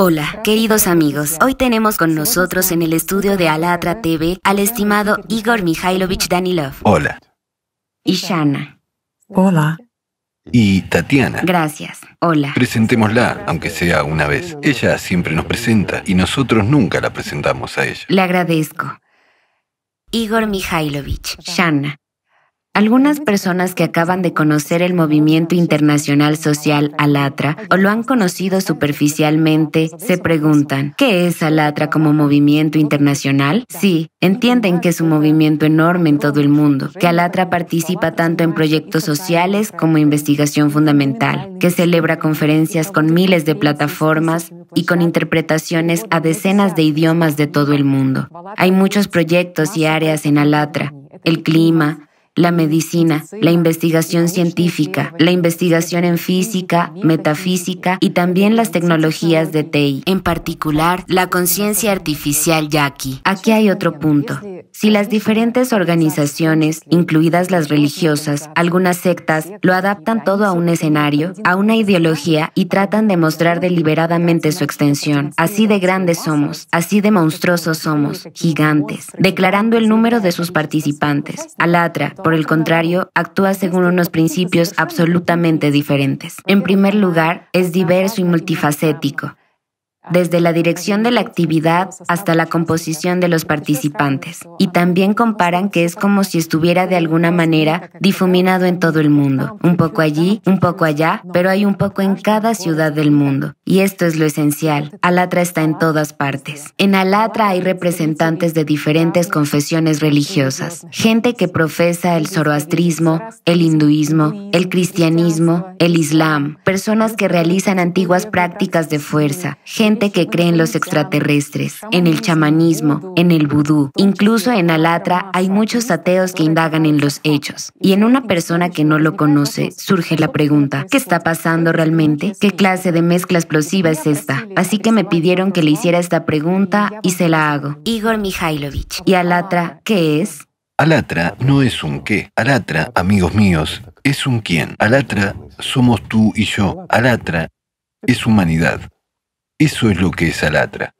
Hola, queridos amigos. Hoy tenemos con nosotros en el estudio de Alatra TV al estimado Igor Mikhailovich Danilov. Hola. Y Shana. Hola. Y Tatiana. Gracias. Hola. Presentémosla, aunque sea una vez. Ella siempre nos presenta y nosotros nunca la presentamos a ella. Le agradezco. Igor Mikhailovich, Shana. Algunas personas que acaban de conocer el movimiento internacional social Alatra o lo han conocido superficialmente se preguntan, ¿qué es Alatra como movimiento internacional? Sí, entienden que es un movimiento enorme en todo el mundo, que Alatra participa tanto en proyectos sociales como investigación fundamental, que celebra conferencias con miles de plataformas y con interpretaciones a decenas de idiomas de todo el mundo. Hay muchos proyectos y áreas en Alatra, el clima, la medicina, la investigación científica, la investigación en física, metafísica y también las tecnologías de TI, en particular la conciencia artificial Yaqui. Aquí hay otro punto. Si las diferentes organizaciones, incluidas las religiosas, algunas sectas, lo adaptan todo a un escenario, a una ideología y tratan de mostrar deliberadamente su extensión, así de grandes somos, así de monstruosos somos, gigantes, declarando el número de sus participantes. Alatra, por el contrario, actúa según unos principios absolutamente diferentes. En primer lugar, es diverso y multifacético desde la dirección de la actividad hasta la composición de los participantes. Y también comparan que es como si estuviera de alguna manera difuminado en todo el mundo, un poco allí, un poco allá, pero hay un poco en cada ciudad del mundo. Y esto es lo esencial. Alatra está en todas partes. En Alatra hay representantes de diferentes confesiones religiosas, gente que profesa el zoroastrismo, el hinduismo, el cristianismo, el islam, personas que realizan antiguas prácticas de fuerza, gente que cree en los extraterrestres, en el chamanismo, en el vudú. Incluso en Alatra hay muchos ateos que indagan en los hechos. Y en una persona que no lo conoce surge la pregunta, ¿qué está pasando realmente? ¿Qué clase de mezcla explosiva es esta? Así que me pidieron que le hiciera esta pregunta y se la hago. Igor Mikhailovich. ¿Y Alatra qué es? Alatra no es un qué. Alatra, amigos míos, es un quién. Alatra somos tú y yo. Alatra es humanidad. Eso es lo que es Alatra.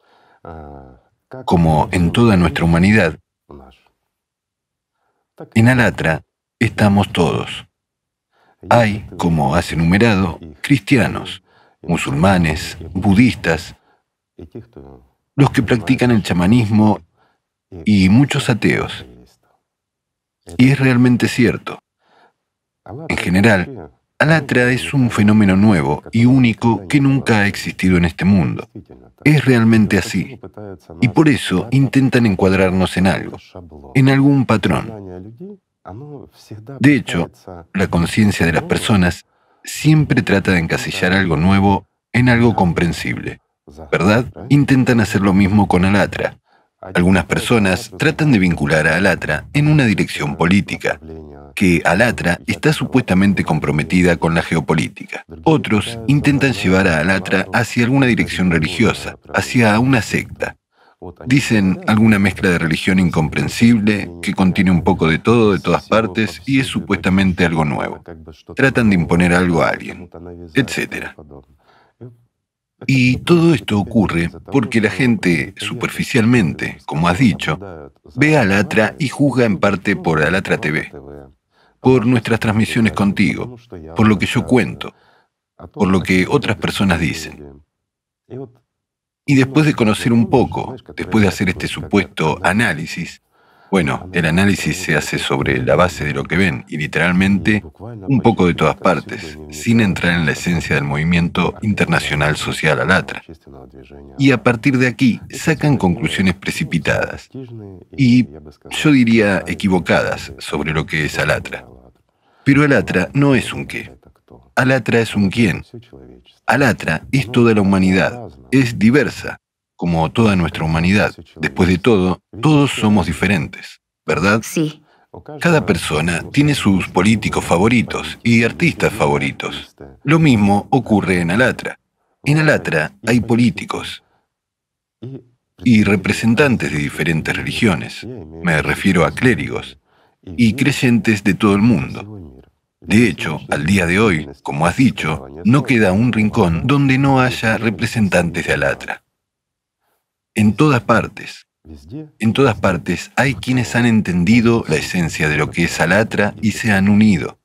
Como en toda nuestra humanidad, en Alatra estamos todos. Hay, como has enumerado, cristianos, musulmanes, budistas, los que practican el chamanismo y muchos ateos. Y es realmente cierto. En general, Alatra es un fenómeno nuevo y único que nunca ha existido en este mundo. Es realmente así. Y por eso intentan encuadrarnos en algo, en algún patrón. De hecho, la conciencia de las personas siempre trata de encasillar algo nuevo en algo comprensible. ¿Verdad? Intentan hacer lo mismo con Alatra. Algunas personas tratan de vincular a Alatra en una dirección política, que Alatra está supuestamente comprometida con la geopolítica. Otros intentan llevar a Alatra hacia alguna dirección religiosa, hacia una secta. Dicen alguna mezcla de religión incomprensible, que contiene un poco de todo de todas partes y es supuestamente algo nuevo. Tratan de imponer algo a alguien, etc. Y todo esto ocurre porque la gente, superficialmente, como has dicho, ve a Alatra y juzga en parte por Alatra TV por nuestras transmisiones contigo, por lo que yo cuento, por lo que otras personas dicen. Y después de conocer un poco, después de hacer este supuesto análisis, bueno, el análisis se hace sobre la base de lo que ven y literalmente un poco de todas partes, sin entrar en la esencia del movimiento internacional social Alatra. Y a partir de aquí sacan conclusiones precipitadas y yo diría equivocadas sobre lo que es Alatra. Pero Alatra no es un qué. Alatra es un quién. Alatra es toda la humanidad, es diversa, como toda nuestra humanidad. Después de todo, todos somos diferentes, ¿verdad? Sí. Cada persona tiene sus políticos favoritos y artistas favoritos. Lo mismo ocurre en Alatra. En Alatra hay políticos y representantes de diferentes religiones. Me refiero a clérigos y creyentes de todo el mundo. De hecho, al día de hoy, como has dicho, no queda un rincón donde no haya representantes de Alatra. En todas partes, en todas partes hay quienes han entendido la esencia de lo que es Alatra y se han unido.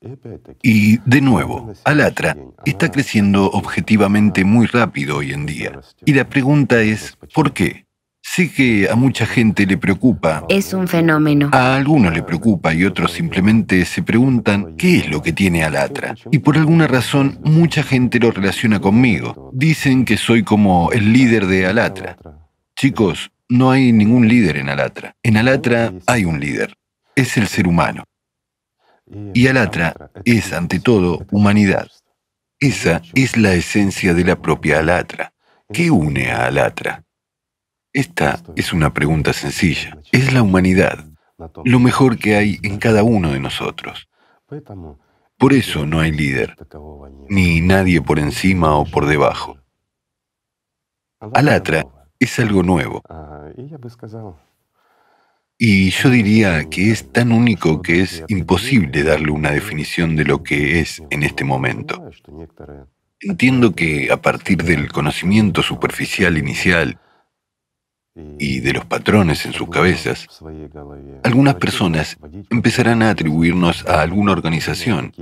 Y, de nuevo, Alatra está creciendo objetivamente muy rápido hoy en día. Y la pregunta es, ¿por qué? Sé que a mucha gente le preocupa. Es un fenómeno. A algunos le preocupa y otros simplemente se preguntan qué es lo que tiene Alatra. Y por alguna razón mucha gente lo relaciona conmigo. Dicen que soy como el líder de Alatra. Chicos, no hay ningún líder en Alatra. En Alatra hay un líder. Es el ser humano. Y Alatra es, ante todo, humanidad. Esa es la esencia de la propia Alatra. ¿Qué une a Alatra? Esta es una pregunta sencilla. Es la humanidad, lo mejor que hay en cada uno de nosotros. Por eso no hay líder, ni nadie por encima o por debajo. Alatra es algo nuevo. Y yo diría que es tan único que es imposible darle una definición de lo que es en este momento. Entiendo que a partir del conocimiento superficial inicial y de los patrones en sus cabezas, algunas personas empezarán a atribuirnos a alguna organización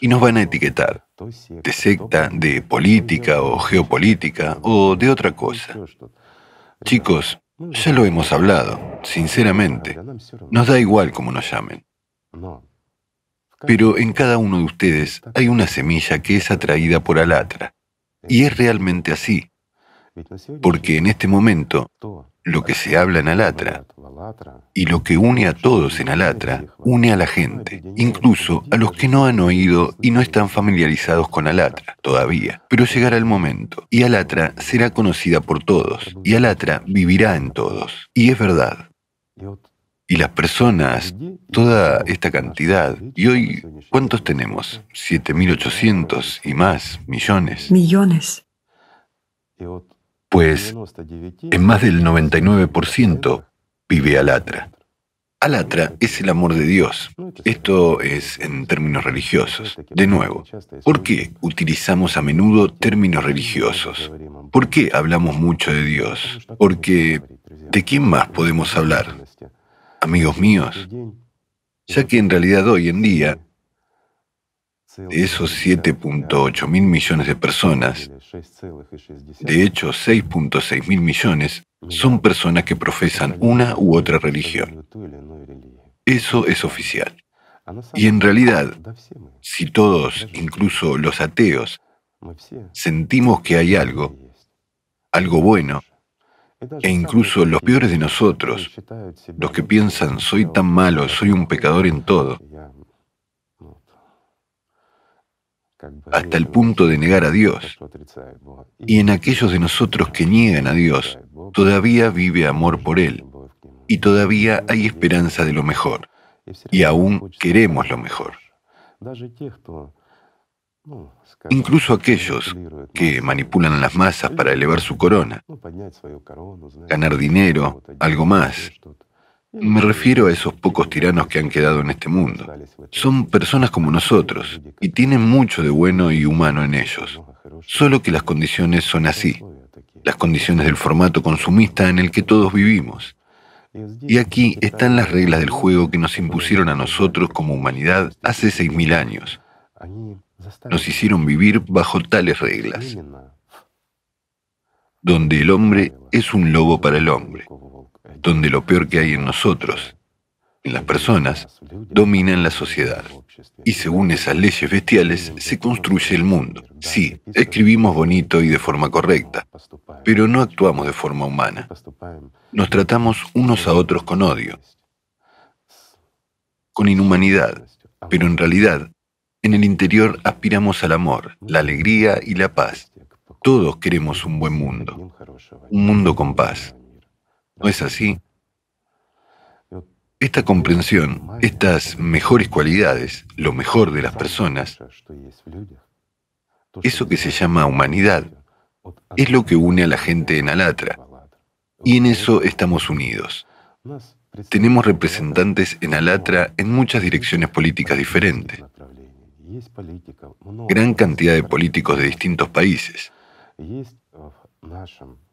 y nos van a etiquetar de secta, de política o geopolítica o de otra cosa. Chicos, ya lo hemos hablado, sinceramente. Nos da igual cómo nos llamen. Pero en cada uno de ustedes hay una semilla que es atraída por Alatra. Y es realmente así. Porque en este momento, lo que se habla en Alatra y lo que une a todos en Alatra, une a la gente, incluso a los que no han oído y no están familiarizados con Alatra todavía. Pero llegará el momento, y Alatra será conocida por todos, y Alatra vivirá en todos. Y es verdad. Y las personas, toda esta cantidad, y hoy, ¿cuántos tenemos? 7.800 y más millones. Millones. Pues en más del 99% vive Alatra. Alatra es el amor de Dios. Esto es en términos religiosos. De nuevo, ¿por qué utilizamos a menudo términos religiosos? ¿Por qué hablamos mucho de Dios? Porque ¿de quién más podemos hablar? Amigos míos, ya que en realidad hoy en día de esos 7.8 mil millones de personas, de hecho 6.6 mil millones, son personas que profesan una u otra religión. Eso es oficial. Y en realidad, si todos, incluso los ateos, sentimos que hay algo, algo bueno, e incluso los peores de nosotros, los que piensan soy tan malo, soy un pecador en todo, hasta el punto de negar a Dios. Y en aquellos de nosotros que niegan a Dios, todavía vive amor por Él, y todavía hay esperanza de lo mejor, y aún queremos lo mejor. Incluso aquellos que manipulan las masas para elevar su corona, ganar dinero, algo más, me refiero a esos pocos tiranos que han quedado en este mundo. Son personas como nosotros y tienen mucho de bueno y humano en ellos. Solo que las condiciones son así, las condiciones del formato consumista en el que todos vivimos. Y aquí están las reglas del juego que nos impusieron a nosotros como humanidad hace 6.000 años. Nos hicieron vivir bajo tales reglas, donde el hombre es un lobo para el hombre donde lo peor que hay en nosotros, en las personas, domina en la sociedad. Y según esas leyes bestiales se construye el mundo. Sí, escribimos bonito y de forma correcta, pero no actuamos de forma humana. Nos tratamos unos a otros con odio, con inhumanidad, pero en realidad, en el interior aspiramos al amor, la alegría y la paz. Todos queremos un buen mundo, un mundo con paz. ¿No es así? Esta comprensión, estas mejores cualidades, lo mejor de las personas, eso que se llama humanidad, es lo que une a la gente en Alatra. Y en eso estamos unidos. Tenemos representantes en Alatra en muchas direcciones políticas diferentes. Gran cantidad de políticos de distintos países.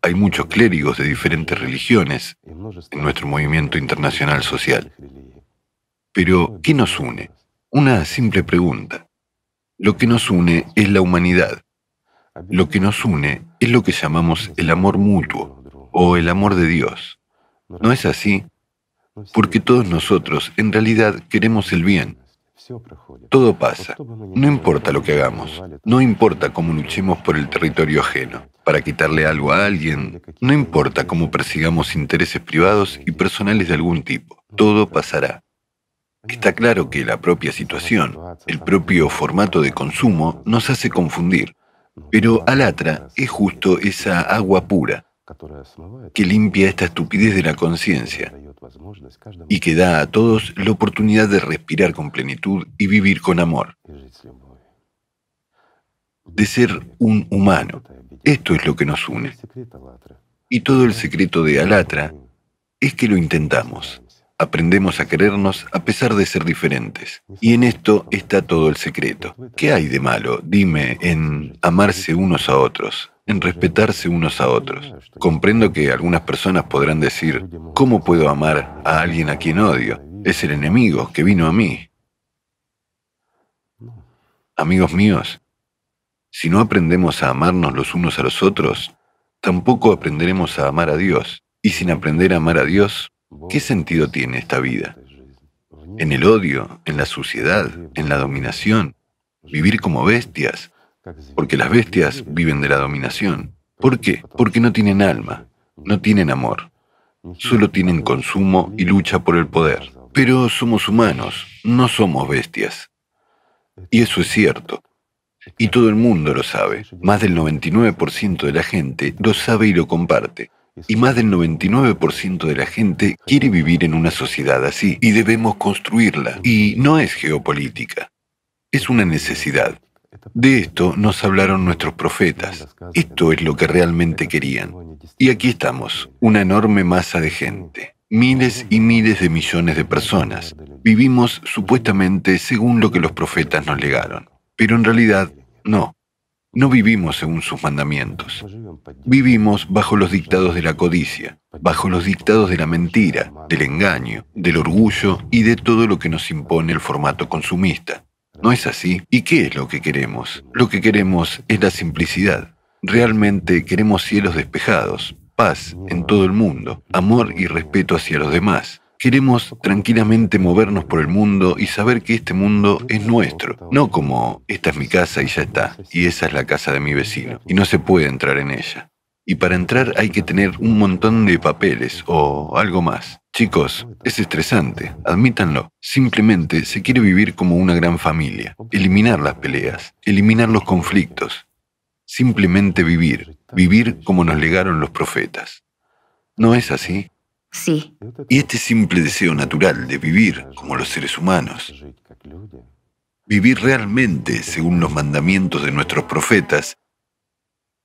Hay muchos clérigos de diferentes religiones en nuestro movimiento internacional social. Pero, ¿qué nos une? Una simple pregunta. Lo que nos une es la humanidad. Lo que nos une es lo que llamamos el amor mutuo o el amor de Dios. ¿No es así? Porque todos nosotros en realidad queremos el bien. Todo pasa. No importa lo que hagamos. No importa cómo luchemos por el territorio ajeno, para quitarle algo a alguien. No importa cómo persigamos intereses privados y personales de algún tipo. Todo pasará. Está claro que la propia situación, el propio formato de consumo, nos hace confundir. Pero Alatra es justo esa agua pura que limpia esta estupidez de la conciencia y que da a todos la oportunidad de respirar con plenitud y vivir con amor, de ser un humano. Esto es lo que nos une. Y todo el secreto de Alatra es que lo intentamos. Aprendemos a querernos a pesar de ser diferentes. Y en esto está todo el secreto. ¿Qué hay de malo, dime, en amarse unos a otros, en respetarse unos a otros? Comprendo que algunas personas podrán decir, ¿cómo puedo amar a alguien a quien odio? Es el enemigo que vino a mí. Amigos míos, si no aprendemos a amarnos los unos a los otros, tampoco aprenderemos a amar a Dios. Y sin aprender a amar a Dios, ¿Qué sentido tiene esta vida? ¿En el odio, en la suciedad, en la dominación? ¿Vivir como bestias? Porque las bestias viven de la dominación. ¿Por qué? Porque no tienen alma, no tienen amor. Solo tienen consumo y lucha por el poder. Pero somos humanos, no somos bestias. Y eso es cierto. Y todo el mundo lo sabe. Más del 99% de la gente lo sabe y lo comparte. Y más del 99% de la gente quiere vivir en una sociedad así y debemos construirla. Y no es geopolítica, es una necesidad. De esto nos hablaron nuestros profetas. Esto es lo que realmente querían. Y aquí estamos, una enorme masa de gente, miles y miles de millones de personas. Vivimos supuestamente según lo que los profetas nos legaron. Pero en realidad, no. No vivimos según sus mandamientos. Vivimos bajo los dictados de la codicia, bajo los dictados de la mentira, del engaño, del orgullo y de todo lo que nos impone el formato consumista. ¿No es así? ¿Y qué es lo que queremos? Lo que queremos es la simplicidad. Realmente queremos cielos despejados, paz en todo el mundo, amor y respeto hacia los demás. Queremos tranquilamente movernos por el mundo y saber que este mundo es nuestro, no como esta es mi casa y ya está, y esa es la casa de mi vecino, y no se puede entrar en ella. Y para entrar hay que tener un montón de papeles o algo más. Chicos, es estresante, admítanlo. Simplemente se quiere vivir como una gran familia, eliminar las peleas, eliminar los conflictos. Simplemente vivir, vivir como nos legaron los profetas. ¿No es así? Sí. Y este simple deseo natural de vivir como los seres humanos, vivir realmente según los mandamientos de nuestros profetas,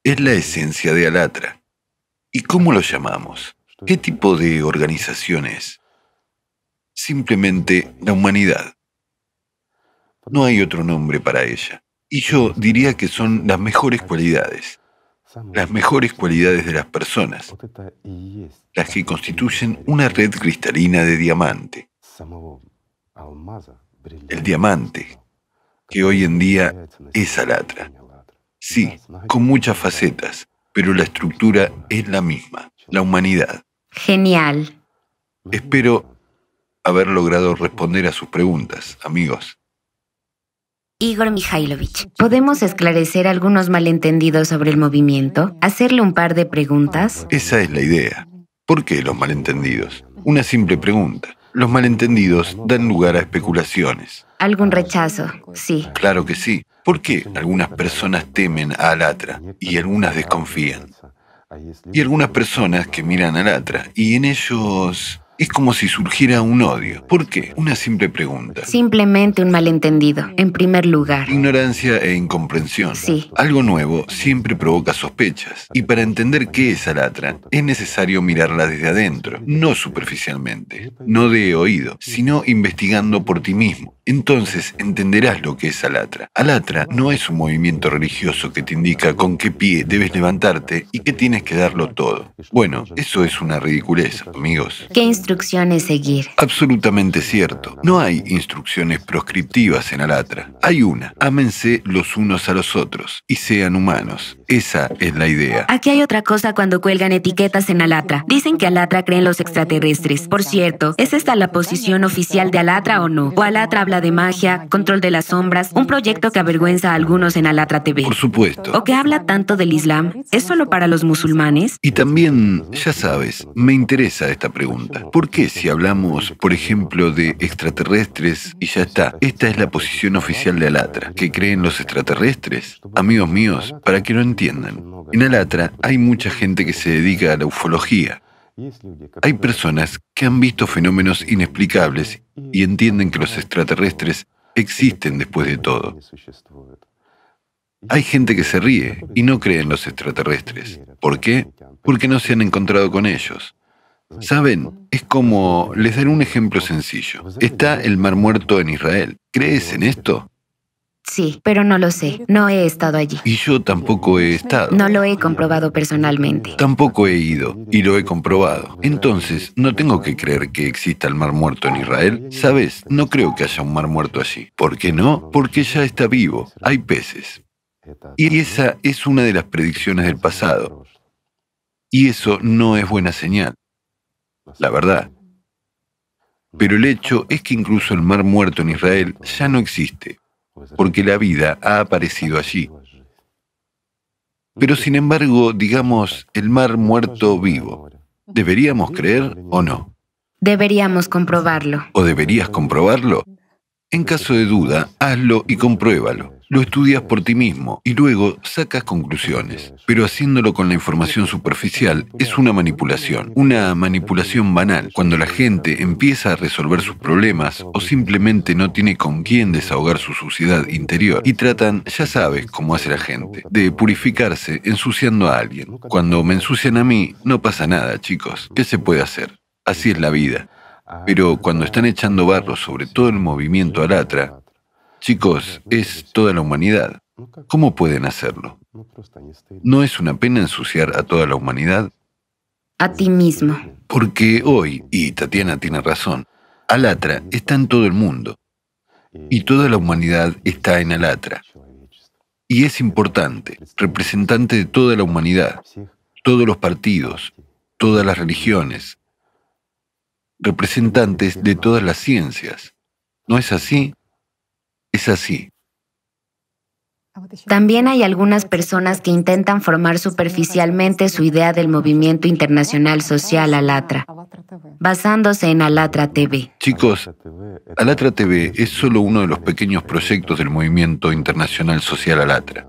es la esencia de Alatra. ¿Y cómo lo llamamos? ¿Qué tipo de organización es? Simplemente la humanidad. No hay otro nombre para ella. Y yo diría que son las mejores cualidades las mejores cualidades de las personas, las que constituyen una red cristalina de diamante. El diamante, que hoy en día es Alatra. Sí, con muchas facetas, pero la estructura es la misma, la humanidad. Genial. Espero haber logrado responder a sus preguntas, amigos. Igor Mikhailovich, ¿podemos esclarecer algunos malentendidos sobre el movimiento? ¿Hacerle un par de preguntas? Esa es la idea. ¿Por qué los malentendidos? Una simple pregunta. Los malentendidos dan lugar a especulaciones. ¿Algún rechazo? Sí. Claro que sí. ¿Por qué algunas personas temen a Alatra y algunas desconfían? Y algunas personas que miran a Alatra y en ellos Es como si surgiera un odio. ¿Por qué? Una simple pregunta. Simplemente un malentendido, en primer lugar. Ignorancia e incomprensión. Sí. Algo nuevo siempre provoca sospechas. Y para entender qué es Alatra, es necesario mirarla desde adentro, no superficialmente, no de oído, sino investigando por ti mismo. Entonces entenderás lo que es Alatra. Alatra no es un movimiento religioso que te indica con qué pie debes levantarte y que tienes que darlo todo. Bueno, eso es una ridiculez, amigos. ¿Qué instrucciones seguir? Absolutamente cierto. No hay instrucciones proscriptivas en Alatra. Hay una. Ámense los unos a los otros y sean humanos. Esa es la idea. Aquí hay otra cosa cuando cuelgan etiquetas en Alatra. Dicen que Alatra cree en los extraterrestres. Por cierto, ¿es esta la posición oficial de Alatra o no? ¿O Alatra habla de magia, control de las sombras, un proyecto que avergüenza a algunos en Alatra TV? Por supuesto. ¿O que habla tanto del Islam? ¿Es solo para los musulmanes? Y también, ya sabes, me interesa esta pregunta. ¿Por qué si hablamos, por ejemplo, de extraterrestres y ya está? Esta es la posición oficial de Alatra. ¿Que creen los extraterrestres? Amigos míos, para que no entiendan, en Alatra hay mucha gente que se dedica a la ufología. Hay personas que han visto fenómenos inexplicables y entienden que los extraterrestres existen después de todo. Hay gente que se ríe y no cree en los extraterrestres. ¿Por qué? Porque no se han encontrado con ellos. Saben, es como, les daré un ejemplo sencillo. Está el Mar Muerto en Israel. ¿Crees en esto? Sí, pero no lo sé. No he estado allí. Y yo tampoco he estado. No lo he comprobado personalmente. Tampoco he ido y lo he comprobado. Entonces, ¿no tengo que creer que exista el Mar Muerto en Israel? Sabes, no creo que haya un Mar Muerto allí. ¿Por qué no? Porque ya está vivo. Hay peces. Y esa es una de las predicciones del pasado. Y eso no es buena señal. La verdad. Pero el hecho es que incluso el Mar Muerto en Israel ya no existe porque la vida ha aparecido allí. Pero sin embargo, digamos, el mar muerto vivo, ¿deberíamos creer o no? Deberíamos comprobarlo. ¿O deberías comprobarlo? En caso de duda, hazlo y compruébalo. Lo estudias por ti mismo y luego sacas conclusiones. Pero haciéndolo con la información superficial es una manipulación, una manipulación banal, cuando la gente empieza a resolver sus problemas o simplemente no tiene con quién desahogar su suciedad interior y tratan, ya sabes cómo hace la gente, de purificarse ensuciando a alguien. Cuando me ensucian a mí, no pasa nada, chicos. ¿Qué se puede hacer? Así es la vida. Pero cuando están echando barro sobre todo el movimiento alatra, Chicos, es toda la humanidad. ¿Cómo pueden hacerlo? ¿No es una pena ensuciar a toda la humanidad? A ti mismo. Porque hoy, y Tatiana tiene razón, Alatra está en todo el mundo. Y toda la humanidad está en Alatra. Y es importante, representante de toda la humanidad, todos los partidos, todas las religiones, representantes de todas las ciencias. ¿No es así? Es así. También hay algunas personas que intentan formar superficialmente su idea del movimiento internacional social Alatra, basándose en Alatra TV. Chicos, Alatra TV es solo uno de los pequeños proyectos del movimiento internacional social Alatra.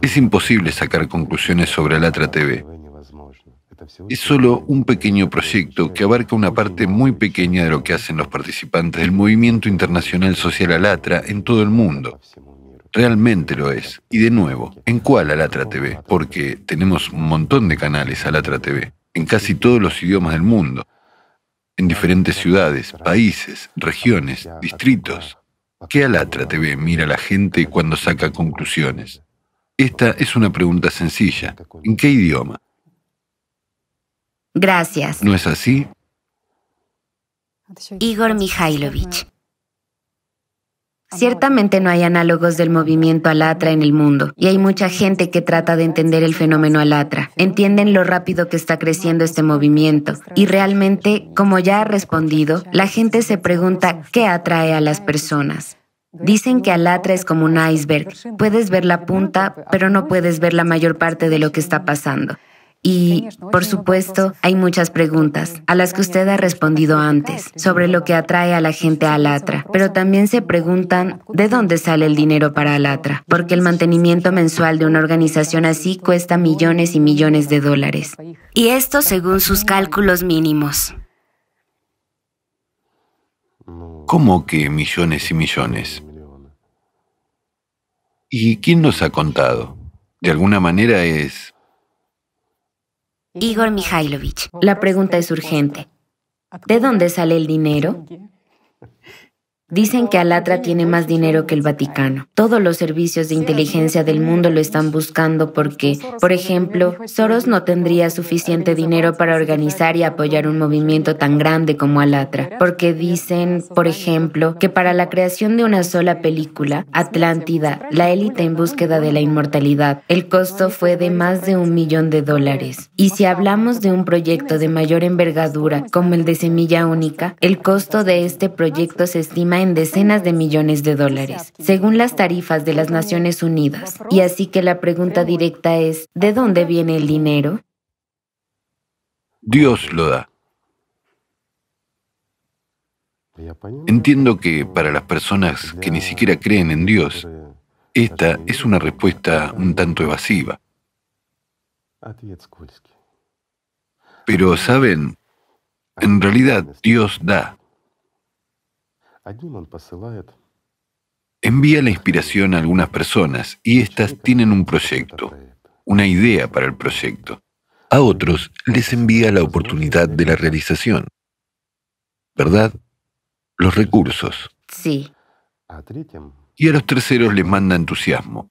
Es imposible sacar conclusiones sobre Alatra TV. Es solo un pequeño proyecto que abarca una parte muy pequeña de lo que hacen los participantes del movimiento internacional social Alatra en todo el mundo. Realmente lo es. Y de nuevo, ¿en cuál Alatra TV? Porque tenemos un montón de canales Alatra TV, en casi todos los idiomas del mundo, en diferentes ciudades, países, regiones, distritos. ¿Qué Alatra TV mira la gente cuando saca conclusiones? Esta es una pregunta sencilla. ¿En qué idioma? Gracias. ¿No es así? Igor Mikhailovich. Ciertamente no hay análogos del movimiento Alatra en el mundo, y hay mucha gente que trata de entender el fenómeno Alatra. Entienden lo rápido que está creciendo este movimiento, y realmente, como ya ha respondido, la gente se pregunta qué atrae a las personas. Dicen que Alatra es como un iceberg. Puedes ver la punta, pero no puedes ver la mayor parte de lo que está pasando. Y, por supuesto, hay muchas preguntas a las que usted ha respondido antes sobre lo que atrae a la gente a Alatra, pero también se preguntan de dónde sale el dinero para Alatra, porque el mantenimiento mensual de una organización así cuesta millones y millones de dólares. Y esto según sus cálculos mínimos. ¿Cómo que millones y millones? ¿Y quién nos ha contado? De alguna manera es Igor Mikhailovich, la pregunta es urgente. ¿De dónde sale el dinero? Dicen que Alatra tiene más dinero que el Vaticano. Todos los servicios de inteligencia del mundo lo están buscando porque, por ejemplo, Soros no tendría suficiente dinero para organizar y apoyar un movimiento tan grande como Alatra. Porque dicen, por ejemplo, que para la creación de una sola película, Atlántida, la élite en búsqueda de la inmortalidad, el costo fue de más de un millón de dólares. Y si hablamos de un proyecto de mayor envergadura como el de Semilla Única, el costo de este proyecto se estima en decenas de millones de dólares, según las tarifas de las Naciones Unidas. Y así que la pregunta directa es, ¿de dónde viene el dinero? Dios lo da. Entiendo que para las personas que ni siquiera creen en Dios, esta es una respuesta un tanto evasiva. Pero, ¿saben? En realidad, Dios da. Envía la inspiración a algunas personas y éstas tienen un proyecto, una idea para el proyecto. A otros les envía la oportunidad de la realización. ¿Verdad? Los recursos. Sí. Y a los terceros les manda entusiasmo,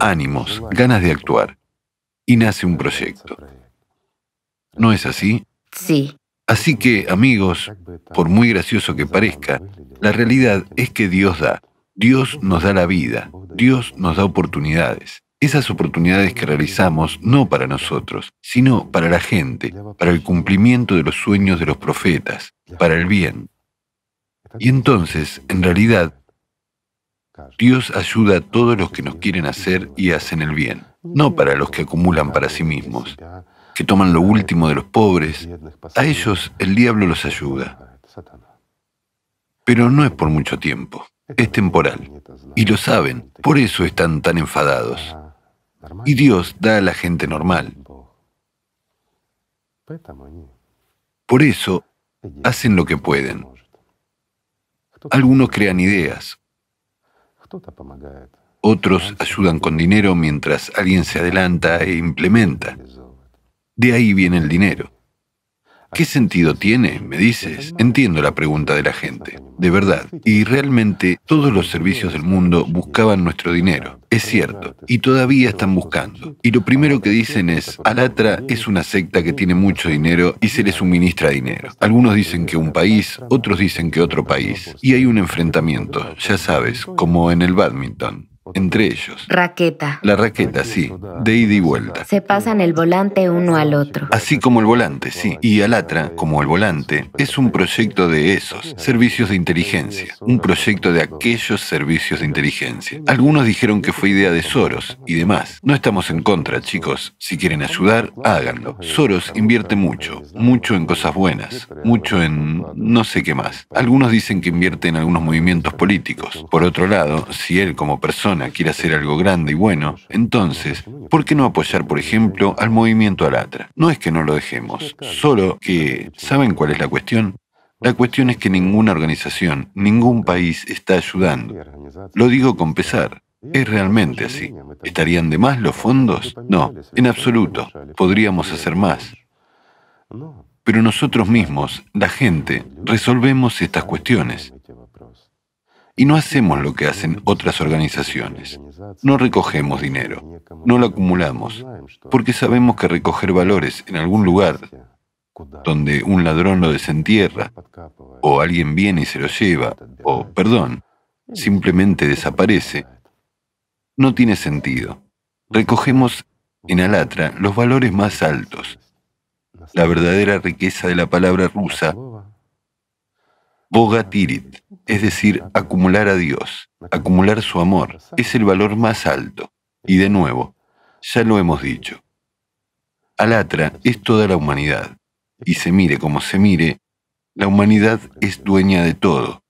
ánimos, ganas de actuar. Y nace un proyecto. ¿No es así? Sí. Así que, amigos, por muy gracioso que parezca, la realidad es que Dios da. Dios nos da la vida. Dios nos da oportunidades. Esas oportunidades que realizamos no para nosotros, sino para la gente, para el cumplimiento de los sueños de los profetas, para el bien. Y entonces, en realidad, Dios ayuda a todos los que nos quieren hacer y hacen el bien, no para los que acumulan para sí mismos, que toman lo último de los pobres, a ellos el diablo los ayuda. Pero no es por mucho tiempo, es temporal. Y lo saben, por eso están tan enfadados. Y Dios da a la gente normal. Por eso hacen lo que pueden. Algunos crean ideas. Otros ayudan con dinero mientras alguien se adelanta e implementa. De ahí viene el dinero. ¿Qué sentido tiene? Me dices. Entiendo la pregunta de la gente, de verdad. Y realmente todos los servicios del mundo buscaban nuestro dinero. Es cierto. Y todavía están buscando. Y lo primero que dicen es, Alatra es una secta que tiene mucho dinero y se le suministra dinero. Algunos dicen que un país, otros dicen que otro país. Y hay un enfrentamiento, ya sabes, como en el badminton entre ellos. Raqueta. La raqueta, sí, de ida y vuelta. Se pasan el volante uno al otro. Así como el volante, sí. Y Alatra, como el volante, es un proyecto de esos, servicios de inteligencia. Un proyecto de aquellos servicios de inteligencia. Algunos dijeron que fue idea de Soros y demás. No estamos en contra, chicos. Si quieren ayudar, háganlo. Soros invierte mucho, mucho en cosas buenas, mucho en no sé qué más. Algunos dicen que invierte en algunos movimientos políticos. Por otro lado, si él como persona quiere hacer algo grande y bueno, entonces, ¿por qué no apoyar, por ejemplo, al movimiento Alatra? No es que no lo dejemos, solo que, ¿saben cuál es la cuestión? La cuestión es que ninguna organización, ningún país está ayudando. Lo digo con pesar. ¿Es realmente así? ¿Estarían de más los fondos? No, en absoluto. Podríamos hacer más. Pero nosotros mismos, la gente, resolvemos estas cuestiones. Y no hacemos lo que hacen otras organizaciones. No recogemos dinero, no lo acumulamos, porque sabemos que recoger valores en algún lugar donde un ladrón lo desentierra, o alguien viene y se lo lleva, o, perdón, simplemente desaparece, no tiene sentido. Recogemos en Alatra los valores más altos, la verdadera riqueza de la palabra rusa, Bogatirit, es decir, acumular a Dios, acumular su amor, es el valor más alto. Y de nuevo, ya lo hemos dicho, Alatra es toda la humanidad. Y se mire como se mire, la humanidad es dueña de todo.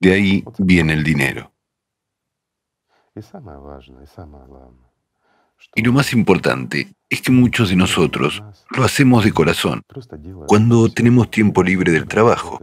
De ahí viene el dinero. Y lo más importante es que muchos de nosotros lo hacemos de corazón, cuando tenemos tiempo libre del trabajo,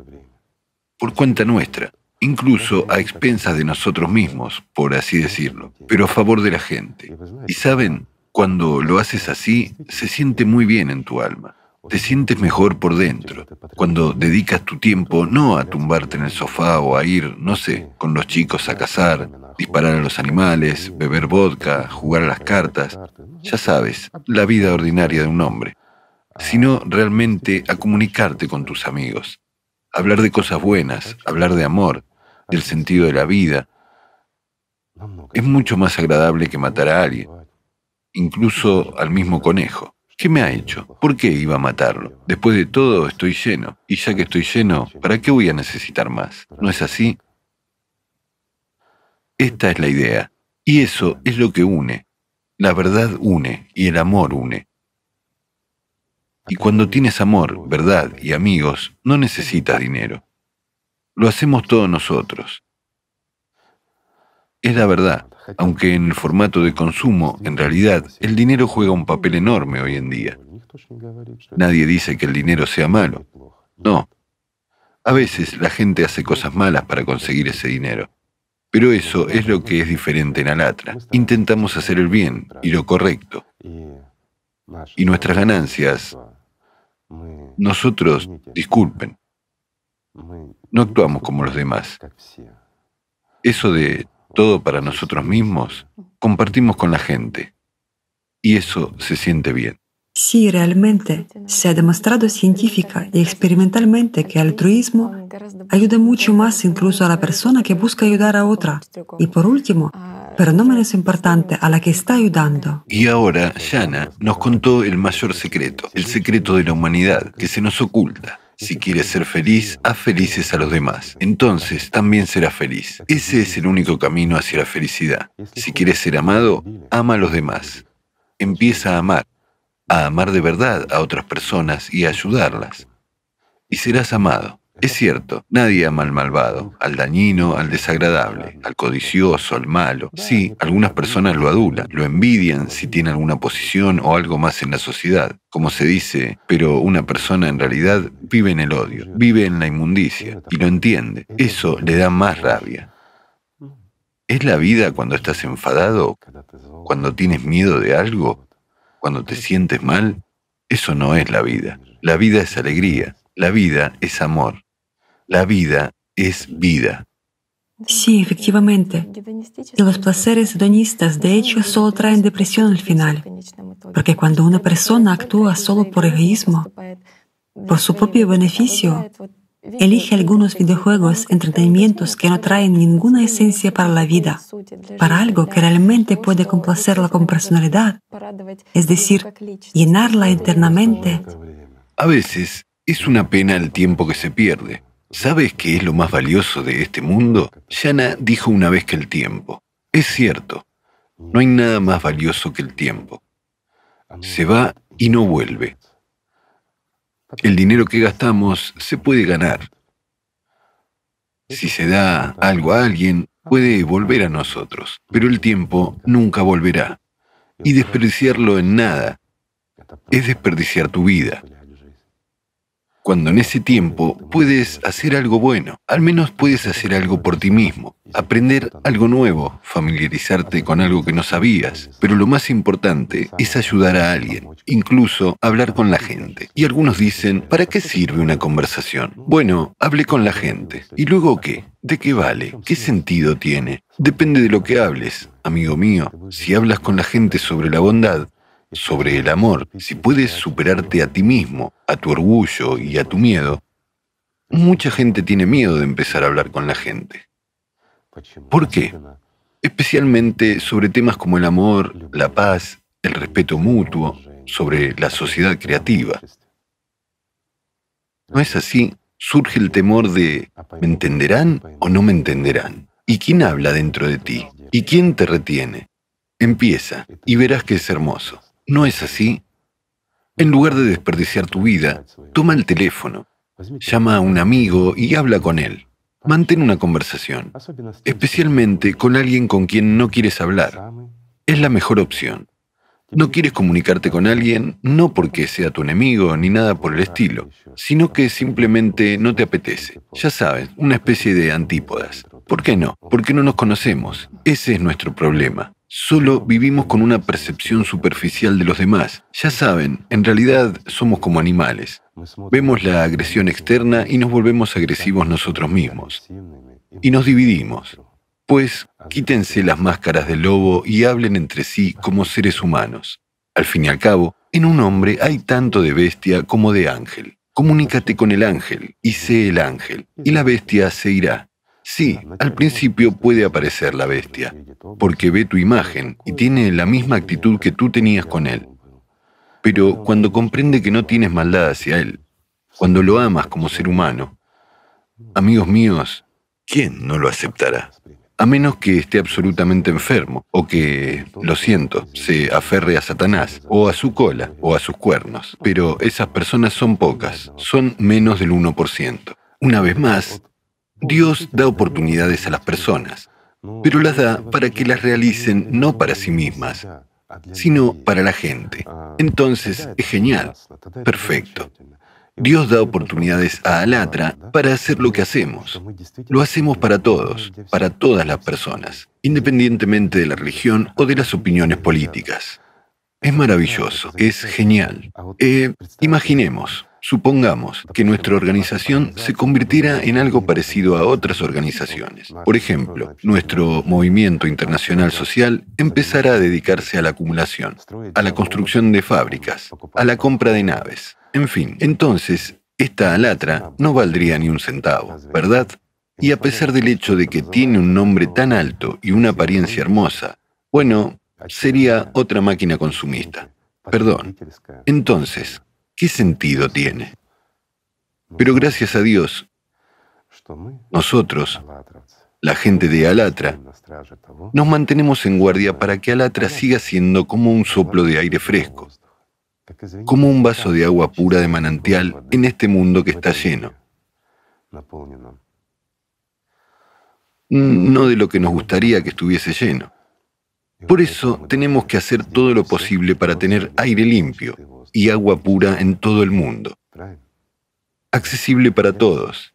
por cuenta nuestra, incluso a expensas de nosotros mismos, por así decirlo, pero a favor de la gente. Y saben, cuando lo haces así, se siente muy bien en tu alma. Te sientes mejor por dentro. Cuando dedicas tu tiempo no a tumbarte en el sofá o a ir, no sé, con los chicos a cazar, disparar a los animales, beber vodka, jugar a las cartas, ya sabes, la vida ordinaria de un hombre, sino realmente a comunicarte con tus amigos, hablar de cosas buenas, hablar de amor, del sentido de la vida. Es mucho más agradable que matar a alguien, incluso al mismo conejo. ¿Qué me ha hecho? ¿Por qué iba a matarlo? Después de todo, estoy lleno. Y ya que estoy lleno, ¿para qué voy a necesitar más? ¿No es así? Esta es la idea. Y eso es lo que une. La verdad une y el amor une. Y cuando tienes amor, verdad y amigos, no necesitas dinero. Lo hacemos todos nosotros. Es la verdad aunque en el formato de consumo, en realidad, el dinero juega un papel enorme hoy en día. Nadie dice que el dinero sea malo. No. A veces la gente hace cosas malas para conseguir ese dinero. Pero eso es lo que es diferente en Alatra. Intentamos hacer el bien y lo correcto. Y nuestras ganancias, nosotros, disculpen, no actuamos como los demás. Eso de todo para nosotros mismos, compartimos con la gente. Y eso se siente bien. Sí, realmente se ha demostrado científica y experimentalmente que el altruismo ayuda mucho más incluso a la persona que busca ayudar a otra. Y por último, pero no menos importante, a la que está ayudando. Y ahora, Shana nos contó el mayor secreto, el secreto de la humanidad que se nos oculta. Si quieres ser feliz, haz felices a los demás. Entonces también serás feliz. Ese es el único camino hacia la felicidad. Si quieres ser amado, ama a los demás. Empieza a amar, a amar de verdad a otras personas y a ayudarlas. Y serás amado. Es cierto, nadie ama al malvado, al dañino, al desagradable, al codicioso, al malo. Sí, algunas personas lo adulan, lo envidian si tiene alguna posición o algo más en la sociedad, como se dice, pero una persona en realidad vive en el odio, vive en la inmundicia y lo entiende. Eso le da más rabia. ¿Es la vida cuando estás enfadado? ¿Cuando tienes miedo de algo? ¿Cuando te sientes mal? Eso no es la vida. La vida es alegría. La vida es amor. La vida es vida. Sí, efectivamente. Y los placeres hedonistas, de hecho, solo traen depresión al final. Porque cuando una persona actúa solo por egoísmo, por su propio beneficio, elige algunos videojuegos, entretenimientos que no traen ninguna esencia para la vida, para algo que realmente puede complacerla con personalidad, es decir, llenarla internamente. A veces es una pena el tiempo que se pierde ¿Sabes qué es lo más valioso de este mundo? Yana dijo una vez que el tiempo. Es cierto, no hay nada más valioso que el tiempo. Se va y no vuelve. El dinero que gastamos se puede ganar. Si se da algo a alguien, puede volver a nosotros, pero el tiempo nunca volverá. Y desperdiciarlo en nada es desperdiciar tu vida cuando en ese tiempo puedes hacer algo bueno, al menos puedes hacer algo por ti mismo, aprender algo nuevo, familiarizarte con algo que no sabías, pero lo más importante es ayudar a alguien, incluso hablar con la gente. Y algunos dicen, ¿para qué sirve una conversación? Bueno, hable con la gente. ¿Y luego qué? ¿De qué vale? ¿Qué sentido tiene? Depende de lo que hables, amigo mío. Si hablas con la gente sobre la bondad, sobre el amor, si puedes superarte a ti mismo, a tu orgullo y a tu miedo, mucha gente tiene miedo de empezar a hablar con la gente. ¿Por qué? Especialmente sobre temas como el amor, la paz, el respeto mutuo, sobre la sociedad creativa. ¿No es así? Surge el temor de ¿me entenderán o no me entenderán? ¿Y quién habla dentro de ti? ¿Y quién te retiene? Empieza y verás que es hermoso. ¿No es así? En lugar de desperdiciar tu vida, toma el teléfono, llama a un amigo y habla con él. Mantén una conversación, especialmente con alguien con quien no quieres hablar. Es la mejor opción. No quieres comunicarte con alguien no porque sea tu enemigo ni nada por el estilo, sino que simplemente no te apetece. Ya sabes, una especie de antípodas. ¿Por qué no? Porque no nos conocemos. Ese es nuestro problema. Solo vivimos con una percepción superficial de los demás. Ya saben, en realidad somos como animales. Vemos la agresión externa y nos volvemos agresivos nosotros mismos. Y nos dividimos. Pues quítense las máscaras del lobo y hablen entre sí como seres humanos. Al fin y al cabo, en un hombre hay tanto de bestia como de ángel. Comunícate con el ángel y sé el ángel, y la bestia se irá. Sí, al principio puede aparecer la bestia, porque ve tu imagen y tiene la misma actitud que tú tenías con él. Pero cuando comprende que no tienes maldad hacia él, cuando lo amas como ser humano, amigos míos, ¿quién no lo aceptará? a menos que esté absolutamente enfermo, o que, lo siento, se aferre a Satanás, o a su cola, o a sus cuernos. Pero esas personas son pocas, son menos del 1%. Una vez más, Dios da oportunidades a las personas, pero las da para que las realicen no para sí mismas, sino para la gente. Entonces, es genial, perfecto. Dios da oportunidades a Alatra para hacer lo que hacemos. Lo hacemos para todos, para todas las personas, independientemente de la religión o de las opiniones políticas. Es maravilloso, es genial. Eh, imaginemos, supongamos que nuestra organización se convirtiera en algo parecido a otras organizaciones. Por ejemplo, nuestro movimiento internacional social empezara a dedicarse a la acumulación, a la construcción de fábricas, a la compra de naves, en fin, entonces, esta alatra no valdría ni un centavo, ¿verdad? Y a pesar del hecho de que tiene un nombre tan alto y una apariencia hermosa, bueno, sería otra máquina consumista. Perdón. Entonces, ¿qué sentido tiene? Pero gracias a Dios, nosotros, la gente de Alatra, nos mantenemos en guardia para que Alatra siga siendo como un soplo de aire fresco, como un vaso de agua pura de manantial en este mundo que está lleno. No de lo que nos gustaría que estuviese lleno. Por eso tenemos que hacer todo lo posible para tener aire limpio y agua pura en todo el mundo, accesible para todos,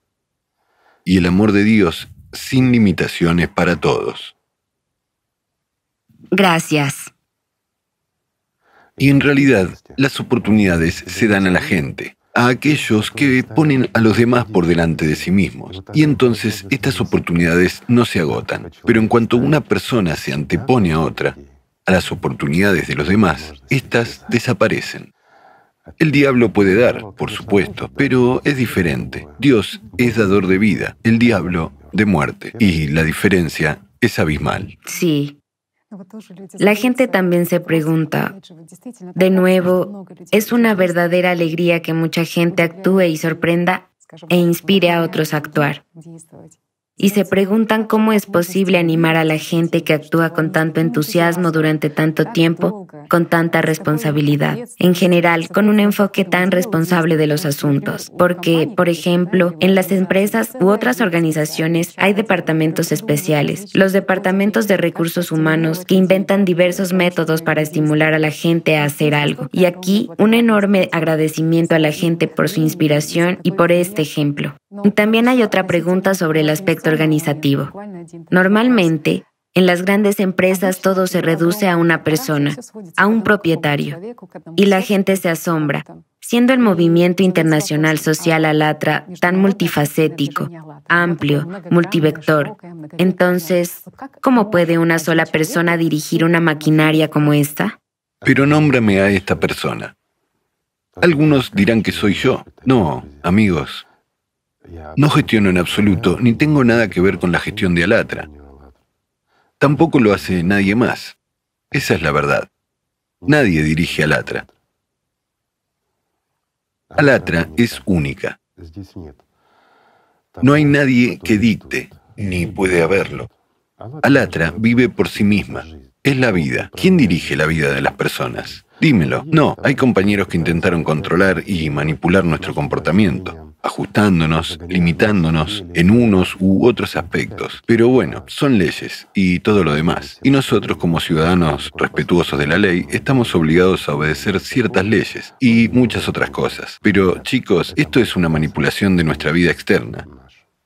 y el amor de Dios sin limitaciones para todos. Gracias. Y en realidad, las oportunidades se dan a la gente, a aquellos que ponen a los demás por delante de sí mismos. Y entonces estas oportunidades no se agotan. Pero en cuanto una persona se antepone a otra, a las oportunidades de los demás, éstas desaparecen. El diablo puede dar, por supuesto, pero es diferente. Dios es dador de vida, el diablo de muerte. Y la diferencia es abismal. Sí, la gente también se pregunta, de nuevo, es una verdadera alegría que mucha gente actúe y sorprenda e inspire a otros a actuar y se preguntan cómo es posible animar a la gente que actúa con tanto entusiasmo durante tanto tiempo, con tanta responsabilidad, en general con un enfoque tan responsable de los asuntos. Porque, por ejemplo, en las empresas u otras organizaciones hay departamentos especiales, los departamentos de recursos humanos que inventan diversos métodos para estimular a la gente a hacer algo. Y aquí un enorme agradecimiento a la gente por su inspiración y por este ejemplo. También hay otra pregunta sobre el aspecto organizativo. Normalmente, en las grandes empresas todo se reduce a una persona, a un propietario, y la gente se asombra, siendo el movimiento internacional social Alatra tan multifacético, amplio, multivector. Entonces, ¿cómo puede una sola persona dirigir una maquinaria como esta? Pero nómbrame a esta persona. Algunos dirán que soy yo. No, amigos, no gestiono en absoluto, ni tengo nada que ver con la gestión de Alatra. Tampoco lo hace nadie más. Esa es la verdad. Nadie dirige Alatra. Alatra es única. No hay nadie que dicte, ni puede haberlo. Alatra vive por sí misma. Es la vida. ¿Quién dirige la vida de las personas? Dímelo. No, hay compañeros que intentaron controlar y manipular nuestro comportamiento ajustándonos, limitándonos en unos u otros aspectos. Pero bueno, son leyes y todo lo demás. Y nosotros como ciudadanos respetuosos de la ley estamos obligados a obedecer ciertas leyes y muchas otras cosas. Pero chicos, esto es una manipulación de nuestra vida externa.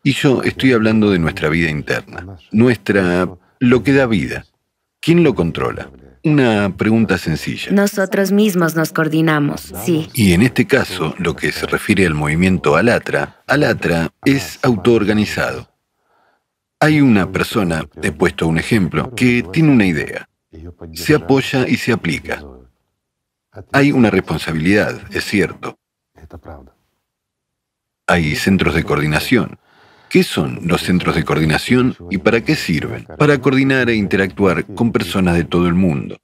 Y yo estoy hablando de nuestra vida interna, nuestra... lo que da vida. ¿Quién lo controla? Una pregunta sencilla. Nosotros mismos nos coordinamos, sí. Y en este caso, lo que se refiere al movimiento Alatra, Alatra es autoorganizado. Hay una persona, he puesto un ejemplo, que tiene una idea. Se apoya y se aplica. Hay una responsabilidad, es cierto. Hay centros de coordinación. ¿Qué son los centros de coordinación y para qué sirven? Para coordinar e interactuar con personas de todo el mundo.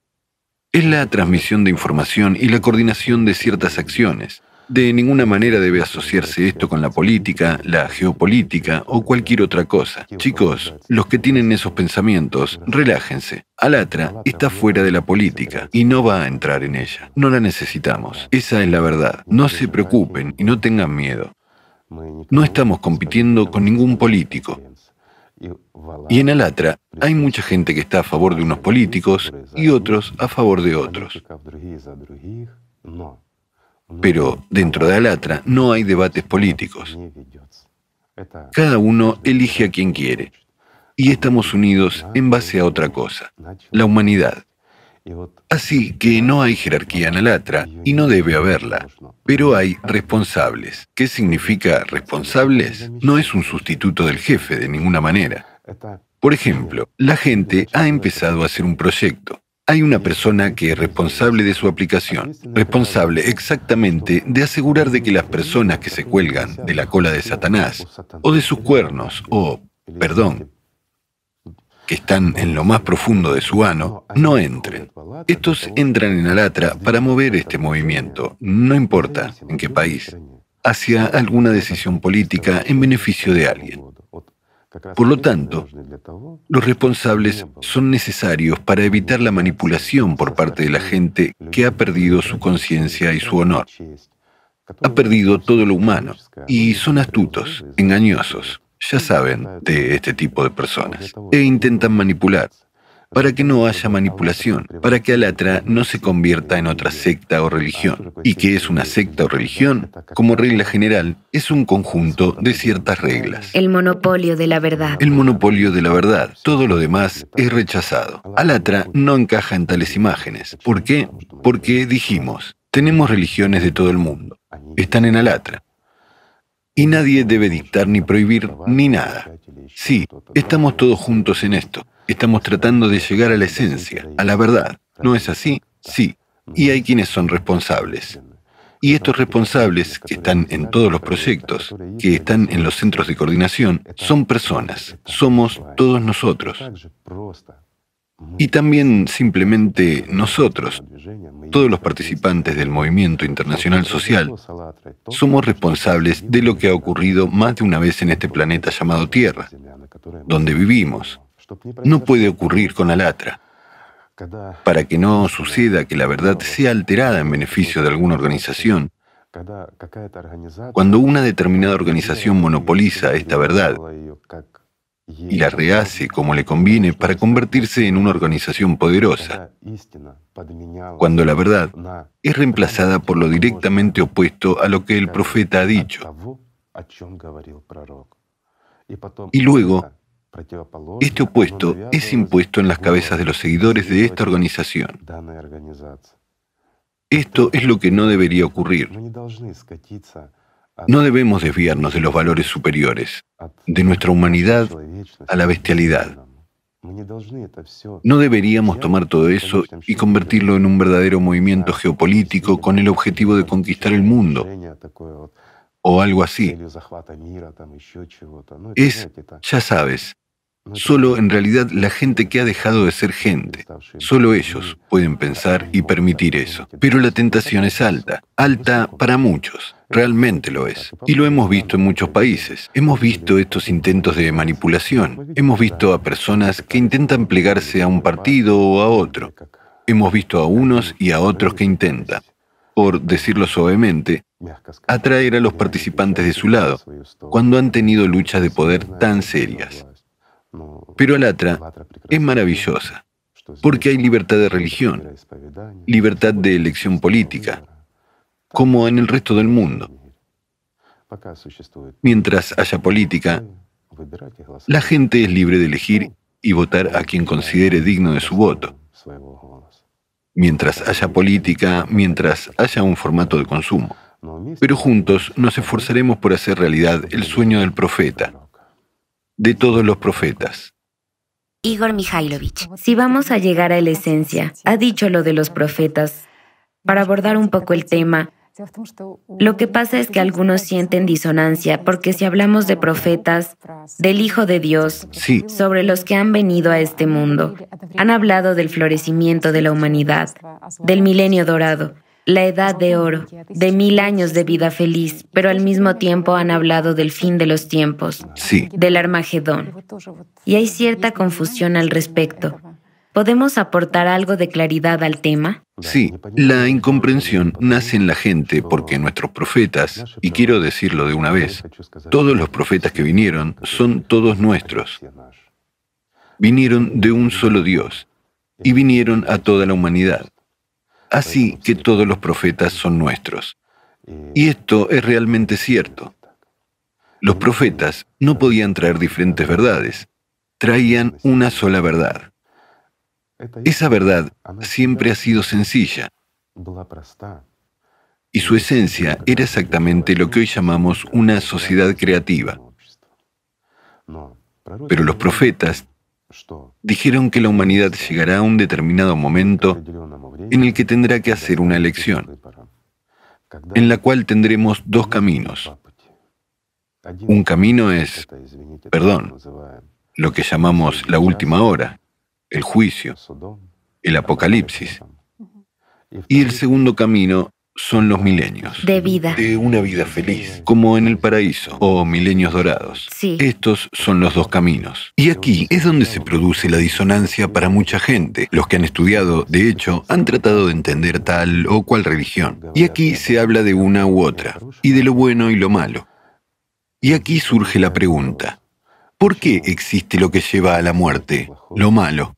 Es la transmisión de información y la coordinación de ciertas acciones. De ninguna manera debe asociarse esto con la política, la geopolítica o cualquier otra cosa. Chicos, los que tienen esos pensamientos, relájense. Alatra está fuera de la política y no va a entrar en ella. No la necesitamos. Esa es la verdad. No se preocupen y no tengan miedo. No estamos compitiendo con ningún político. Y en Alatra hay mucha gente que está a favor de unos políticos y otros a favor de otros. Pero dentro de Alatra no hay debates políticos. Cada uno elige a quien quiere. Y estamos unidos en base a otra cosa, la humanidad. Así que no hay jerarquía en Alatra y no debe haberla, pero hay responsables. ¿Qué significa responsables? No es un sustituto del jefe de ninguna manera. Por ejemplo, la gente ha empezado a hacer un proyecto. Hay una persona que es responsable de su aplicación, responsable exactamente de asegurar de que las personas que se cuelgan de la cola de Satanás, o de sus cuernos, o, perdón, que están en lo más profundo de su ano, no entren. Estos entran en Alatra para mover este movimiento, no importa en qué país, hacia alguna decisión política en beneficio de alguien. Por lo tanto, los responsables son necesarios para evitar la manipulación por parte de la gente que ha perdido su conciencia y su honor. Ha perdido todo lo humano y son astutos, engañosos ya saben de este tipo de personas e intentan manipular para que no haya manipulación, para que Alatra no se convierta en otra secta o religión. ¿Y qué es una secta o religión? Como regla general, es un conjunto de ciertas reglas. El monopolio de la verdad. El monopolio de la verdad. Todo lo demás es rechazado. Alatra no encaja en tales imágenes. ¿Por qué? Porque dijimos, tenemos religiones de todo el mundo. Están en Alatra. Y nadie debe dictar ni prohibir ni nada. Sí, estamos todos juntos en esto. Estamos tratando de llegar a la esencia, a la verdad. ¿No es así? Sí. Y hay quienes son responsables. Y estos responsables, que están en todos los proyectos, que están en los centros de coordinación, son personas. Somos todos nosotros. Y también simplemente nosotros, todos los participantes del movimiento internacional social, somos responsables de lo que ha ocurrido más de una vez en este planeta llamado Tierra, donde vivimos. No puede ocurrir con Alatra. Para que no suceda que la verdad sea alterada en beneficio de alguna organización, cuando una determinada organización monopoliza esta verdad y la rehace como le conviene para convertirse en una organización poderosa, cuando la verdad es reemplazada por lo directamente opuesto a lo que el profeta ha dicho. Y luego, este opuesto es impuesto en las cabezas de los seguidores de esta organización. Esto es lo que no debería ocurrir. No debemos desviarnos de los valores superiores, de nuestra humanidad a la bestialidad. No deberíamos tomar todo eso y convertirlo en un verdadero movimiento geopolítico con el objetivo de conquistar el mundo o algo así. Es, ya sabes, Solo en realidad la gente que ha dejado de ser gente, solo ellos pueden pensar y permitir eso. Pero la tentación es alta, alta para muchos, realmente lo es. Y lo hemos visto en muchos países. Hemos visto estos intentos de manipulación. Hemos visto a personas que intentan plegarse a un partido o a otro. hemos visto a unos y a otros que intentan, por decirlo suavemente, atraer a los participantes de su lado, cuando han tenido luchas de poder tan serias. Pero Alatra es maravillosa, porque hay libertad de religión, libertad de elección política, como en el resto del mundo. Mientras haya política, la gente es libre de elegir y votar a quien considere digno de su voto. Mientras haya política, mientras haya un formato de consumo. Pero juntos nos esforzaremos por hacer realidad el sueño del profeta, de todos los profetas. Igor Mikhailovich, si vamos a llegar a la esencia, ha dicho lo de los profetas. Para abordar un poco el tema, lo que pasa es que algunos sienten disonancia porque si hablamos de profetas, del Hijo de Dios, sobre los que han venido a este mundo, han hablado del florecimiento de la humanidad, del milenio dorado, la edad de oro, de mil años de vida feliz, pero al mismo tiempo han hablado del fin de los tiempos, del Armagedón. Y hay cierta confusión al respecto. ¿Podemos aportar algo de claridad al tema? Sí, la incomprensión nace en la gente porque nuestros profetas, y quiero decirlo de una vez, todos los profetas que vinieron son todos nuestros. Vinieron de un solo Dios y vinieron a toda la humanidad. Así que todos los profetas son nuestros. Y esto es realmente cierto. Los profetas no podían traer diferentes verdades, traían una sola verdad. Esa verdad siempre ha sido sencilla y su esencia era exactamente lo que hoy llamamos una sociedad creativa. Pero los profetas dijeron que la humanidad llegará a un determinado momento en el que tendrá que hacer una elección, en la cual tendremos dos caminos. Un camino es, perdón, lo que llamamos la última hora, el juicio, el apocalipsis. Y el segundo camino son los milenios. De vida. De una vida feliz, como en el paraíso, o milenios dorados. Sí. Estos son los dos caminos. Y aquí es donde se produce la disonancia para mucha gente. Los que han estudiado, de hecho, han tratado de entender tal o cual religión. Y aquí se habla de una u otra, y de lo bueno y lo malo. Y aquí surge la pregunta, ¿por qué existe lo que lleva a la muerte, lo malo?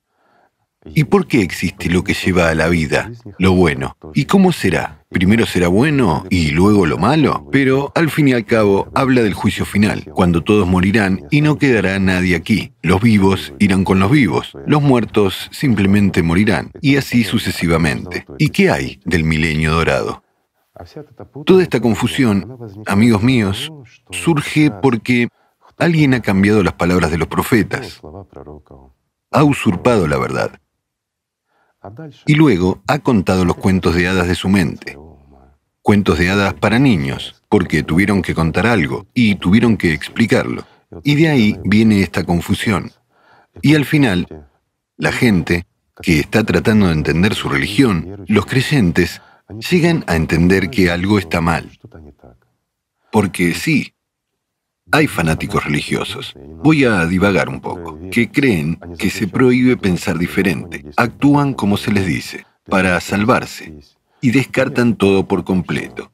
¿Y por qué existe lo que lleva a la vida, lo bueno? ¿Y cómo será? Primero será bueno y luego lo malo, pero al fin y al cabo habla del juicio final, cuando todos morirán y no quedará nadie aquí. Los vivos irán con los vivos, los muertos simplemente morirán, y así sucesivamente. ¿Y qué hay del milenio dorado? Toda esta confusión, amigos míos, surge porque alguien ha cambiado las palabras de los profetas, ha usurpado la verdad y luego ha contado los cuentos de hadas de su mente. Cuentos de hadas para niños, porque tuvieron que contar algo y tuvieron que explicarlo. Y de ahí viene esta confusión. Y al final, la gente que está tratando de entender su religión, los creyentes, llegan a entender que algo está mal. Porque sí, hay fanáticos religiosos, voy a divagar un poco, que creen que se prohíbe pensar diferente, actúan como se les dice, para salvarse, y descartan todo por completo.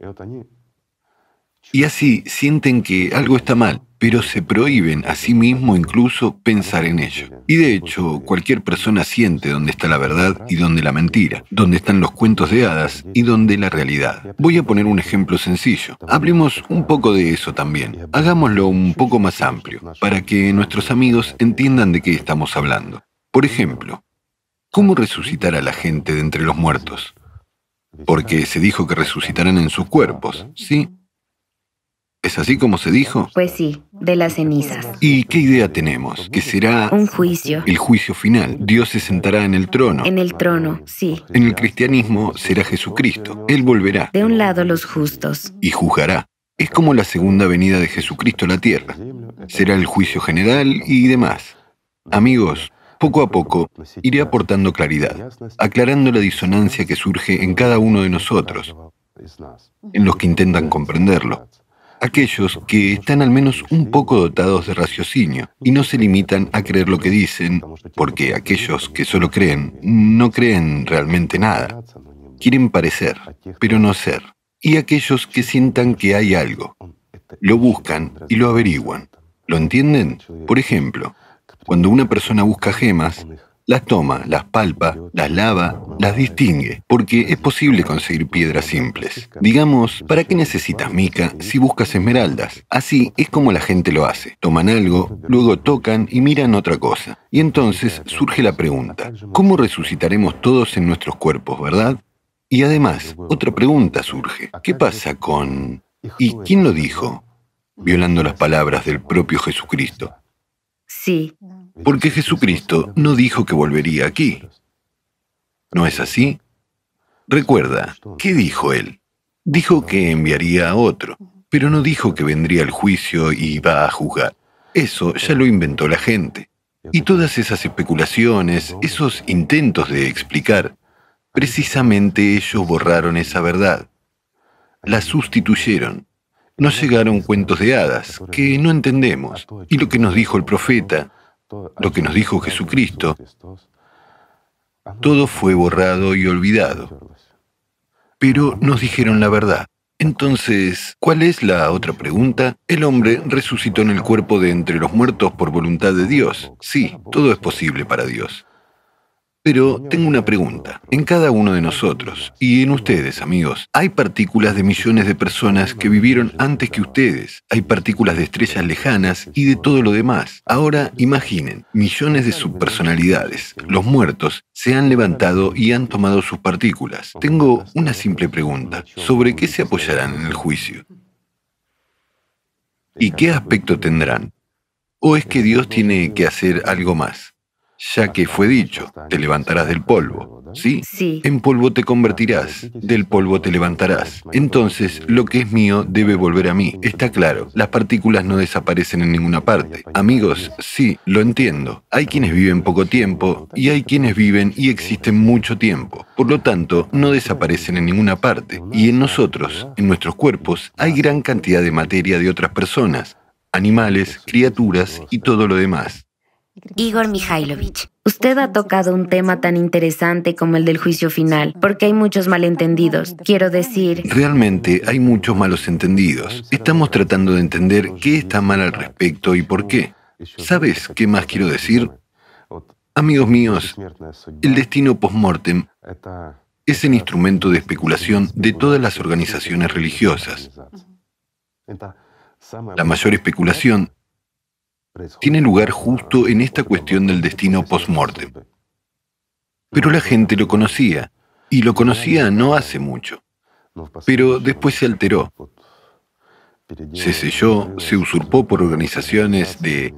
Y así sienten que algo está mal, pero se prohíben a sí mismo incluso pensar en ello. Y de hecho, cualquier persona siente dónde está la verdad y dónde la mentira, dónde están los cuentos de hadas y dónde la realidad. Voy a poner un ejemplo sencillo. Hablemos un poco de eso también. Hagámoslo un poco más amplio, para que nuestros amigos entiendan de qué estamos hablando. Por ejemplo, ¿cómo resucitar a la gente de entre los muertos? Porque se dijo que resucitarán en sus cuerpos, ¿sí? ¿Es así como se dijo? Pues sí, de las cenizas. ¿Y qué idea tenemos? Que será un juicio. El juicio final. Dios se sentará en el trono. En el trono, sí. En el cristianismo será Jesucristo. Él volverá. De un lado los justos. Y juzgará. Es como la segunda venida de Jesucristo a la tierra. Será el juicio general y demás. Amigos, poco a poco iré aportando claridad, aclarando la disonancia que surge en cada uno de nosotros, en los que intentan comprenderlo aquellos que están al menos un poco dotados de raciocinio y no se limitan a creer lo que dicen, porque aquellos que solo creen no creen realmente nada. Quieren parecer, pero no ser. Y aquellos que sientan que hay algo, lo buscan y lo averiguan. ¿Lo entienden? Por ejemplo, cuando una persona busca gemas, las toma, las palpa, las lava, las distingue, porque es posible conseguir piedras simples. Digamos, ¿para qué necesitas mica si buscas esmeraldas? Así es como la gente lo hace. Toman algo, luego tocan y miran otra cosa. Y entonces surge la pregunta, ¿cómo resucitaremos todos en nuestros cuerpos, verdad? Y además, otra pregunta surge, ¿qué pasa con... ¿Y quién lo dijo? Violando las palabras del propio Jesucristo. Sí, porque Jesucristo no dijo que volvería aquí. ¿No es así? Recuerda, ¿qué dijo él? Dijo que enviaría a otro, pero no dijo que vendría al juicio y iba a juzgar. Eso ya lo inventó la gente. Y todas esas especulaciones, esos intentos de explicar, precisamente ellos borraron esa verdad. La sustituyeron. Nos llegaron cuentos de hadas que no entendemos. Y lo que nos dijo el profeta, lo que nos dijo Jesucristo, todo fue borrado y olvidado. Pero nos dijeron la verdad. Entonces, ¿cuál es la otra pregunta? El hombre resucitó en el cuerpo de entre los muertos por voluntad de Dios. Sí, todo es posible para Dios. Pero tengo una pregunta. En cada uno de nosotros, y en ustedes, amigos, hay partículas de millones de personas que vivieron antes que ustedes. Hay partículas de estrellas lejanas y de todo lo demás. Ahora imaginen, millones de subpersonalidades, los muertos, se han levantado y han tomado sus partículas. Tengo una simple pregunta. ¿Sobre qué se apoyarán en el juicio? ¿Y qué aspecto tendrán? ¿O es que Dios tiene que hacer algo más? Ya que fue dicho, te levantarás del polvo, ¿sí? Sí. En polvo te convertirás, del polvo te levantarás. Entonces, lo que es mío debe volver a mí. Está claro, las partículas no desaparecen en ninguna parte. Amigos, sí, lo entiendo. Hay quienes viven poco tiempo y hay quienes viven y existen mucho tiempo. Por lo tanto, no desaparecen en ninguna parte. Y en nosotros, en nuestros cuerpos, hay gran cantidad de materia de otras personas, animales, criaturas y todo lo demás. Igor Mikhailovich, usted ha tocado un tema tan interesante como el del juicio final, porque hay muchos malentendidos. Quiero decir... Realmente hay muchos malos entendidos. Estamos tratando de entender qué está mal al respecto y por qué. ¿Sabes qué más quiero decir? Amigos míos, el destino post-mortem es el instrumento de especulación de todas las organizaciones religiosas. La mayor especulación tiene lugar justo en esta cuestión del destino post-mortem. Pero la gente lo conocía, y lo conocía no hace mucho. Pero después se alteró. Se selló, se usurpó por organizaciones de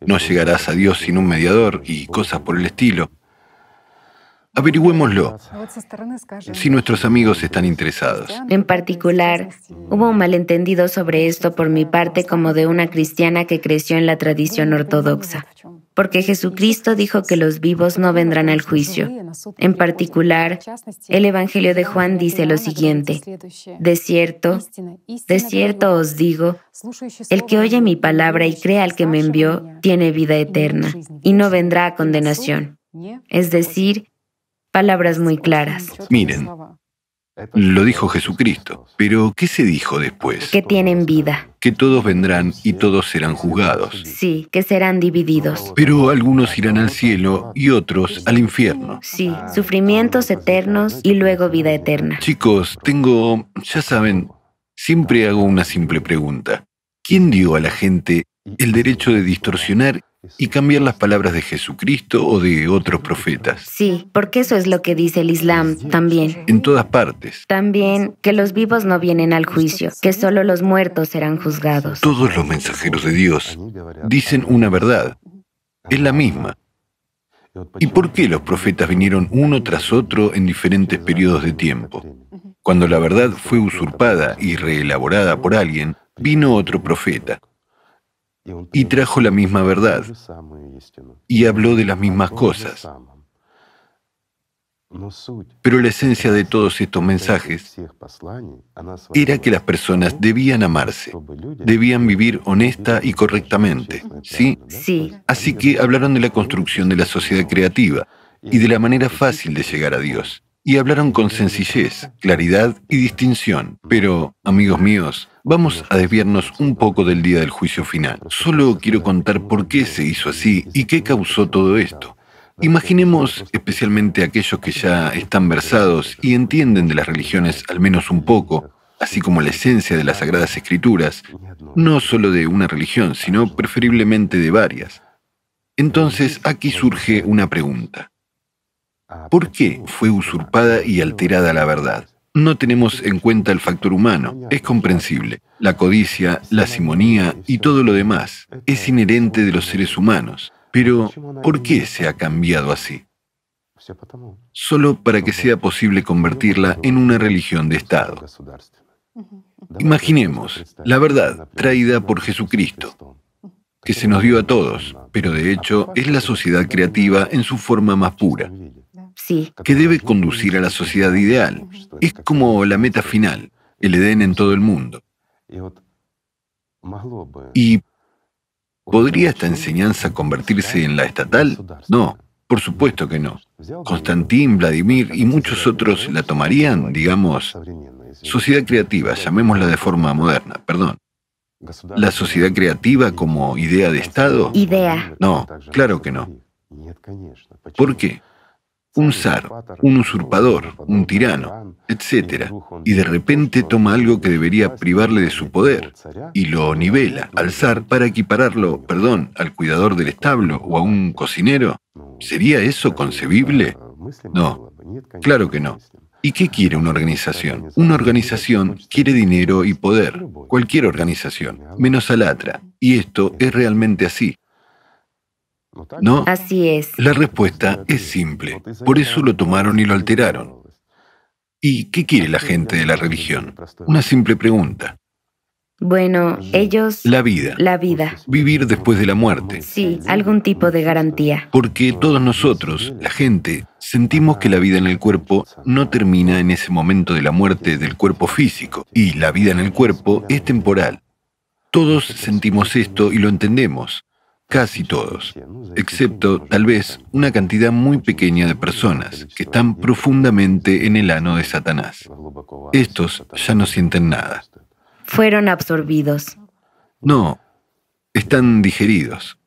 no llegarás a Dios sin un mediador y cosas por el estilo. Averigüémoslo, si nuestros amigos están interesados. En particular, hubo un malentendido sobre esto por mi parte como de una cristiana que creció en la tradición ortodoxa, porque Jesucristo dijo que los vivos no vendrán al juicio. En particular, el Evangelio de Juan dice lo siguiente, de cierto, de cierto os digo, el que oye mi palabra y crea al que me envió, tiene vida eterna, y no vendrá a condenación. Es decir, Palabras muy claras. Miren, lo dijo Jesucristo, pero ¿qué se dijo después? Que tienen vida. Que todos vendrán y todos serán juzgados. Sí, que serán divididos. Pero algunos irán al cielo y otros al infierno. Sí, sufrimientos eternos y luego vida eterna. Chicos, tengo, ya saben, siempre hago una simple pregunta. ¿Quién dio a la gente el derecho de distorsionar y cambiar las palabras de Jesucristo o de otros profetas. Sí, porque eso es lo que dice el Islam también. En todas partes. También que los vivos no vienen al juicio, que solo los muertos serán juzgados. Todos los mensajeros de Dios dicen una verdad. Es la misma. ¿Y por qué los profetas vinieron uno tras otro en diferentes periodos de tiempo? Cuando la verdad fue usurpada y reelaborada por alguien, vino otro profeta y trajo la misma verdad y habló de las mismas cosas. Pero la esencia de todos estos mensajes era que las personas debían amarse, debían vivir honesta y correctamente, ¿sí? Sí. Así que hablaron de la construcción de la sociedad creativa y de la manera fácil de llegar a Dios. Y hablaron con sencillez, claridad y distinción. Pero, amigos míos, vamos a desviarnos un poco del día del juicio final. Solo quiero contar por qué se hizo así y qué causó todo esto. Imaginemos especialmente aquellos que ya están versados y entienden de las religiones al menos un poco, así como la esencia de las sagradas escrituras, no solo de una religión, sino preferiblemente de varias. Entonces aquí surge una pregunta. ¿Por qué fue usurpada y alterada la verdad? No tenemos en cuenta el factor humano, es comprensible. La codicia, la simonía y todo lo demás es inherente de los seres humanos. Pero, ¿por qué se ha cambiado así? Solo para que sea posible convertirla en una religión de Estado. Imaginemos la verdad traída por Jesucristo, que se nos dio a todos, pero de hecho es la sociedad creativa en su forma más pura sí. que debe conducir a la sociedad ideal. Es como la meta final, el Edén en todo el mundo. ¿Y podría esta enseñanza convertirse en la estatal? No, por supuesto que no. Constantín, Vladimir y muchos otros la tomarían, digamos, sociedad creativa, llamémosla de forma moderna, perdón. ¿La sociedad creativa como idea de Estado? Idea. No, claro que no. ¿Por qué? Un zar, un usurpador, un tirano, etc. Y de repente toma algo que debería privarle de su poder y lo nivela al zar para equipararlo, perdón, al cuidador del establo o a un cocinero. ¿Sería eso concebible? No, claro que no. ¿Y qué quiere una organización? Una organización quiere dinero y poder, cualquier organización, menos Alatra. Y esto es realmente así. ¿No? Así es. La respuesta es simple. Por eso lo tomaron y lo alteraron. ¿Y qué quiere la gente de la religión? Una simple pregunta. Bueno, ellos... La vida. La vida. Vivir después de la muerte. Sí, algún tipo de garantía. Porque todos nosotros, la gente, sentimos que la vida en el cuerpo no termina en ese momento de la muerte del cuerpo físico. Y la vida en el cuerpo es temporal. Todos sentimos esto y lo entendemos casi todos, excepto tal vez una cantidad muy pequeña de personas que están profundamente en el ano de Satanás. Estos ya no sienten nada. Fueron absorbidos. No, están digeridos.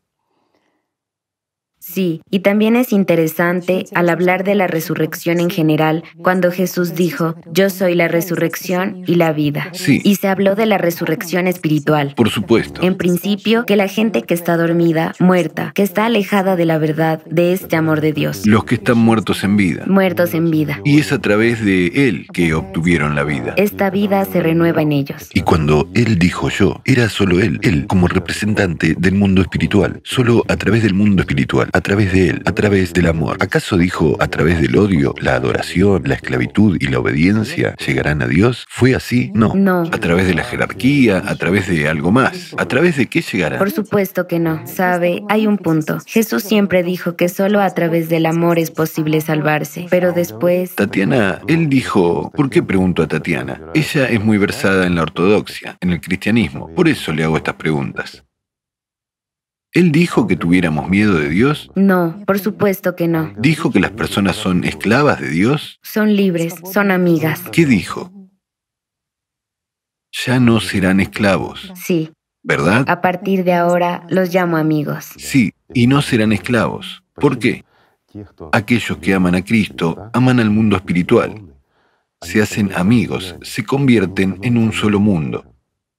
Sí, y también es interesante al hablar de la resurrección en general, cuando Jesús dijo, yo soy la resurrección y la vida. Sí. Y se habló de la resurrección espiritual. Por supuesto. En principio, que la gente que está dormida, muerta, que está alejada de la verdad, de este amor de Dios. Los que están muertos en vida. Muertos en vida. Y es a través de Él que obtuvieron la vida. Esta vida se renueva en ellos. Y cuando Él dijo yo, era solo Él, Él como representante del mundo espiritual, solo a través del mundo espiritual a través de Él, a través del amor. ¿Acaso dijo a través del odio, la adoración, la esclavitud y la obediencia llegarán a Dios? ¿Fue así? No. No. A través de la jerarquía, a través de algo más. ¿A través de qué llegarán? Por supuesto que no. Sabe, hay un punto. Jesús siempre dijo que solo a través del amor es posible salvarse. Pero después... Tatiana, él dijo, ¿por qué pregunto a Tatiana? Ella es muy versada en la ortodoxia, en el cristianismo. Por eso le hago estas preguntas. ¿Él dijo que tuviéramos miedo de Dios? No, por supuesto que no. ¿Dijo que las personas son esclavas de Dios? Son libres, son amigas. ¿Qué dijo? Ya no serán esclavos, Sí, ¿verdad? a partir de ahora los llamo amigos. Sí, y no serán esclavos. ¿Por qué? Aquellos que aman a Cristo aman al mundo espiritual. Se hacen amigos, se convierten en un solo mundo.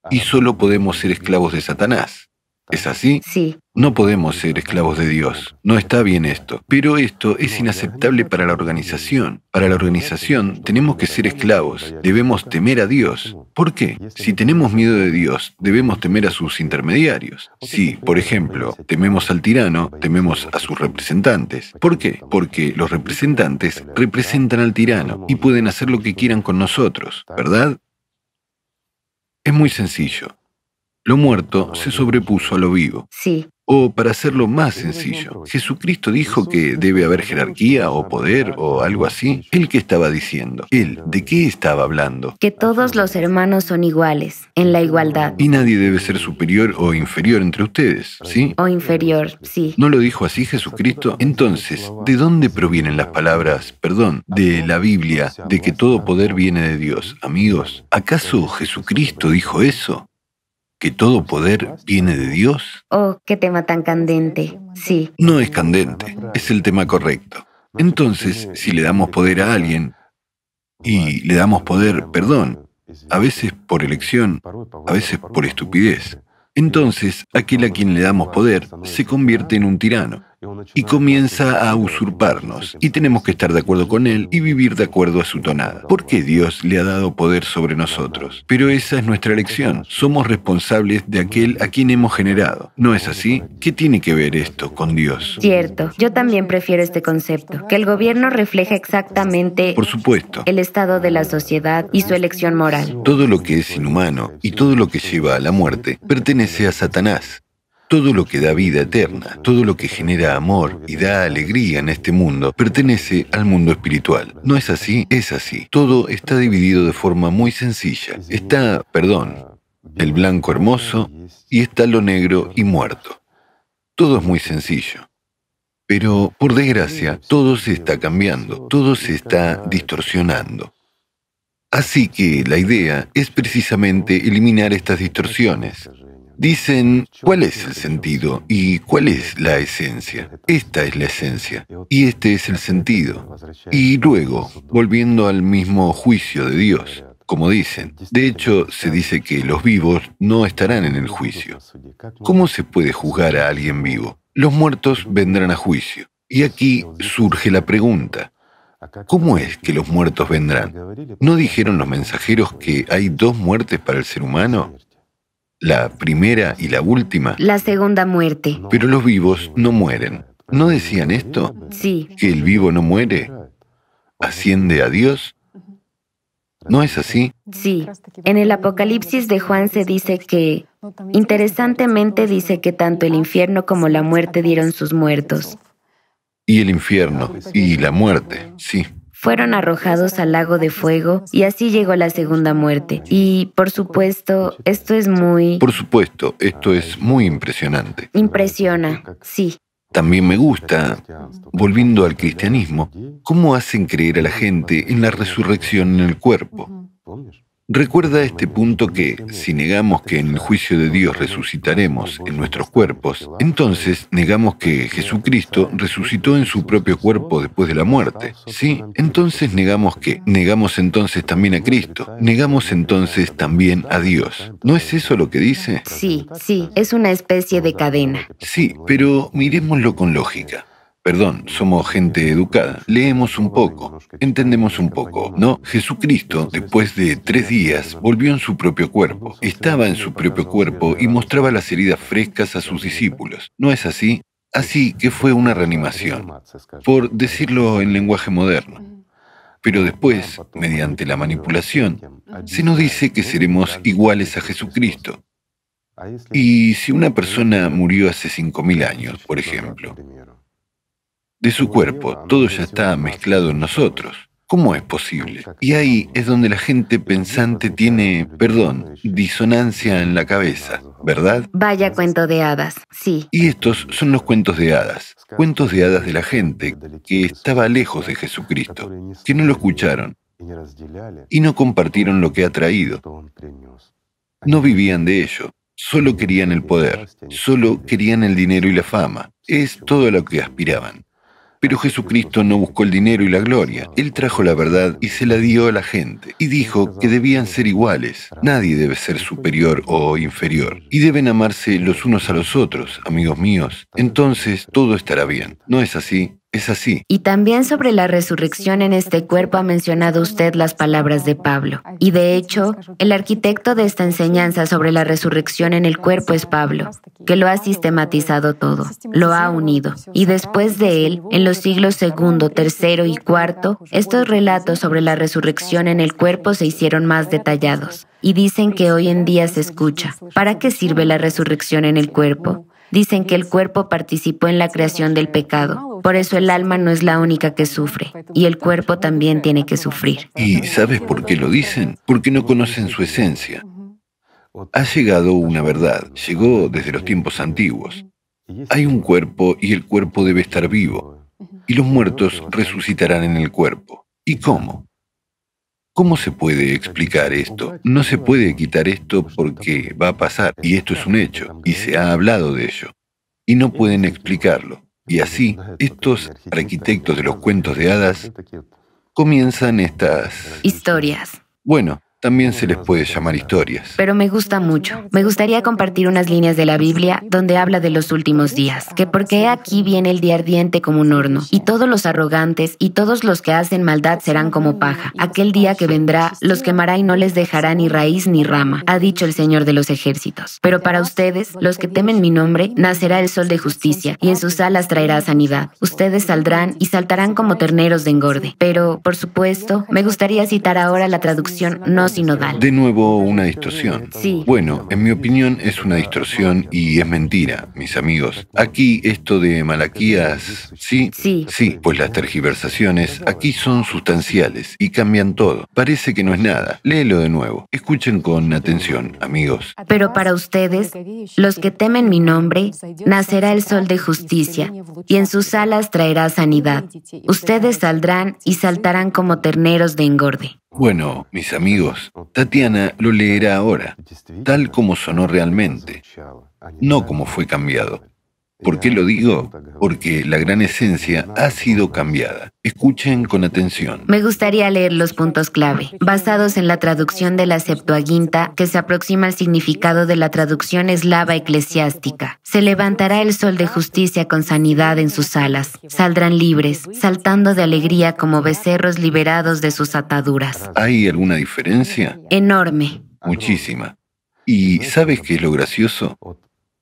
Y solo podemos ser esclavos de Satanás. ¿Es así? Sí, No podemos ser esclavos de Dios. No está bien esto. Pero esto es inaceptable para la organización. Para la organización tenemos que ser esclavos. Debemos temer a Dios. ¿Por qué? Si tenemos miedo de Dios, debemos temer a sus intermediarios. Si, por ejemplo, tememos al tirano, tememos a sus representantes. ¿Por qué? Porque los representantes representan al tirano y pueden hacer lo que quieran con nosotros, ¿verdad? Es muy sencillo. Lo muerto se sobrepuso a lo vivo. sí, O para hacerlo más sencillo, Jesucristo dijo que debe haber jerarquía o poder o algo así. ¿Él qué estaba diciendo? ¿Él de qué estaba hablando? Que todos los hermanos son iguales, en la igualdad. Y nadie debe ser superior o inferior entre ustedes, ¿sí? O inferior, sí. ¿No lo dijo así Jesucristo? Entonces, ¿de dónde provienen las palabras, perdón, de la Biblia, de que todo poder viene de Dios? Amigos, ¿acaso Jesucristo dijo eso? ¿Que todo poder viene de Dios? Oh, qué tema tan candente. Sí. No es candente, es el tema correcto. Entonces, si le damos poder a alguien y le damos poder, perdón, a veces por elección, a veces por estupidez, entonces aquel a quien le damos poder se convierte en un tirano y comienza a usurparnos y tenemos que estar de acuerdo con él y vivir de acuerdo a su tonada. Porque Dios le ha dado poder sobre nosotros. Pero esa es nuestra elección. Somos responsables de aquel a quien hemos generado. ¿No es así? ¿Qué tiene que ver esto con Dios? Cierto. Yo también prefiero este concepto, que el gobierno refleja exactamente Por supuesto. el estado de la sociedad y su elección moral. Todo lo que es inhumano y todo lo que lleva a la muerte pertenece a Satanás. Todo lo que da vida eterna, todo lo que genera amor y da alegría en este mundo, pertenece al mundo espiritual. ¿No es así? Es así. Todo está dividido de forma muy sencilla. Está, perdón, el blanco hermoso y está lo negro y muerto. Todo es muy sencillo. Pero, por desgracia, todo se está cambiando, todo se está distorsionando. Así que la idea es precisamente eliminar estas distorsiones. Dicen, ¿cuál es el sentido y cuál es la esencia? Esta es la esencia y este es el sentido. Y luego, volviendo al mismo juicio de Dios, como dicen, de hecho se dice que los vivos no estarán en el juicio. ¿Cómo se puede juzgar a alguien vivo? Los muertos vendrán a juicio. Y aquí surge la pregunta. ¿Cómo es que los muertos vendrán? ¿No dijeron los mensajeros que hay dos muertes para el ser humano? La primera y la última. La segunda muerte. Pero los vivos no mueren. ¿No decían esto? Sí. ¿Que el vivo no muere? ¿Asciende a Dios? ¿No es así? Sí. En el Apocalipsis de Juan se dice que, interesantemente dice que tanto el infierno como la muerte dieron sus muertos. Y el infierno y la muerte, sí fueron arrojados al lago de fuego y así llegó la segunda muerte. Y por supuesto, esto es muy... Por supuesto, esto es muy impresionante. Impresiona, sí. También me gusta, volviendo al cristianismo, cómo hacen creer a la gente en la resurrección en el cuerpo. Recuerda este punto que, si negamos que en el juicio de Dios resucitaremos en nuestros cuerpos, entonces negamos que Jesucristo resucitó en su propio cuerpo después de la muerte. Sí, entonces negamos que, negamos entonces también a Cristo, negamos entonces también a Dios. ¿No es eso lo que dice? Sí, sí, es una especie de cadena. Sí, pero miremoslo con lógica. Perdón, somos gente educada. Leemos un poco, entendemos un poco. No, Jesucristo, después de tres días, volvió en su propio cuerpo. Estaba en su propio cuerpo y mostraba las heridas frescas a sus discípulos. ¿No es así? Así que fue una reanimación, por decirlo en lenguaje moderno. Pero después, mediante la manipulación, se nos dice que seremos iguales a Jesucristo. Y si una persona murió hace 5.000 años, por ejemplo, de su cuerpo, todo ya está mezclado en nosotros. ¿Cómo es posible? Y ahí es donde la gente pensante tiene, perdón, disonancia en la cabeza, ¿verdad? Vaya cuento de hadas, sí. Y estos son los cuentos de hadas, cuentos de hadas de la gente que estaba lejos de Jesucristo, que no lo escucharon y no compartieron lo que ha traído. No vivían de ello, solo querían el poder, solo querían el dinero y la fama. Es todo lo que aspiraban. Pero Jesucristo no buscó el dinero y la gloria. Él trajo la verdad y se la dio a la gente. Y dijo que debían ser iguales. Nadie debe ser superior o inferior. Y deben amarse los unos a los otros, amigos míos. Entonces todo estará bien. ¿No es así? Es así. Y también sobre la resurrección en este cuerpo ha mencionado usted las palabras de Pablo. Y de hecho, el arquitecto de esta enseñanza sobre la resurrección en el cuerpo es Pablo, que lo ha sistematizado todo, lo ha unido. Y después de él, en los siglos segundo, tercero y cuarto, estos relatos sobre la resurrección en el cuerpo se hicieron más detallados. Y dicen que hoy en día se escucha. ¿Para qué sirve la resurrección en el cuerpo? Dicen que el cuerpo participó en la creación del pecado. Por eso el alma no es la única que sufre, y el cuerpo también tiene que sufrir. ¿Y sabes por qué lo dicen? Porque no conocen su esencia. Ha llegado una verdad, llegó desde los tiempos antiguos. Hay un cuerpo y el cuerpo debe estar vivo, y los muertos resucitarán en el cuerpo. ¿Y cómo? ¿Cómo se puede explicar esto? No se puede quitar esto porque va a pasar, y esto es un hecho, y se ha hablado de ello, y no pueden explicarlo. Y así, estos arquitectos de los cuentos de hadas comienzan estas... Historias. Bueno, también se les puede llamar historias. Pero me gusta mucho. Me gustaría compartir unas líneas de la Biblia donde habla de los últimos días, que porque aquí viene el día ardiente como un horno, y todos los arrogantes y todos los que hacen maldad serán como paja. Aquel día que vendrá los quemará y no les dejará ni raíz ni rama, ha dicho el Señor de los ejércitos. Pero para ustedes, los que temen mi nombre, nacerá el sol de justicia, y en sus alas traerá sanidad. Ustedes saldrán y saltarán como terneros de engorde. Pero, por supuesto, me gustaría citar ahora la traducción no de nuevo una distorsión. Sí. Bueno, en mi opinión es una distorsión y es mentira, mis amigos. Aquí esto de Malaquías, ¿sí? Sí. Sí, pues las tergiversaciones aquí son sustanciales y cambian todo. Parece que no es nada. Léelo de nuevo. Escuchen con atención, amigos. Pero para ustedes, los que temen mi nombre, nacerá el sol de justicia y en sus alas traerá sanidad. Ustedes saldrán y saltarán como terneros de engorde. Bueno, mis amigos, Tatiana lo leerá ahora, tal como sonó realmente, no como fue cambiado. ¿Por qué lo digo? Porque la gran esencia ha sido cambiada. Escuchen con atención. Me gustaría leer los puntos clave, basados en la traducción de la Septuaginta, que se aproxima al significado de la traducción eslava eclesiástica. Se levantará el sol de justicia con sanidad en sus alas. Saldrán libres, saltando de alegría como becerros liberados de sus ataduras. ¿Hay alguna diferencia? Enorme. Muchísima. ¿Y sabes qué es lo gracioso?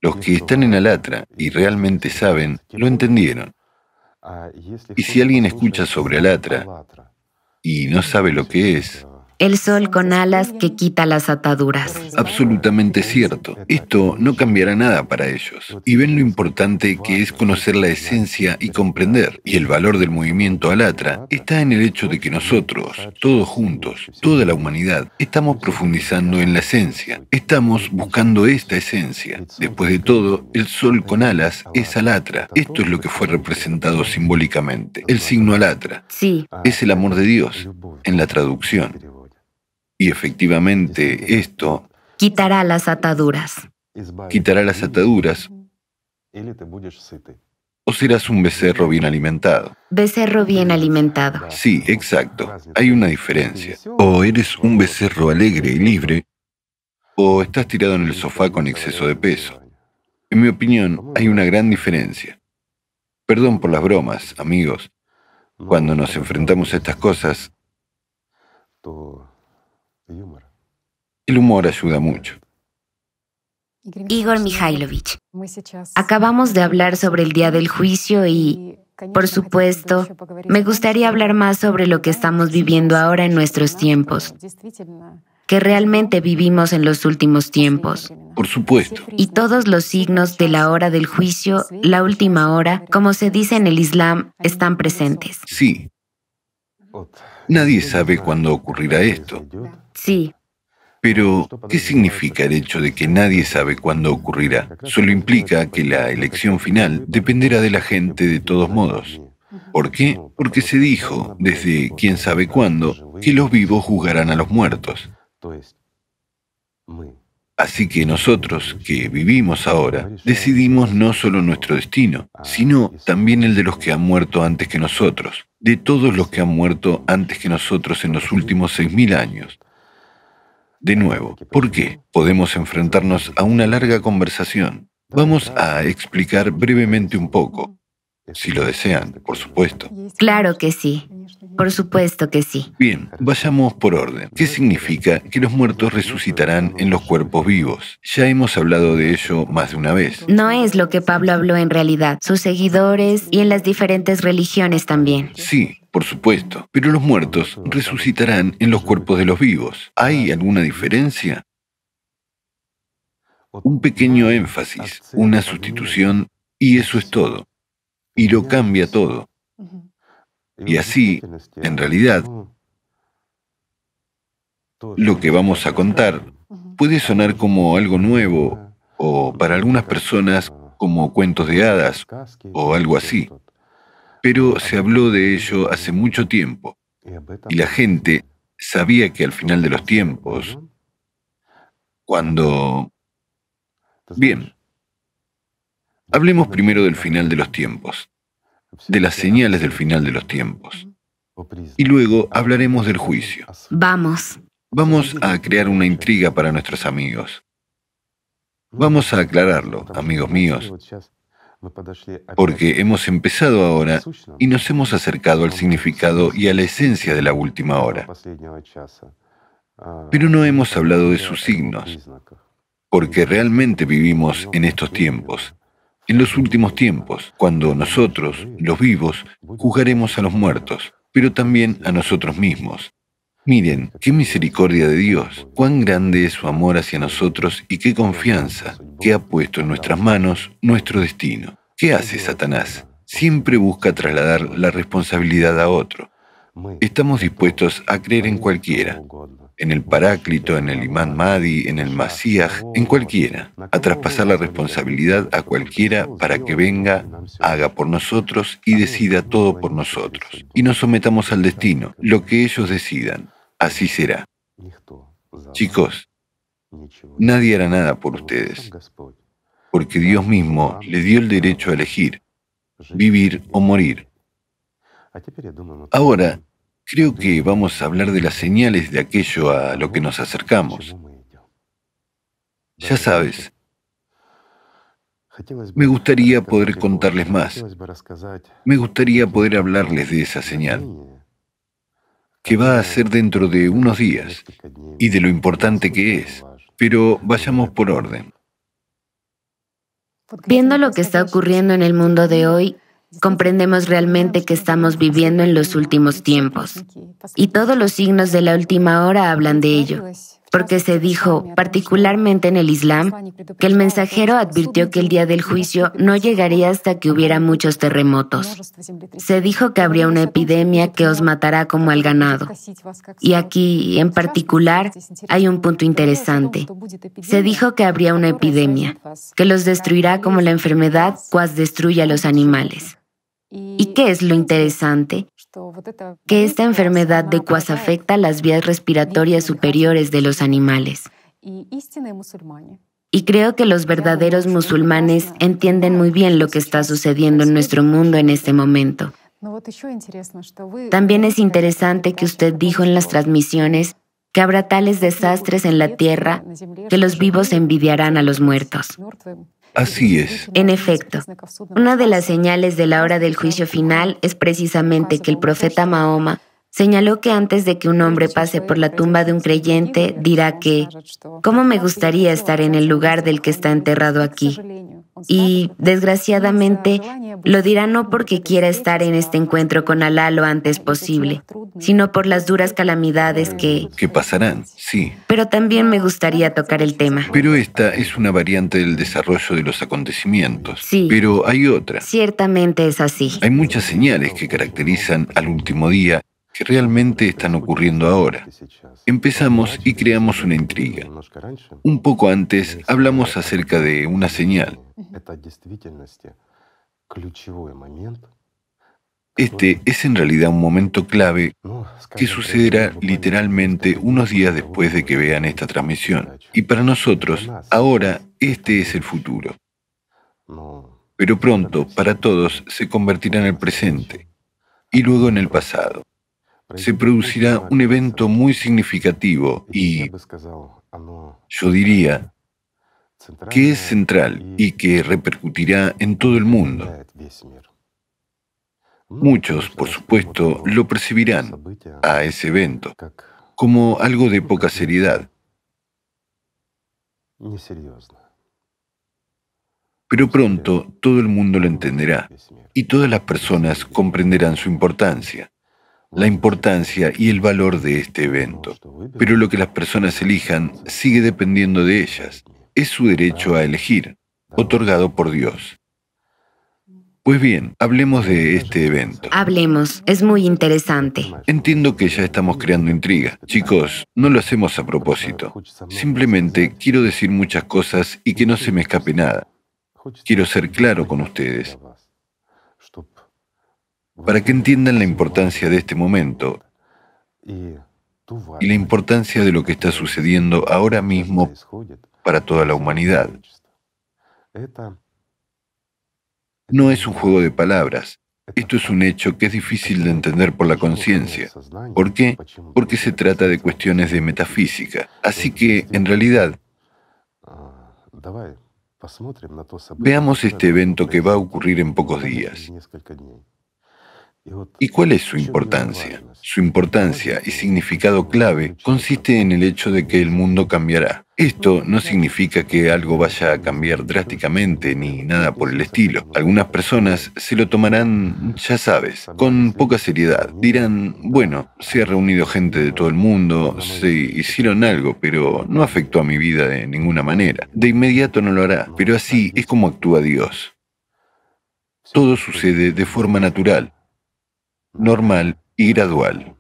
Los que están en Alatra y realmente saben, lo entendieron. Y si alguien escucha sobre Alatra y no sabe lo que es, el sol con alas que quita las ataduras. Absolutamente cierto. Esto no cambiará nada para ellos. Y ven lo importante que es conocer la esencia y comprender. Y el valor del movimiento Alatra está en el hecho de que nosotros, todos juntos, toda la humanidad, estamos profundizando en la esencia. Estamos buscando esta esencia. Después de todo, el sol con alas es Alatra. Esto es lo que fue representado simbólicamente. El signo Alatra. Sí. Es el amor de Dios en la traducción. Y efectivamente esto quitará las ataduras. Quitará las ataduras. O serás un becerro bien alimentado. Becerro bien alimentado. Sí, exacto. Hay una diferencia. O eres un becerro alegre y libre, o estás tirado en el sofá con exceso de peso. En mi opinión, hay una gran diferencia. Perdón por las bromas, amigos. Cuando nos enfrentamos a estas cosas, el humor ayuda mucho. Igor Mikhailovich, acabamos de hablar sobre el día del juicio y, por supuesto, me gustaría hablar más sobre lo que estamos viviendo ahora en nuestros tiempos, que realmente vivimos en los últimos tiempos. Por supuesto. Y todos los signos de la hora del juicio, la última hora, como se dice en el Islam, están presentes. Sí. Nadie sabe cuándo ocurrirá esto. Sí. Pero, ¿qué significa el hecho de que nadie sabe cuándo ocurrirá? Solo implica que la elección final dependerá de la gente de todos modos. ¿Por qué? Porque se dijo, desde quién sabe cuándo, que los vivos juzgarán a los muertos. Así que nosotros, que vivimos ahora, decidimos no solo nuestro destino, sino también el de los que han muerto antes que nosotros, de todos los que han muerto antes que nosotros en los últimos seis mil años. De nuevo, ¿por qué? Podemos enfrentarnos a una larga conversación. Vamos a explicar brevemente un poco, si lo desean, por supuesto. Claro que sí. Por supuesto que sí. Bien, vayamos por orden. ¿Qué significa que los muertos resucitarán en los cuerpos vivos? Ya hemos hablado de ello más de una vez. No es lo que Pablo habló en realidad. Sus seguidores y en las diferentes religiones también. Sí, por supuesto, pero los muertos resucitarán en los cuerpos de los vivos. ¿Hay alguna diferencia? un pequeño énfasis, una sustitución, y eso es todo. Y lo cambia todo. Y así, en realidad, lo que vamos a contar puede sonar como algo nuevo o para algunas personas como cuentos de hadas o algo así. Pero se habló de ello hace mucho tiempo y la gente sabía que al final de los tiempos, cuando... Bien, hablemos primero del final de los tiempos, de las señales del final de los tiempos, y luego hablaremos del juicio. Vamos. Vamos a crear una intriga para nuestros amigos. Vamos a aclararlo, amigos míos, porque hemos empezado ahora y nos hemos acercado al significado y a la esencia de la última hora. Pero no hemos hablado de sus signos, porque realmente vivimos en estos tiempos, en los últimos tiempos, cuando nosotros, los vivos, juzgaremos a los muertos, pero también a nosotros mismos, Miren, qué misericordia de Dios, cuán grande es su amor hacia nosotros y qué confianza que ha puesto en nuestras manos nuestro destino. ¿Qué hace Satanás? Siempre busca trasladar la responsabilidad a otro. Estamos dispuestos a creer en cualquiera, en el Paráclito, en el Imán Mahdi, en el Masías, en cualquiera, a traspasar la responsabilidad a cualquiera para que venga, haga por nosotros y decida todo por nosotros. Y nos sometamos al destino, lo que ellos decidan así será. Chicos, nadie hará nada por ustedes, porque Dios mismo le dio el derecho a elegir, vivir o morir. Ahora, creo que vamos a hablar de las señales de aquello a lo que nos acercamos. Ya sabes, me gustaría poder contarles más. Me gustaría poder hablarles de esa señal que va a ser dentro de unos días y de lo importante que es. Pero vayamos por orden. Viendo lo que está ocurriendo en el mundo de hoy, comprendemos realmente que estamos viviendo en los últimos tiempos. Y todos los signos de la última hora hablan de ello porque se dijo, particularmente en el Islam, que el mensajero advirtió que el día del juicio no llegaría hasta que hubiera muchos terremotos. Se dijo que habría una epidemia que os matará como al ganado. Y aquí, en particular, hay un punto interesante. Se dijo que habría una epidemia, que los destruirá como la enfermedad cuas destruye a los animales. ¿Y qué es lo interesante? Que esta enfermedad de cuas afecta las vías respiratorias superiores de los animales. Y creo que los verdaderos musulmanes entienden muy bien lo que está sucediendo en nuestro mundo en este momento. También es interesante que usted dijo en las transmisiones que habrá tales desastres en la tierra que los vivos envidiarán a los muertos. Así es. En efecto, una de las señales de la hora del juicio final es precisamente que el profeta Mahoma señaló que antes de que un hombre pase por la tumba de un creyente, dirá que, ¿cómo me gustaría estar en el lugar del que está enterrado aquí? Y, desgraciadamente, lo dirá no porque quiera estar en este encuentro con Alá lo antes posible, sino por las duras calamidades que... Que pasarán, sí. Pero también me gustaría tocar el tema. Pero esta es una variante del desarrollo de los acontecimientos. Sí. Pero hay otra. Ciertamente es así. Hay muchas señales que caracterizan al último día que realmente están ocurriendo ahora. Empezamos y creamos una intriga. Un poco antes hablamos acerca de una señal. Este es en realidad un momento clave que sucederá literalmente unos días después de que vean esta transmisión. Y para nosotros, ahora, este es el futuro. Pero pronto, para todos, se convertirá en el presente y luego en el pasado se producirá un evento muy significativo y, yo diría, que es central y que repercutirá en todo el mundo. Muchos, por supuesto, lo percibirán a ese evento como algo de poca seriedad. Pero pronto todo el mundo lo entenderá y todas las personas comprenderán su importancia la importancia y el valor de este evento. Pero lo que las personas elijan sigue dependiendo de ellas. es su derecho a elegir, otorgado por Dios. Pues bien, hablemos de este evento. Hablemos, es muy interesante. Entiendo que ya estamos creando intriga. Chicos, no lo hacemos a propósito. Simplemente quiero decir muchas cosas y que no se me escape nada. Quiero ser claro con ustedes. Para que entiendan la importancia de este momento y la importancia de lo que está sucediendo ahora mismo para toda la humanidad. No es un juego de palabras. Esto es un hecho que es difícil de entender por la conciencia. ¿Por qué? Porque se trata de cuestiones de metafísica. Así que, en realidad, veamos este evento que va a ocurrir en pocos días. ¿Y cuál es su importancia? Su importancia y significado clave consiste en el hecho de que el mundo cambiará. Esto no significa que algo vaya a cambiar drásticamente ni nada por el estilo. Algunas personas se lo tomarán, ya sabes, con poca seriedad. Dirán, bueno, se ha reunido gente de todo el mundo, se hicieron algo, pero no afectó a mi vida de ninguna manera. De inmediato no lo hará, pero así es como actúa Dios. Todo sucede de forma natural, normal y gradual.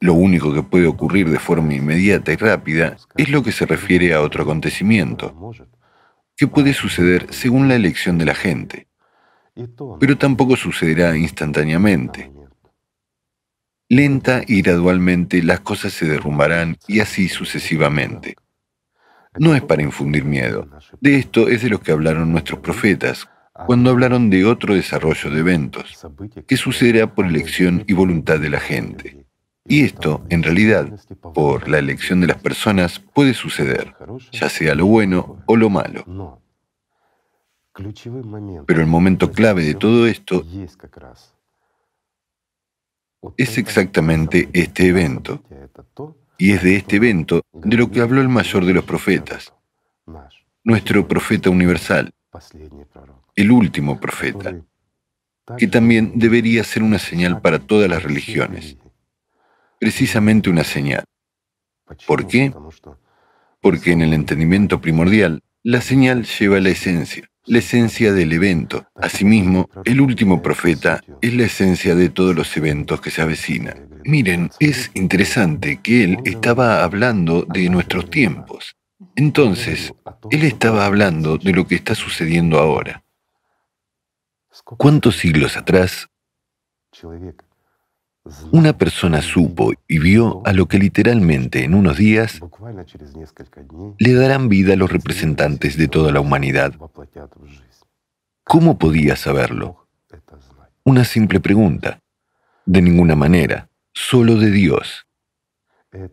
Lo único que puede ocurrir de forma inmediata y rápida es lo que se refiere a otro acontecimiento, que puede suceder según la elección de la gente, pero tampoco sucederá instantáneamente. Lenta y gradualmente las cosas se derrumbarán y así sucesivamente. No es para infundir miedo. De esto es de lo que hablaron nuestros profetas cuando hablaron de otro desarrollo de eventos, que sucederá por elección y voluntad de la gente. Y esto, en realidad, por la elección de las personas, puede suceder, ya sea lo bueno o lo malo. Pero el momento clave de todo esto es exactamente este evento. Y es de este evento de lo que habló el mayor de los profetas, nuestro profeta universal, el último profeta, que también debería ser una señal para todas las religiones, precisamente una señal. ¿Por qué? Porque en el entendimiento primordial, la señal lleva la esencia, la esencia del evento. Asimismo, el último profeta es la esencia de todos los eventos que se avecinan. Miren, es interesante que él estaba hablando de nuestros tiempos. Entonces, él estaba hablando de lo que está sucediendo ahora. ¿Cuántos siglos atrás una persona supo y vio a lo que literalmente en unos días le darán vida a los representantes de toda la humanidad? ¿Cómo podía saberlo? Una simple pregunta. De ninguna manera, solo de Dios.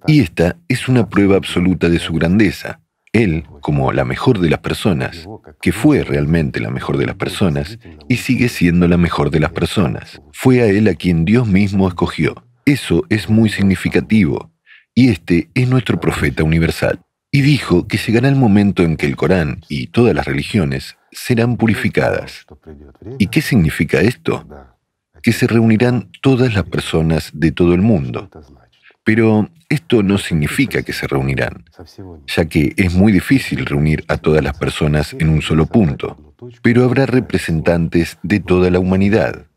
Y esta es una prueba absoluta de su grandeza. Él, como la mejor de las personas, que fue realmente la mejor de las personas y sigue siendo la mejor de las personas, fue a Él a quien Dios mismo escogió. Eso es muy significativo, y este es nuestro profeta universal. Y dijo que llegará el momento en que el Corán y todas las religiones serán purificadas. ¿Y qué significa esto? Que se reunirán todas las personas de todo el mundo. Pero esto no significa que se reunirán, ya que es muy difícil reunir a todas las personas en un solo punto, pero habrá representantes de toda la humanidad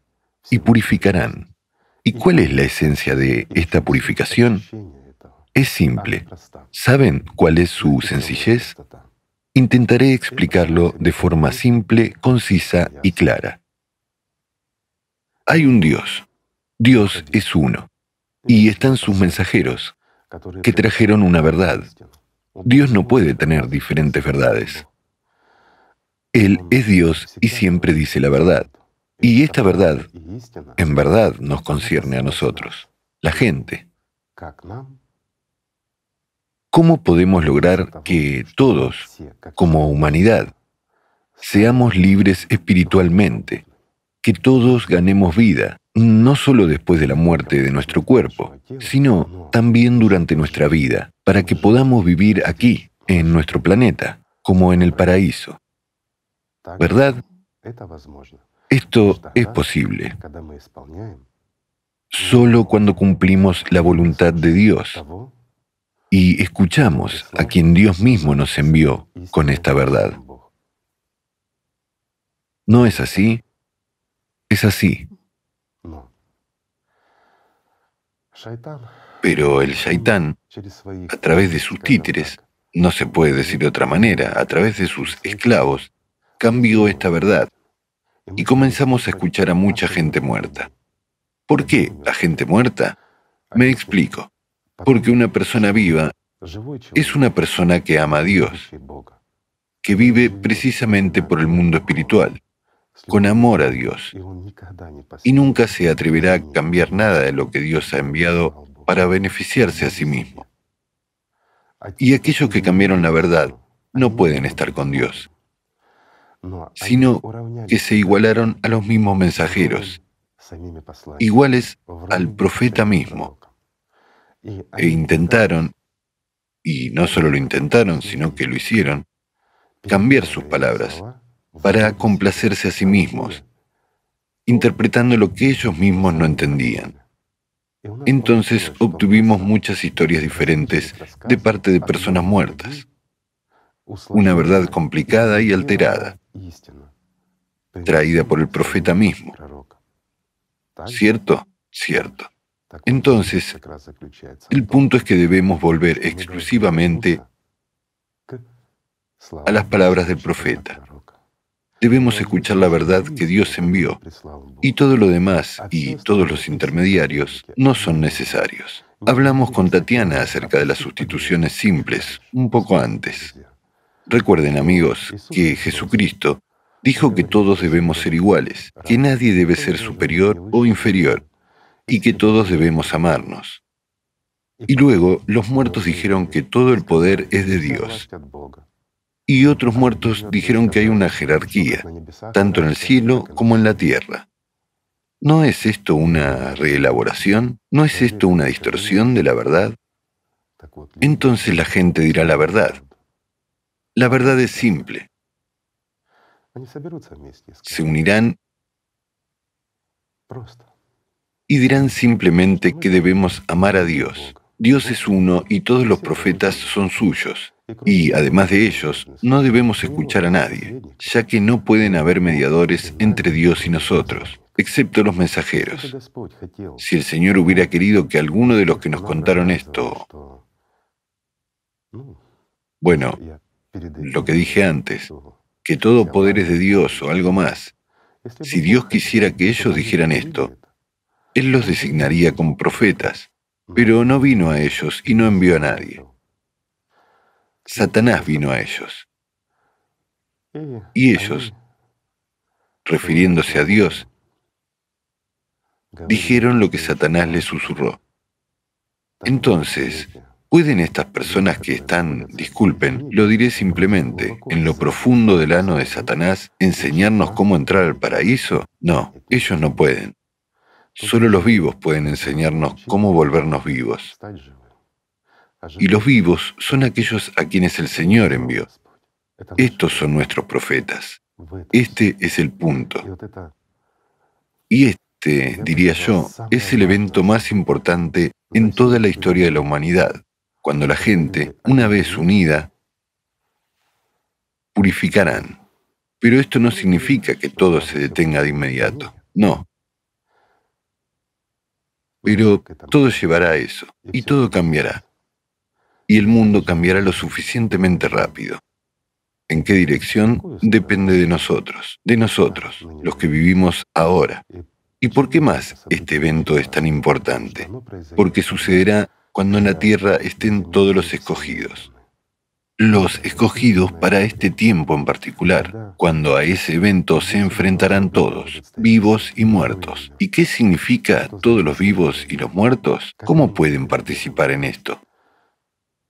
y purificarán. ¿Y cuál es la esencia de esta purificación? Es simple. ¿Saben cuál es su sencillez? Intentaré explicarlo de forma simple, concisa y clara. Hay un Dios. Dios es uno. Y están sus mensajeros, que trajeron una verdad. Dios no puede tener diferentes verdades. Él es Dios y siempre dice la verdad. Y esta verdad, en verdad, nos concierne a nosotros, la gente. ¿Cómo podemos lograr que todos, como humanidad, seamos libres espiritualmente, que todos ganemos vida, no solo después de la muerte de nuestro cuerpo, sino también durante nuestra vida, para que podamos vivir aquí, en nuestro planeta, como en el paraíso. ¿Verdad? Esto es posible. solo cuando cumplimos la voluntad de Dios y escuchamos a quien Dios mismo nos envió con esta verdad. ¿No es así? Es así. Pero el shaitán, a través de sus títeres, no se puede decir de otra manera, a través de sus esclavos, cambió esta verdad. Y comenzamos a escuchar a mucha gente muerta. ¿Por qué a gente muerta? Me explico. Porque una persona viva es una persona que ama a Dios, que vive precisamente por el mundo espiritual, con amor a Dios, y nunca se atreverá a cambiar nada de lo que Dios ha enviado para beneficiarse a sí mismo. Y aquellos que cambiaron la verdad no pueden estar con Dios, sino que se igualaron a los mismos mensajeros, iguales al profeta mismo, e intentaron, y no solo lo intentaron, sino que lo hicieron, cambiar sus palabras para complacerse a sí mismos, interpretando lo que ellos mismos no entendían. Entonces obtuvimos muchas historias diferentes de parte de personas muertas. Una verdad complicada y alterada, traída por el profeta mismo. ¿Cierto? Cierto. Entonces, el punto es que debemos volver exclusivamente a las palabras del profeta. Debemos escuchar la verdad que Dios envió y todo lo demás y todos los intermediarios no son necesarios. Hablamos con Tatiana acerca de las sustituciones simples un poco antes. Recuerden amigos que Jesucristo dijo que todos debemos ser iguales, que nadie debe ser superior o inferior y que todos debemos amarnos. Y luego los muertos dijeron que todo el poder es de Dios y otros muertos dijeron que hay una jerarquía, tanto en el cielo como en la tierra. ¿No es esto una reelaboración? ¿No es esto una distorsión de la verdad? Entonces la gente dirá la verdad. La verdad es simple. Se unirán y dirán simplemente que debemos amar a Dios. Dios es uno y todos los profetas son suyos. Y además de ellos, no debemos escuchar a nadie, ya que no pueden haber mediadores entre Dios y nosotros, excepto los mensajeros. Si el Señor hubiera querido que alguno de los que nos contaron esto... Bueno, lo que dije antes, que todo poder es de Dios o algo más, si Dios quisiera que ellos dijeran esto, Él los designaría como profetas, pero no vino a ellos y no envió a nadie. Satanás vino a ellos. Y ellos, refiriéndose a Dios, dijeron lo que Satanás les susurró. Entonces, ¿pueden estas personas que están, disculpen, lo diré simplemente, en lo profundo del ano de Satanás, enseñarnos cómo entrar al paraíso? No, ellos no pueden. Solo los vivos pueden enseñarnos cómo volvernos vivos. Y los vivos son aquellos a quienes el Señor envió. Estos son nuestros profetas. Este es el punto. Y este, diría yo, es el evento más importante en toda la historia de la humanidad, cuando la gente, una vez unida, purificarán. Pero esto no significa que todo se detenga de inmediato. No. Pero todo llevará a eso, y todo cambiará y el mundo cambiará lo suficientemente rápido. ¿En qué dirección? Depende de nosotros, de nosotros, los que vivimos ahora. ¿Y por qué más este evento es tan importante? Porque sucederá cuando en la tierra estén todos los escogidos. Los escogidos para este tiempo en particular, cuando a ese evento se enfrentarán todos, vivos y muertos. ¿Y qué significa todos los vivos y los muertos? ¿Cómo pueden participar en esto?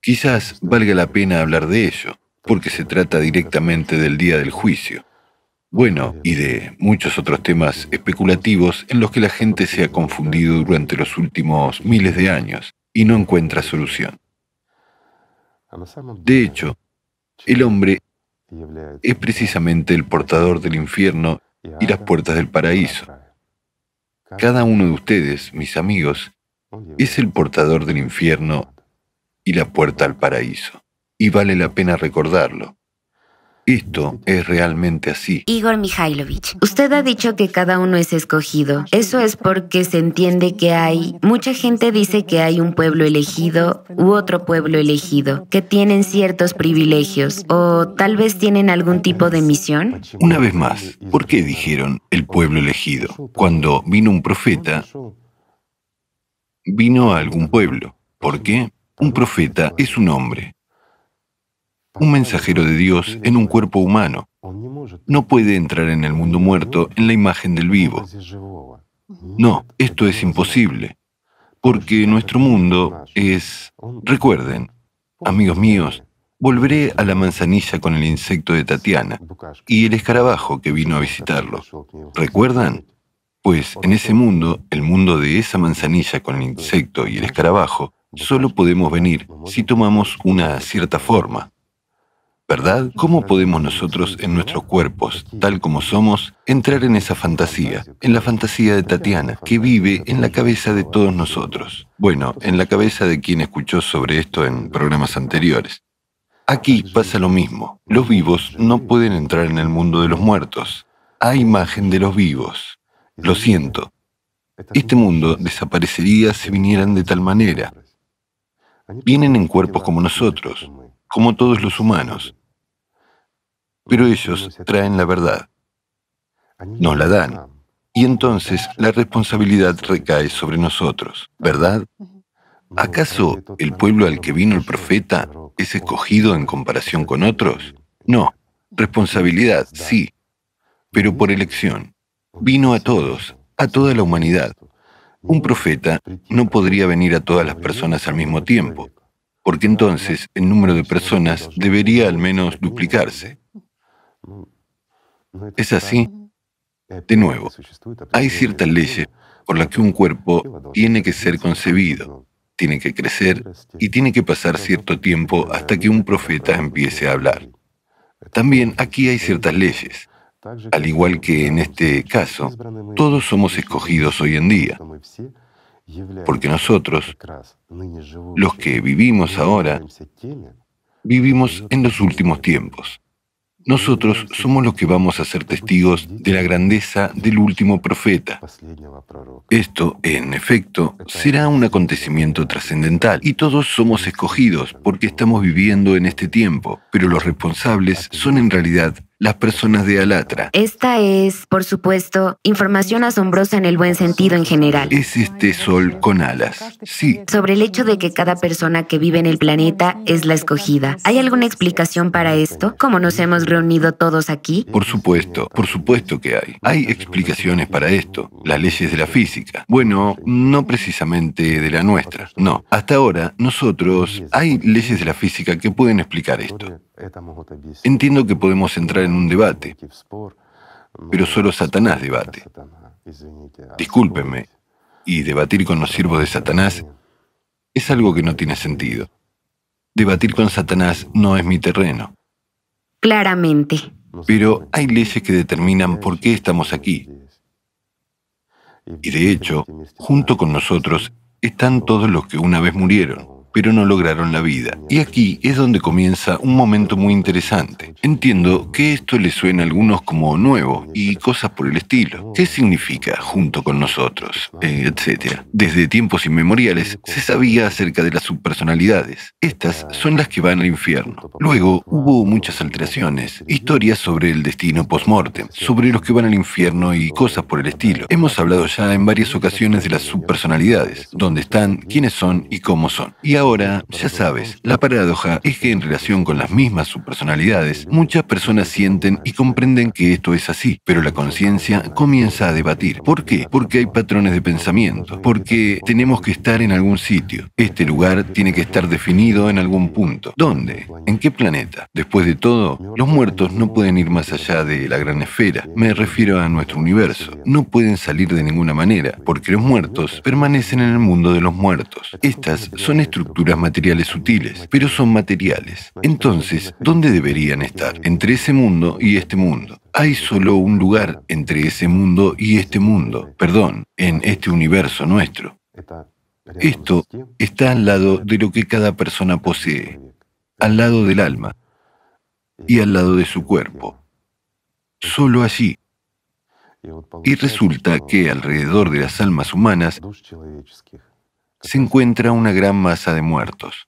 Quizás valga la pena hablar de ello, porque se trata directamente del día del juicio. Bueno, y de muchos otros temas especulativos en los que la gente se ha confundido durante los últimos miles de años y no encuentra solución. De hecho, el hombre es precisamente el portador del infierno y las puertas del paraíso. Cada uno de ustedes, mis amigos, es el portador del infierno y la puerta al paraíso. Y vale la pena recordarlo. Esto es realmente así. Igor Mikhailovich, usted ha dicho que cada uno es escogido. Eso es porque se entiende que hay... Mucha gente dice que hay un pueblo elegido u otro pueblo elegido, que tienen ciertos privilegios o tal vez tienen algún tipo de misión. Una vez más, ¿por qué dijeron el pueblo elegido? Cuando vino un profeta, vino a algún pueblo. ¿Por qué? Un profeta es un hombre un mensajero de Dios en un cuerpo humano. No puede entrar en el mundo muerto en la imagen del vivo. No, esto es imposible, porque nuestro mundo es... Recuerden, amigos míos, volveré a la manzanilla con el insecto de Tatiana y el escarabajo que vino a visitarlo. ¿Recuerdan? Pues en ese mundo, el mundo de esa manzanilla con el insecto y el escarabajo, solo podemos venir si tomamos una cierta forma. ¿verdad? ¿Cómo podemos nosotros en nuestros cuerpos, tal como somos, entrar en esa fantasía, en la fantasía de Tatiana, que vive en la cabeza de todos nosotros? Bueno, en la cabeza de quien escuchó sobre esto en programas anteriores. Aquí pasa lo mismo. Los vivos no pueden entrar en el mundo de los muertos. Hay imagen de los vivos. Lo siento. Este mundo desaparecería si vinieran de tal manera. Vienen en cuerpos como nosotros, como todos los humanos, pero ellos traen la verdad. Nos la dan. Y entonces la responsabilidad recae sobre nosotros, ¿verdad? ¿Acaso el pueblo al que vino el profeta es escogido en comparación con otros? No. Responsabilidad, sí, pero por elección. Vino a todos, a toda la humanidad. Un profeta no podría venir a todas las personas al mismo tiempo, porque entonces el número de personas debería al menos duplicarse. Es así. De nuevo, hay ciertas leyes por las que un cuerpo tiene que ser concebido, tiene que crecer y tiene que pasar cierto tiempo hasta que un profeta empiece a hablar. También aquí hay ciertas leyes. Al igual que en este caso, todos somos escogidos hoy en día, porque nosotros, los que vivimos ahora, vivimos en los últimos tiempos. Nosotros somos los que vamos a ser testigos de la grandeza del último profeta. Esto, en efecto, será un acontecimiento trascendental y todos somos escogidos porque estamos viviendo en este tiempo, pero los responsables son en realidad las personas de Alatra. Esta es, por supuesto, información asombrosa en el buen sentido en general. Es este sol con alas, sí. Sobre el hecho de que cada persona que vive en el planeta es la escogida. ¿Hay alguna explicación para esto? ¿Cómo nos hemos reunido todos aquí? Por supuesto, por supuesto que hay. Hay explicaciones para esto, las leyes de la física. Bueno, no precisamente de la nuestra, no. Hasta ahora, nosotros, hay leyes de la física que pueden explicar esto. Entiendo que podemos entrar en un debate, pero solo Satanás debate. Discúlpenme, y debatir con los siervos de Satanás es algo que no tiene sentido. Debatir con Satanás no es mi terreno. Claramente. Pero hay leyes que determinan por qué estamos aquí. Y de hecho, junto con nosotros están todos los que una vez murieron pero no lograron la vida. Y aquí es donde comienza un momento muy interesante. Entiendo que esto le suena a algunos como nuevo y cosas por el estilo. ¿Qué significa junto con nosotros? Eh, etcétera. Desde tiempos inmemoriales se sabía acerca de las subpersonalidades. Estas son las que van al infierno. Luego hubo muchas alteraciones, historias sobre el destino post-mortem, sobre los que van al infierno y cosas por el estilo. Hemos hablado ya en varias ocasiones de las subpersonalidades, dónde están, quiénes son y cómo son. Y ahora, ya sabes, la paradoja es que en relación con las mismas subpersonalidades, muchas personas sienten y comprenden que esto es así, pero la conciencia comienza a debatir. ¿Por qué? Porque hay patrones de pensamiento, porque tenemos que estar en algún sitio. Este lugar tiene que estar definido en algún punto. ¿Dónde? ¿En qué planeta? Después de todo, los muertos no pueden ir más allá de la gran esfera. Me refiero a nuestro universo. No pueden salir de ninguna manera, porque los muertos permanecen en el mundo de los muertos. Estas son estructuras estructuras materiales sutiles, pero son materiales. Entonces, ¿dónde deberían estar? Entre ese mundo y este mundo. Hay solo un lugar entre ese mundo y este mundo, perdón, en este universo nuestro. Esto está al lado de lo que cada persona posee, al lado del alma y al lado de su cuerpo. Solo allí. Y resulta que alrededor de las almas humanas se encuentra una gran masa de muertos.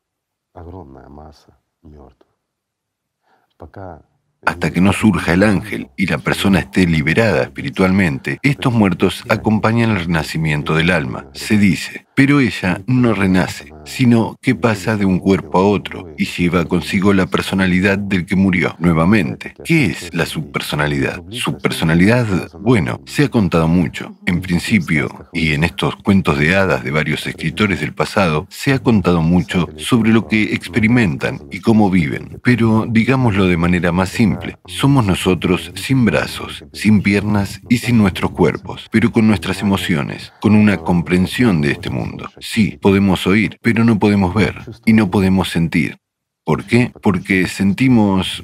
Hasta que no surja el ángel y la persona esté liberada espiritualmente, estos muertos acompañan el renacimiento del alma. Se dice, pero ella no renace, sino que pasa de un cuerpo a otro y lleva consigo la personalidad del que murió nuevamente. ¿Qué es la subpersonalidad? Subpersonalidad, bueno, se ha contado mucho. En principio, y en estos cuentos de hadas de varios escritores del pasado, se ha contado mucho sobre lo que experimentan y cómo viven. Pero digámoslo de manera más simple, somos nosotros sin brazos, sin piernas y sin nuestros cuerpos, pero con nuestras emociones, con una comprensión de este mundo Sí, podemos oír, pero no podemos ver y no podemos sentir. ¿Por qué? Porque sentimos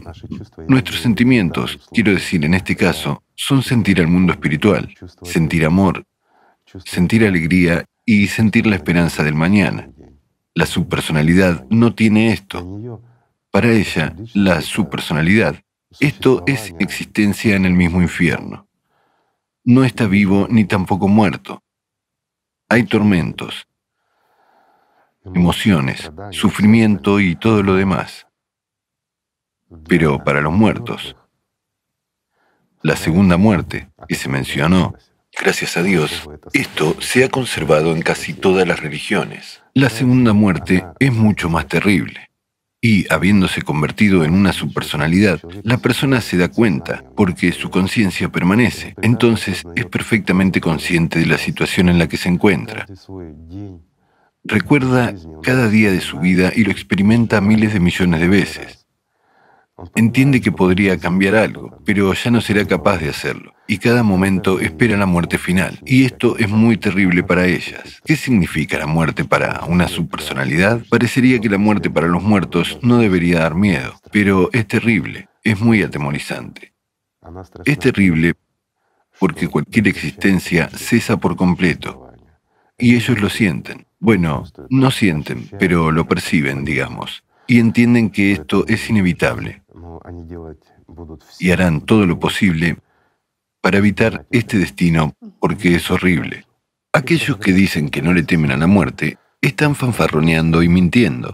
nuestros sentimientos, quiero decir, en este caso, son sentir al mundo espiritual, sentir amor, sentir alegría y sentir la esperanza del mañana. La subpersonalidad no tiene esto. Para ella, la subpersonalidad, esto es existencia en el mismo infierno. No está vivo ni tampoco muerto. Hay tormentos, emociones, sufrimiento y todo lo demás. Pero para los muertos, la segunda muerte que se mencionó, gracias a Dios, esto se ha conservado en casi todas las religiones. La segunda muerte es mucho más terrible. Y habiéndose convertido en una subpersonalidad, la persona se da cuenta porque su conciencia permanece. Entonces es perfectamente consciente de la situación en la que se encuentra. Recuerda cada día de su vida y lo experimenta miles de millones de veces. Entiende que podría cambiar algo, pero ya no será capaz de hacerlo. Y cada momento espera la muerte final. Y esto es muy terrible para ellas. ¿Qué significa la muerte para una subpersonalidad? Parecería que la muerte para los muertos no debería dar miedo, pero es terrible, es muy atemorizante. Es terrible porque cualquier existencia cesa por completo. Y ellos lo sienten. Bueno, no sienten, pero lo perciben, digamos. Y entienden que esto es inevitable y harán todo lo posible para evitar este destino porque es horrible. Aquellos que dicen que no le temen a la muerte están fanfarroneando y mintiendo.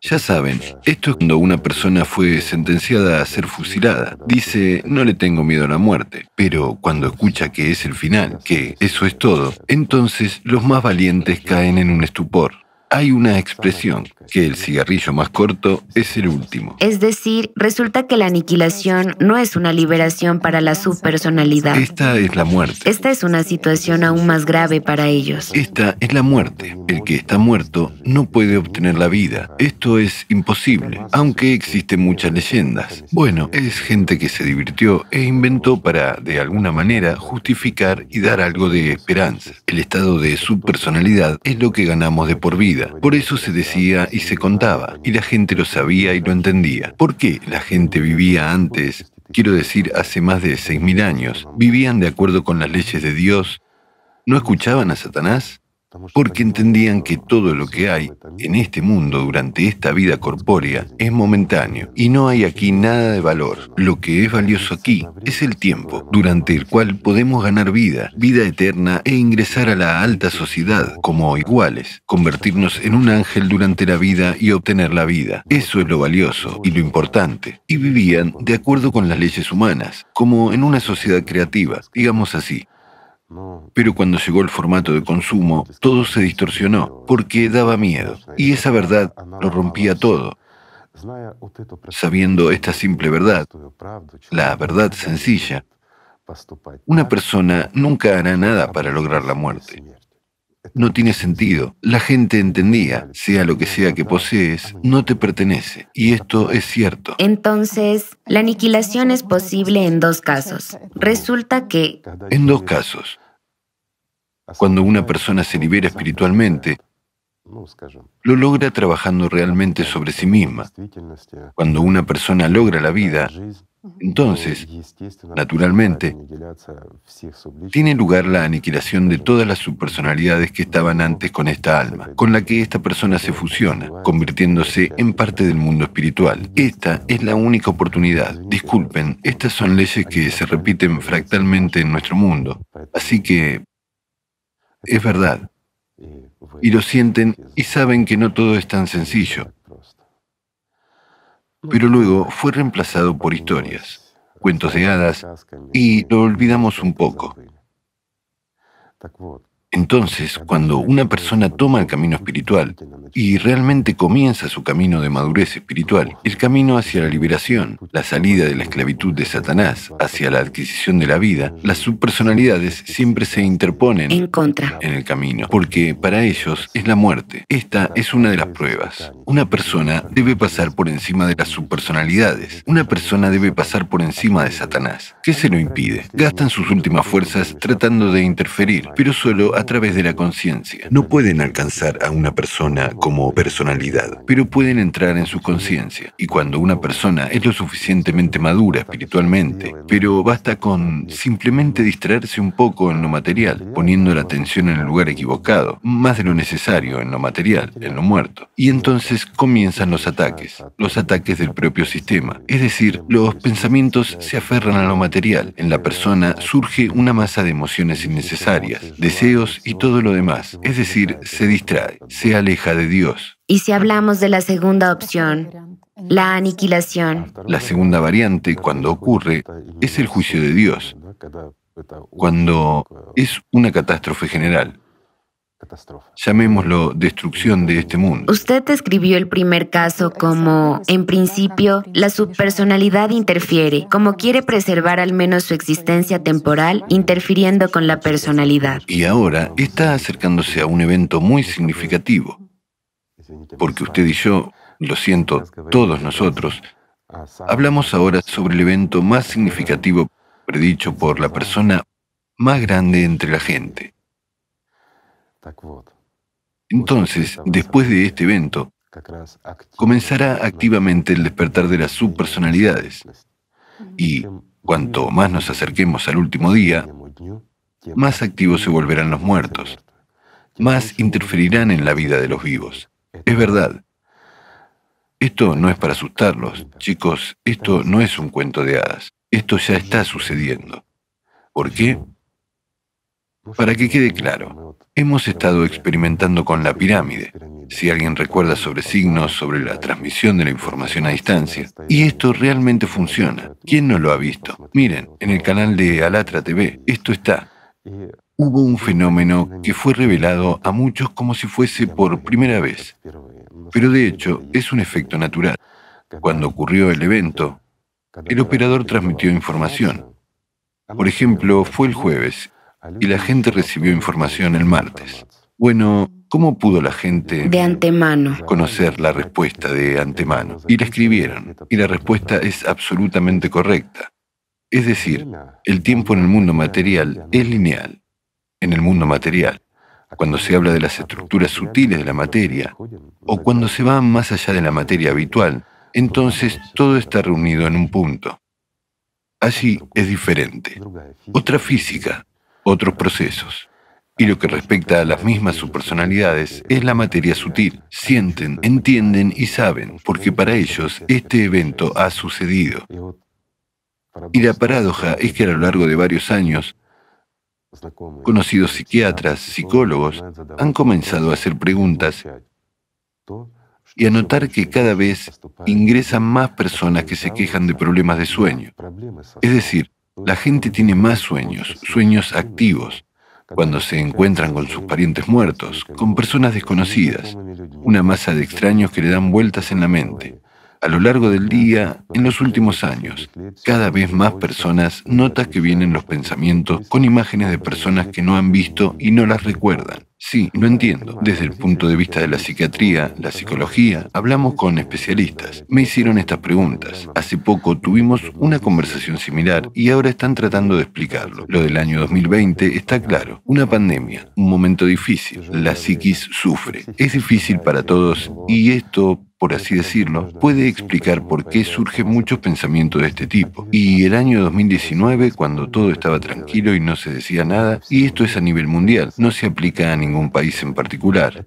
Ya saben, esto es cuando una persona fue sentenciada a ser fusilada. Dice, no le tengo miedo a la muerte, pero cuando escucha que es el final, que eso es todo, entonces los más valientes caen en un estupor hay una expresión, que el cigarrillo más corto es el último. Es decir, resulta que la aniquilación no es una liberación para la subpersonalidad. Esta es la muerte. Esta es una situación aún más grave para ellos. Esta es la muerte. El que está muerto no puede obtener la vida. Esto es imposible, aunque existen muchas leyendas. Bueno, es gente que se divirtió e inventó para, de alguna manera, justificar y dar algo de esperanza. El estado de subpersonalidad es lo que ganamos de por vida por eso se decía y se contaba, y la gente lo sabía y lo entendía. ¿Por qué la gente vivía antes, quiero decir hace más de 6.000 años, vivían de acuerdo con las leyes de Dios? ¿No escuchaban a Satanás? Porque entendían que todo lo que hay en este mundo durante esta vida corpórea es momentáneo y no hay aquí nada de valor. Lo que es valioso aquí es el tiempo, durante el cual podemos ganar vida, vida eterna e ingresar a la alta sociedad como iguales, convertirnos en un ángel durante la vida y obtener la vida. Eso es lo valioso y lo importante. Y vivían de acuerdo con las leyes humanas, como en una sociedad creativa, digamos así. Pero cuando llegó el formato de consumo, todo se distorsionó porque daba miedo. Y esa verdad lo rompía todo. Sabiendo esta simple verdad, la verdad sencilla, una persona nunca hará nada para lograr la muerte. No tiene sentido. La gente entendía, sea lo que sea que posees, no te pertenece. Y esto es cierto. Entonces, la aniquilación es posible en dos casos. Resulta que... En dos casos. Cuando una persona se libera espiritualmente, lo logra trabajando realmente sobre sí misma. Cuando una persona logra la vida, entonces, naturalmente, tiene lugar la aniquilación de todas las subpersonalidades que estaban antes con esta alma, con la que esta persona se fusiona, convirtiéndose en parte del mundo espiritual. Esta es la única oportunidad. Disculpen, estas son leyes que se repiten fractalmente en nuestro mundo. Así que es verdad. Y lo sienten y saben que no todo es tan sencillo pero luego fue reemplazado por historias, cuentos de hadas, y lo olvidamos un poco. Entonces, cuando una persona toma el camino espiritual y realmente comienza su camino de madurez espiritual, el camino hacia la liberación, la salida de la esclavitud de Satanás, hacia la adquisición de la vida, las subpersonalidades siempre se interponen en contra en el camino, porque para ellos es la muerte. Esta es una de las pruebas. Una persona debe pasar por encima de las subpersonalidades. Una persona debe pasar por encima de Satanás. ¿Qué se lo impide? Gastan sus últimas fuerzas tratando de interferir, pero solo a través de la conciencia. No pueden alcanzar a una persona como personalidad, pero pueden entrar en su conciencia. Y cuando una persona es lo suficientemente madura espiritualmente, pero basta con simplemente distraerse un poco en lo material, poniendo la atención en el lugar equivocado, más de lo necesario en lo material, en lo muerto. Y entonces comienzan los ataques, los ataques del propio sistema. Es decir, los pensamientos se aferran a lo material. En la persona surge una masa de emociones innecesarias, deseos y todo lo demás. Es decir, se distrae, se aleja de Dios. Y si hablamos de la segunda opción, la aniquilación. La segunda variante, cuando ocurre, es el juicio de Dios, cuando es una catástrofe general. Llamémoslo destrucción de este mundo. Usted describió el primer caso como, en principio, la subpersonalidad interfiere, como quiere preservar al menos su existencia temporal, interfiriendo con la personalidad. Y ahora está acercándose a un evento muy significativo, porque usted y yo, lo siento, todos nosotros, hablamos ahora sobre el evento más significativo predicho por la persona más grande entre la gente. Entonces, después de este evento, comenzará activamente el despertar de las subpersonalidades. Y cuanto más nos acerquemos al último día, más activos se volverán los muertos, más interferirán en la vida de los vivos. Es verdad. Esto no es para asustarlos, chicos, esto no es un cuento de hadas, esto ya está sucediendo. ¿Por qué? Para que quede claro, hemos estado experimentando con la pirámide. Si alguien recuerda sobre signos, sobre la transmisión de la información a distancia, y esto realmente funciona. ¿Quién no lo ha visto? Miren, en el canal de Alatra TV, esto está. Hubo un fenómeno que fue revelado a muchos como si fuese por primera vez, pero de hecho es un efecto natural. Cuando ocurrió el evento, el operador transmitió información. Por ejemplo, fue el jueves y la gente recibió información el martes. Bueno, ¿cómo pudo la gente de antemano conocer la respuesta de antemano? Y la escribieron, y la respuesta es absolutamente correcta. Es decir, el tiempo en el mundo material es lineal. En el mundo material, cuando se habla de las estructuras sutiles de la materia, o cuando se va más allá de la materia habitual, entonces todo está reunido en un punto. Allí es diferente. Otra física, otros procesos. Y lo que respecta a las mismas subpersonalidades es la materia sutil. Sienten, entienden y saben, porque para ellos este evento ha sucedido. Y la paradoja es que a lo largo de varios años, conocidos psiquiatras, psicólogos, han comenzado a hacer preguntas y a notar que cada vez ingresan más personas que se quejan de problemas de sueño. Es decir, la gente tiene más sueños, sueños activos, cuando se encuentran con sus parientes muertos, con personas desconocidas, una masa de extraños que le dan vueltas en la mente. A lo largo del día, en los últimos años, cada vez más personas notan que vienen los pensamientos con imágenes de personas que no han visto y no las recuerdan. Sí, lo entiendo. Desde el punto de vista de la psiquiatría, la psicología, hablamos con especialistas. Me hicieron estas preguntas. Hace poco tuvimos una conversación similar y ahora están tratando de explicarlo. Lo del año 2020 está claro. Una pandemia, un momento difícil. La psiquis sufre. Es difícil para todos y esto por así decirlo, puede explicar por qué surgen muchos pensamientos de este tipo. Y el año 2019, cuando todo estaba tranquilo y no se decía nada, y esto es a nivel mundial, no se aplica a ningún país en particular.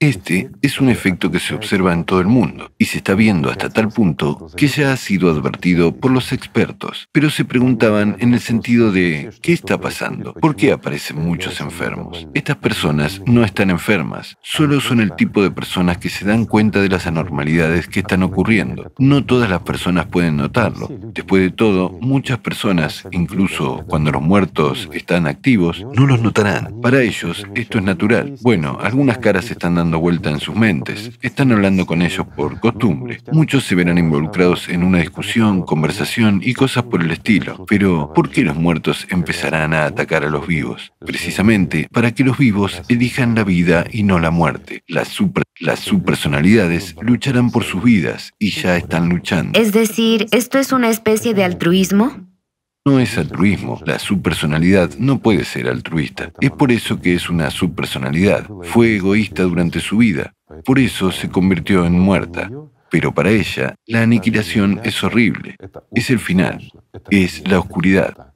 Este es un efecto que se observa en todo el mundo y se está viendo hasta tal punto que ya ha sido advertido por los expertos, pero se preguntaban en el sentido de ¿qué está pasando? ¿Por qué aparecen muchos enfermos? Estas personas no están enfermas, solo son el tipo de personas que se dan cuenta de las anormalidades que están ocurriendo. No todas las personas pueden notarlo. Después de todo, muchas personas, incluso cuando los muertos están activos, no los notarán. Para ellos esto es natural. Bueno, algunas caras están dando vuelta en sus mentes. Están hablando con ellos por costumbre. Muchos se verán involucrados en una discusión, conversación y cosas por el estilo. Pero, ¿por qué los muertos empezarán a atacar a los vivos? Precisamente para que los vivos elijan la vida y no la muerte. Las, las subpersonalidades lucharán por sus vidas y ya están luchando. Es decir, ¿esto es una especie de altruismo? No es altruismo. La subpersonalidad no puede ser altruista. Es por eso que es una subpersonalidad. Fue egoísta durante su vida. Por eso se convirtió en muerta. Pero para ella, la aniquilación es horrible. Es el final. Es la oscuridad.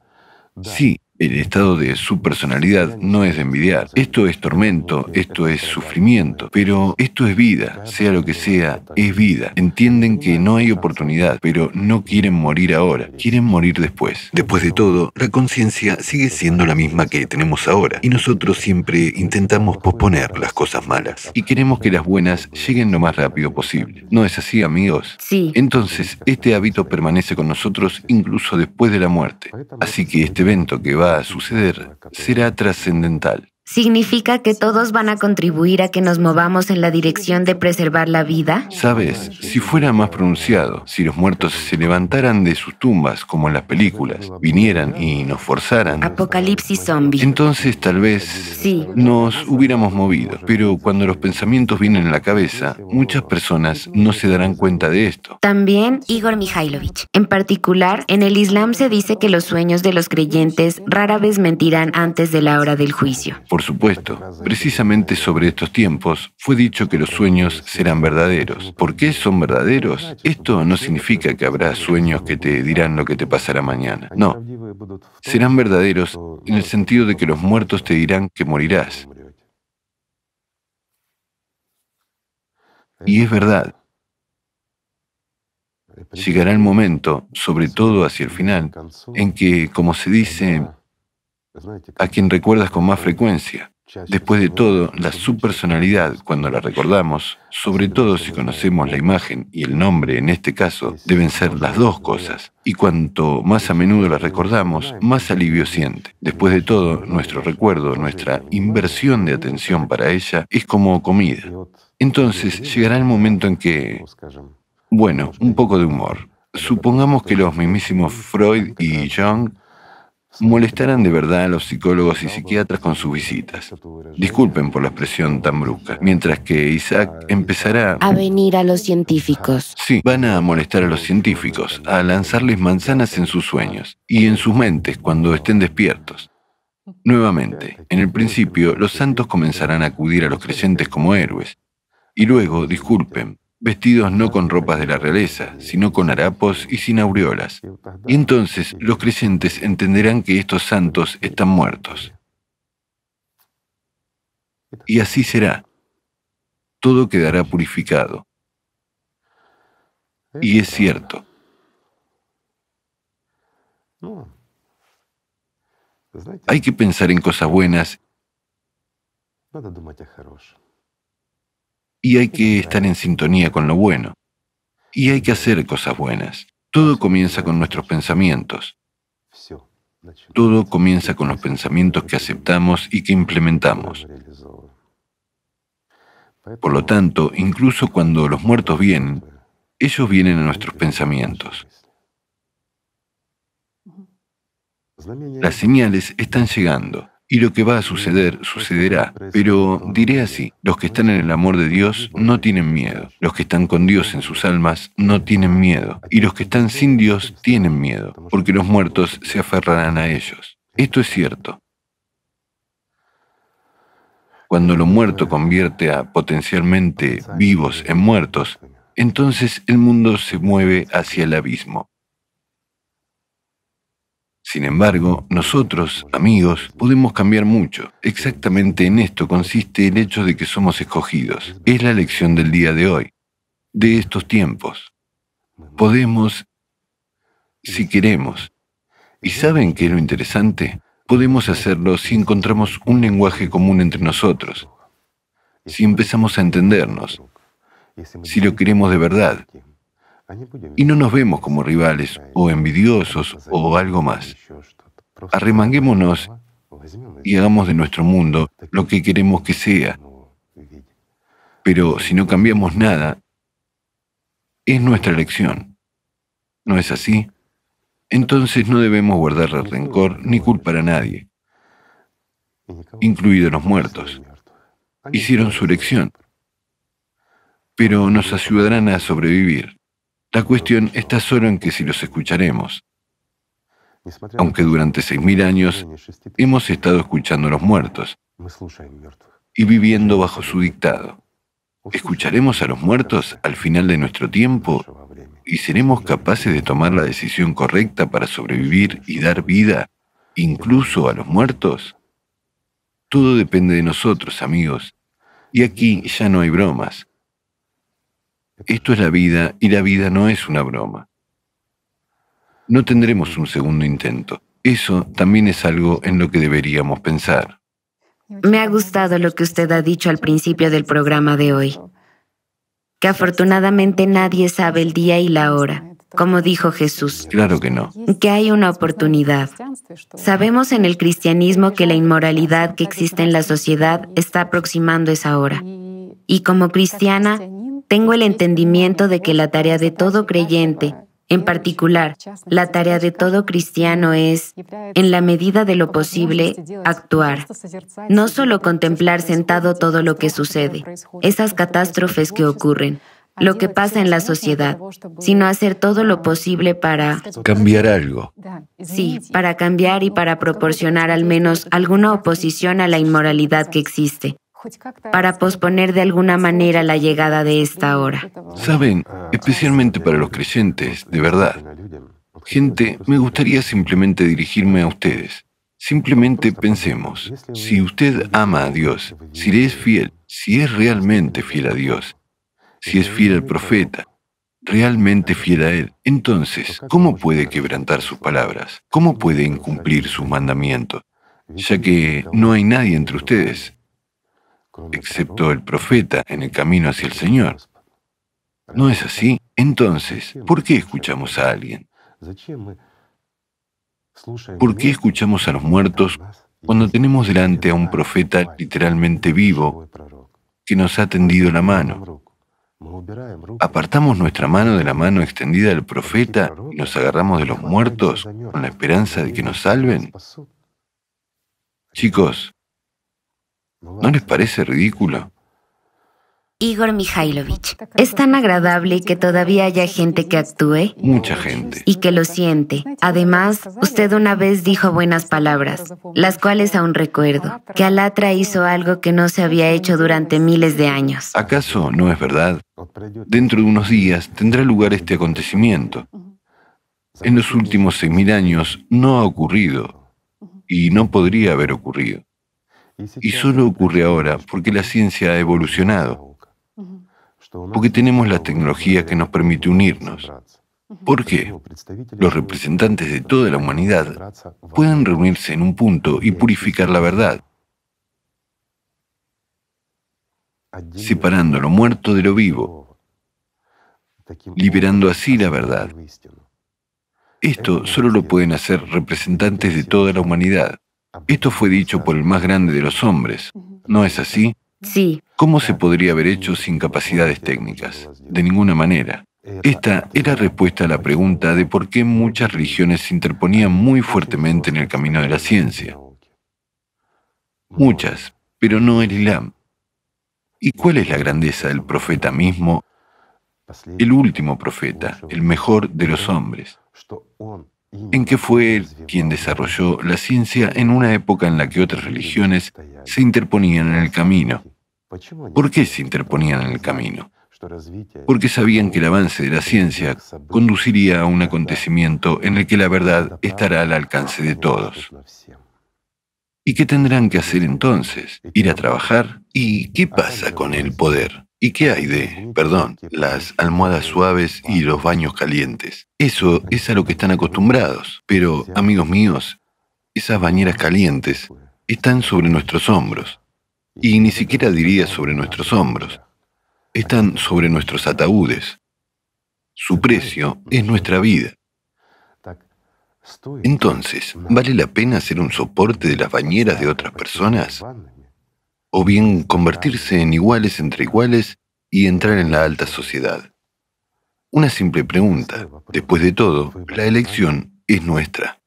Sí, el estado de su personalidad no es de envidiar. Esto es tormento, esto es sufrimiento, pero esto es vida, sea lo que sea, es vida. Entienden que no hay oportunidad, pero no quieren morir ahora, quieren morir después. Después de todo, la conciencia sigue siendo la misma que tenemos ahora, y nosotros siempre intentamos posponer las cosas malas, y queremos que las buenas lleguen lo más rápido posible. ¿No es así, amigos? Sí. Entonces, este hábito permanece con nosotros incluso después de la muerte. Así que este evento que va a suceder será trascendental. ¿Significa que todos van a contribuir a que nos movamos en la dirección de preservar la vida? Sabes, si fuera más pronunciado, si los muertos se levantaran de sus tumbas como en las películas, vinieran y nos forzaran... Apocalipsis zombie. Entonces tal vez sí. nos hubiéramos movido. Pero cuando los pensamientos vienen en la cabeza, muchas personas no se darán cuenta de esto. También Igor Mikhailovich. En particular, en el Islam se dice que los sueños de los creyentes rara vez mentirán antes de la hora del juicio. Por supuesto, precisamente sobre estos tiempos fue dicho que los sueños serán verdaderos. ¿Por qué son verdaderos? Esto no significa que habrá sueños que te dirán lo que te pasará mañana. No, serán verdaderos en el sentido de que los muertos te dirán que morirás. Y es verdad. Llegará el momento, sobre todo hacia el final, en que, como se dice, a quien recuerdas con más frecuencia. Después de todo, la subpersonalidad, cuando la recordamos, sobre todo si conocemos la imagen y el nombre en este caso, deben ser las dos cosas. Y cuanto más a menudo la recordamos, más alivio siente. Después de todo, nuestro recuerdo, nuestra inversión de atención para ella es como comida. Entonces llegará el momento en que, bueno, un poco de humor. Supongamos que los mismísimos Freud y Jung molestarán de verdad a los psicólogos y psiquiatras con sus visitas. Disculpen por la expresión tan brusca. Mientras que Isaac empezará a venir a los científicos. Sí, van a molestar a los científicos, a lanzarles manzanas en sus sueños y en sus mentes cuando estén despiertos. Nuevamente, en el principio, los santos comenzarán a acudir a los creyentes como héroes. Y luego, disculpen, vestidos no con ropas de la realeza, sino con harapos y sin aureolas. Y entonces los creyentes entenderán que estos santos están muertos. Y así será. Todo quedará purificado. Y es cierto. Hay que pensar en cosas buenas y hay que estar en sintonía con lo bueno. Y hay que hacer cosas buenas. Todo comienza con nuestros pensamientos. Todo comienza con los pensamientos que aceptamos y que implementamos. Por lo tanto, incluso cuando los muertos vienen, ellos vienen a nuestros pensamientos. Las señales están llegando Y lo que va a suceder, sucederá. Pero diré así, los que están en el amor de Dios no tienen miedo. Los que están con Dios en sus almas no tienen miedo. Y los que están sin Dios tienen miedo, porque los muertos se aferrarán a ellos. Esto es cierto. Cuando lo muerto convierte a potencialmente vivos en muertos, entonces el mundo se mueve hacia el abismo. Sin embargo, nosotros, amigos, podemos cambiar mucho. Exactamente en esto consiste el hecho de que somos escogidos. Es la lección del día de hoy, de estos tiempos. Podemos, si queremos. ¿Y saben qué es lo interesante? Podemos hacerlo si encontramos un lenguaje común entre nosotros, si empezamos a entendernos, si lo queremos de verdad, y no nos vemos como rivales o envidiosos o algo más. Arremanguémonos y hagamos de nuestro mundo lo que queremos que sea. Pero si no cambiamos nada, es nuestra elección. ¿No es así? Entonces no debemos guardar rencor ni culpar a nadie, incluidos los muertos. Hicieron su elección, pero nos ayudarán a sobrevivir. La cuestión está solo en que si los escucharemos. Aunque durante seis mil años hemos estado escuchando a los muertos y viviendo bajo su dictado. ¿Escucharemos a los muertos al final de nuestro tiempo y seremos capaces de tomar la decisión correcta para sobrevivir y dar vida incluso a los muertos? Todo depende de nosotros, amigos. Y aquí ya no hay bromas. Esto es la vida y la vida no es una broma. No tendremos un segundo intento. Eso también es algo en lo que deberíamos pensar. Me ha gustado lo que usted ha dicho al principio del programa de hoy, que afortunadamente nadie sabe el día y la hora, como dijo Jesús. Claro que no. Que hay una oportunidad. Sabemos en el cristianismo que la inmoralidad que existe en la sociedad está aproximando esa hora. Y como cristiana, tengo el entendimiento de que la tarea de todo creyente, en particular, la tarea de todo cristiano es, en la medida de lo posible, actuar. No solo contemplar sentado todo lo que sucede, esas catástrofes que ocurren, lo que pasa en la sociedad, sino hacer todo lo posible para cambiar algo. Sí, para cambiar y para proporcionar al menos alguna oposición a la inmoralidad que existe para posponer de alguna manera la llegada de esta hora. Saben, especialmente para los creyentes, de verdad. Gente, me gustaría simplemente dirigirme a ustedes. Simplemente pensemos, si usted ama a Dios, si le es fiel, si es realmente fiel a Dios, si es fiel al profeta, realmente fiel a Él, entonces, ¿cómo puede quebrantar sus palabras? ¿Cómo puede incumplir sus mandamientos? Ya que no hay nadie entre ustedes excepto el profeta en el camino hacia el Señor. ¿No es así? Entonces, ¿por qué escuchamos a alguien? ¿Por qué escuchamos a los muertos cuando tenemos delante a un profeta literalmente vivo que nos ha tendido la mano? ¿Apartamos nuestra mano de la mano extendida del profeta y nos agarramos de los muertos con la esperanza de que nos salven? Chicos, ¿No les parece ridículo? Igor Mikhailovich, es tan agradable que todavía haya gente que actúe. Mucha gente. Y que lo siente. Además, usted una vez dijo buenas palabras, las cuales aún recuerdo, que Alatra hizo algo que no se había hecho durante miles de años. ¿Acaso no es verdad? Dentro de unos días tendrá lugar este acontecimiento. En los últimos seis mil años no ha ocurrido y no podría haber ocurrido. Y solo ocurre ahora porque la ciencia ha evolucionado, porque tenemos la tecnología que nos permite unirnos. ¿Por qué? Los representantes de toda la humanidad pueden reunirse en un punto y purificar la verdad, separando lo muerto de lo vivo, liberando así la verdad. Esto solo lo pueden hacer representantes de toda la humanidad. Esto fue dicho por el más grande de los hombres, ¿no es así? Sí. ¿Cómo se podría haber hecho sin capacidades técnicas? De ninguna manera. Esta era respuesta a la pregunta de por qué muchas religiones se interponían muy fuertemente en el camino de la ciencia. Muchas, pero no el Islam. ¿Y cuál es la grandeza del profeta mismo, el último profeta, el mejor de los hombres? En que fue él quien desarrolló la ciencia en una época en la que otras religiones se interponían en el camino. ¿Por qué se interponían en el camino? Porque sabían que el avance de la ciencia conduciría a un acontecimiento en el que la verdad estará al alcance de todos. ¿Y qué tendrán que hacer entonces? ¿Ir a trabajar? ¿Y qué pasa con el poder? ¿Y qué hay de, perdón, las almohadas suaves y los baños calientes? Eso es a lo que están acostumbrados. Pero, amigos míos, esas bañeras calientes están sobre nuestros hombros. Y ni siquiera diría sobre nuestros hombros. Están sobre nuestros ataúdes. Su precio es nuestra vida. Entonces, ¿vale la pena ser un soporte de las bañeras de otras personas? ¿O bien convertirse en iguales entre iguales y entrar en la alta sociedad? Una simple pregunta. Después de todo, la elección es nuestra.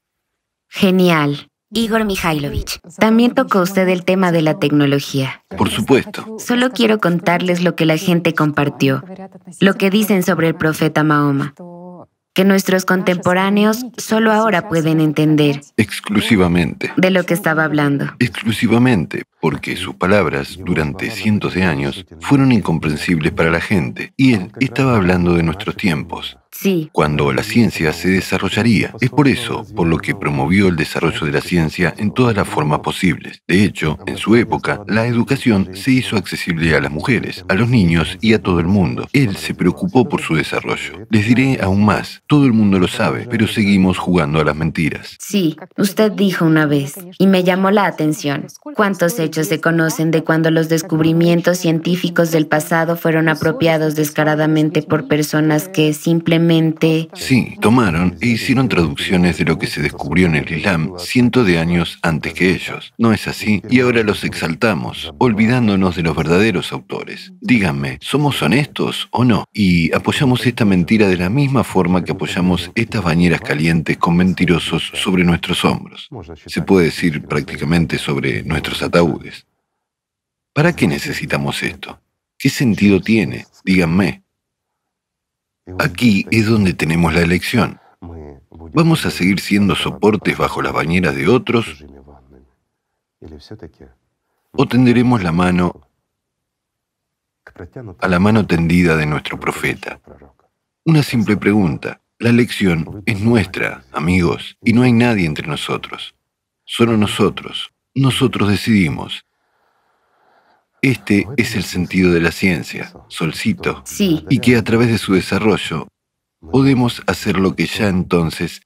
Genial. Igor Mikhailovich, también tocó usted el tema de la tecnología. Por supuesto. Solo quiero contarles lo que la gente compartió, lo que dicen sobre el profeta Mahoma que nuestros contemporáneos solo ahora pueden entender. Exclusivamente. De lo que estaba hablando. Exclusivamente, porque sus palabras durante cientos de años fueron incomprensibles para la gente, y él estaba hablando de nuestros tiempos. Sí. Cuando la ciencia se desarrollaría. Es por eso por lo que promovió el desarrollo de la ciencia en todas las formas posibles. De hecho, en su época, la educación se hizo accesible a las mujeres, a los niños y a todo el mundo. Él se preocupó por su desarrollo. Les diré aún más, todo el mundo lo sabe, pero seguimos jugando a las mentiras. Sí, usted dijo una vez, y me llamó la atención, ¿cuántos hechos se conocen de cuando los descubrimientos científicos del pasado fueron apropiados descaradamente por personas que simplemente Sí, tomaron e hicieron traducciones de lo que se descubrió en el Islam cientos de años antes que ellos. No es así, y ahora los exaltamos, olvidándonos de los verdaderos autores. Díganme, ¿somos honestos o no? Y apoyamos esta mentira de la misma forma que apoyamos estas bañeras calientes con mentirosos sobre nuestros hombros. Se puede decir prácticamente sobre nuestros ataúdes. ¿Para qué necesitamos esto? ¿Qué sentido tiene? Díganme. Aquí es donde tenemos la elección. ¿Vamos a seguir siendo soportes bajo las bañeras de otros? ¿O tenderemos la mano a la mano tendida de nuestro profeta? Una simple pregunta. La elección es nuestra, amigos, y no hay nadie entre nosotros. Solo nosotros. Nosotros decidimos. Este es el sentido de la ciencia, Solcito. Sí. Y que a través de su desarrollo podemos hacer lo que ya entonces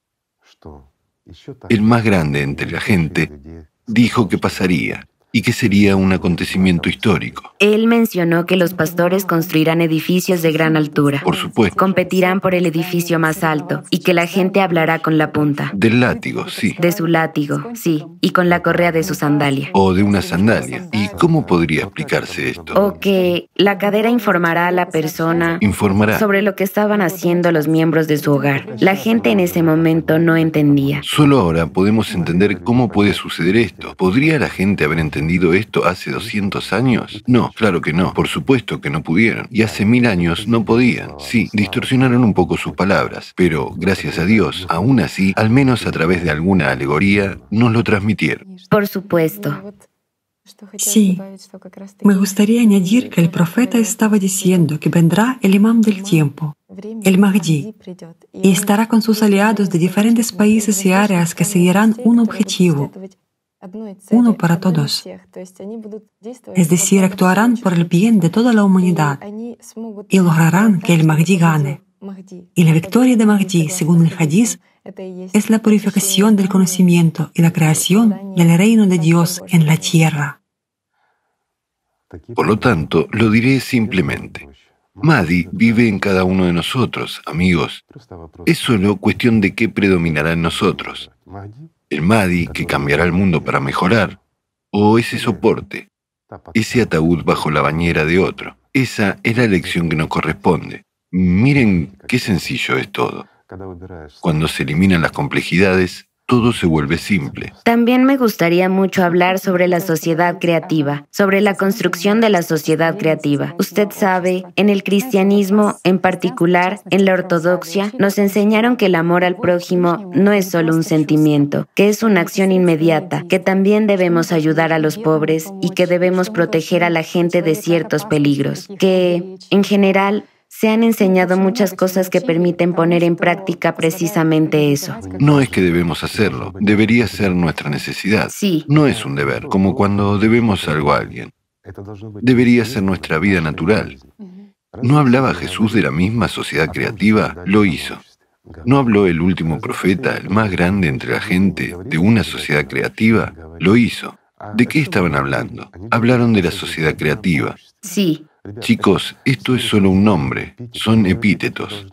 el más grande entre la gente dijo que pasaría y que sería un acontecimiento histórico. Él mencionó que los pastores construirán edificios de gran altura. Por supuesto. Competirán por el edificio más alto y que la gente hablará con la punta. Del látigo, sí. De su látigo, sí. Y con la correa de su sandalia. O de una sandalia. ¿Y cómo podría explicarse esto? O que la cadera informará a la persona Informará. sobre lo que estaban haciendo los miembros de su hogar. La gente en ese momento no entendía. Solo ahora podemos entender cómo puede suceder esto. ¿Podría la gente haber entendido esto hace 200 años? No, claro que no, por supuesto que no pudieron. Y hace mil años no podían. Sí, distorsionaron un poco sus palabras, pero gracias a Dios, aún así, al menos a través de alguna alegoría, nos lo transmitieron. Por supuesto. Sí, me gustaría añadir que el profeta estaba diciendo que vendrá el imam del tiempo, el Mahdi, y estará con sus aliados de diferentes países y áreas que seguirán un objetivo, uno para todos. Es decir, actuarán por el bien de toda la humanidad y lograrán que el Mahdi gane. Y la victoria de Mahdi, según el Hadith, es la purificación del conocimiento y la creación del reino de Dios en la tierra. Por lo tanto, lo diré simplemente. Mahdi vive en cada uno de nosotros, amigos. Es solo cuestión de qué predominará en nosotros el Mahdi que cambiará el mundo para mejorar, o ese soporte, ese ataúd bajo la bañera de otro. Esa es la elección que nos corresponde. Miren qué sencillo es todo. Cuando se eliminan las complejidades, todo se vuelve simple. También me gustaría mucho hablar sobre la sociedad creativa, sobre la construcción de la sociedad creativa. Usted sabe, en el cristianismo, en particular en la ortodoxia, nos enseñaron que el amor al prójimo no es solo un sentimiento, que es una acción inmediata, que también debemos ayudar a los pobres y que debemos proteger a la gente de ciertos peligros, que, en general, se han enseñado muchas cosas que permiten poner en práctica precisamente eso. No es que debemos hacerlo, debería ser nuestra necesidad. Sí. No es un deber, como cuando debemos algo a alguien. Debería ser nuestra vida natural. ¿No hablaba Jesús de la misma sociedad creativa? Lo hizo. ¿No habló el último profeta, el más grande entre la gente, de una sociedad creativa? Lo hizo. ¿De qué estaban hablando? Hablaron de la sociedad creativa. Sí, Chicos, esto es solo un nombre, son epítetos.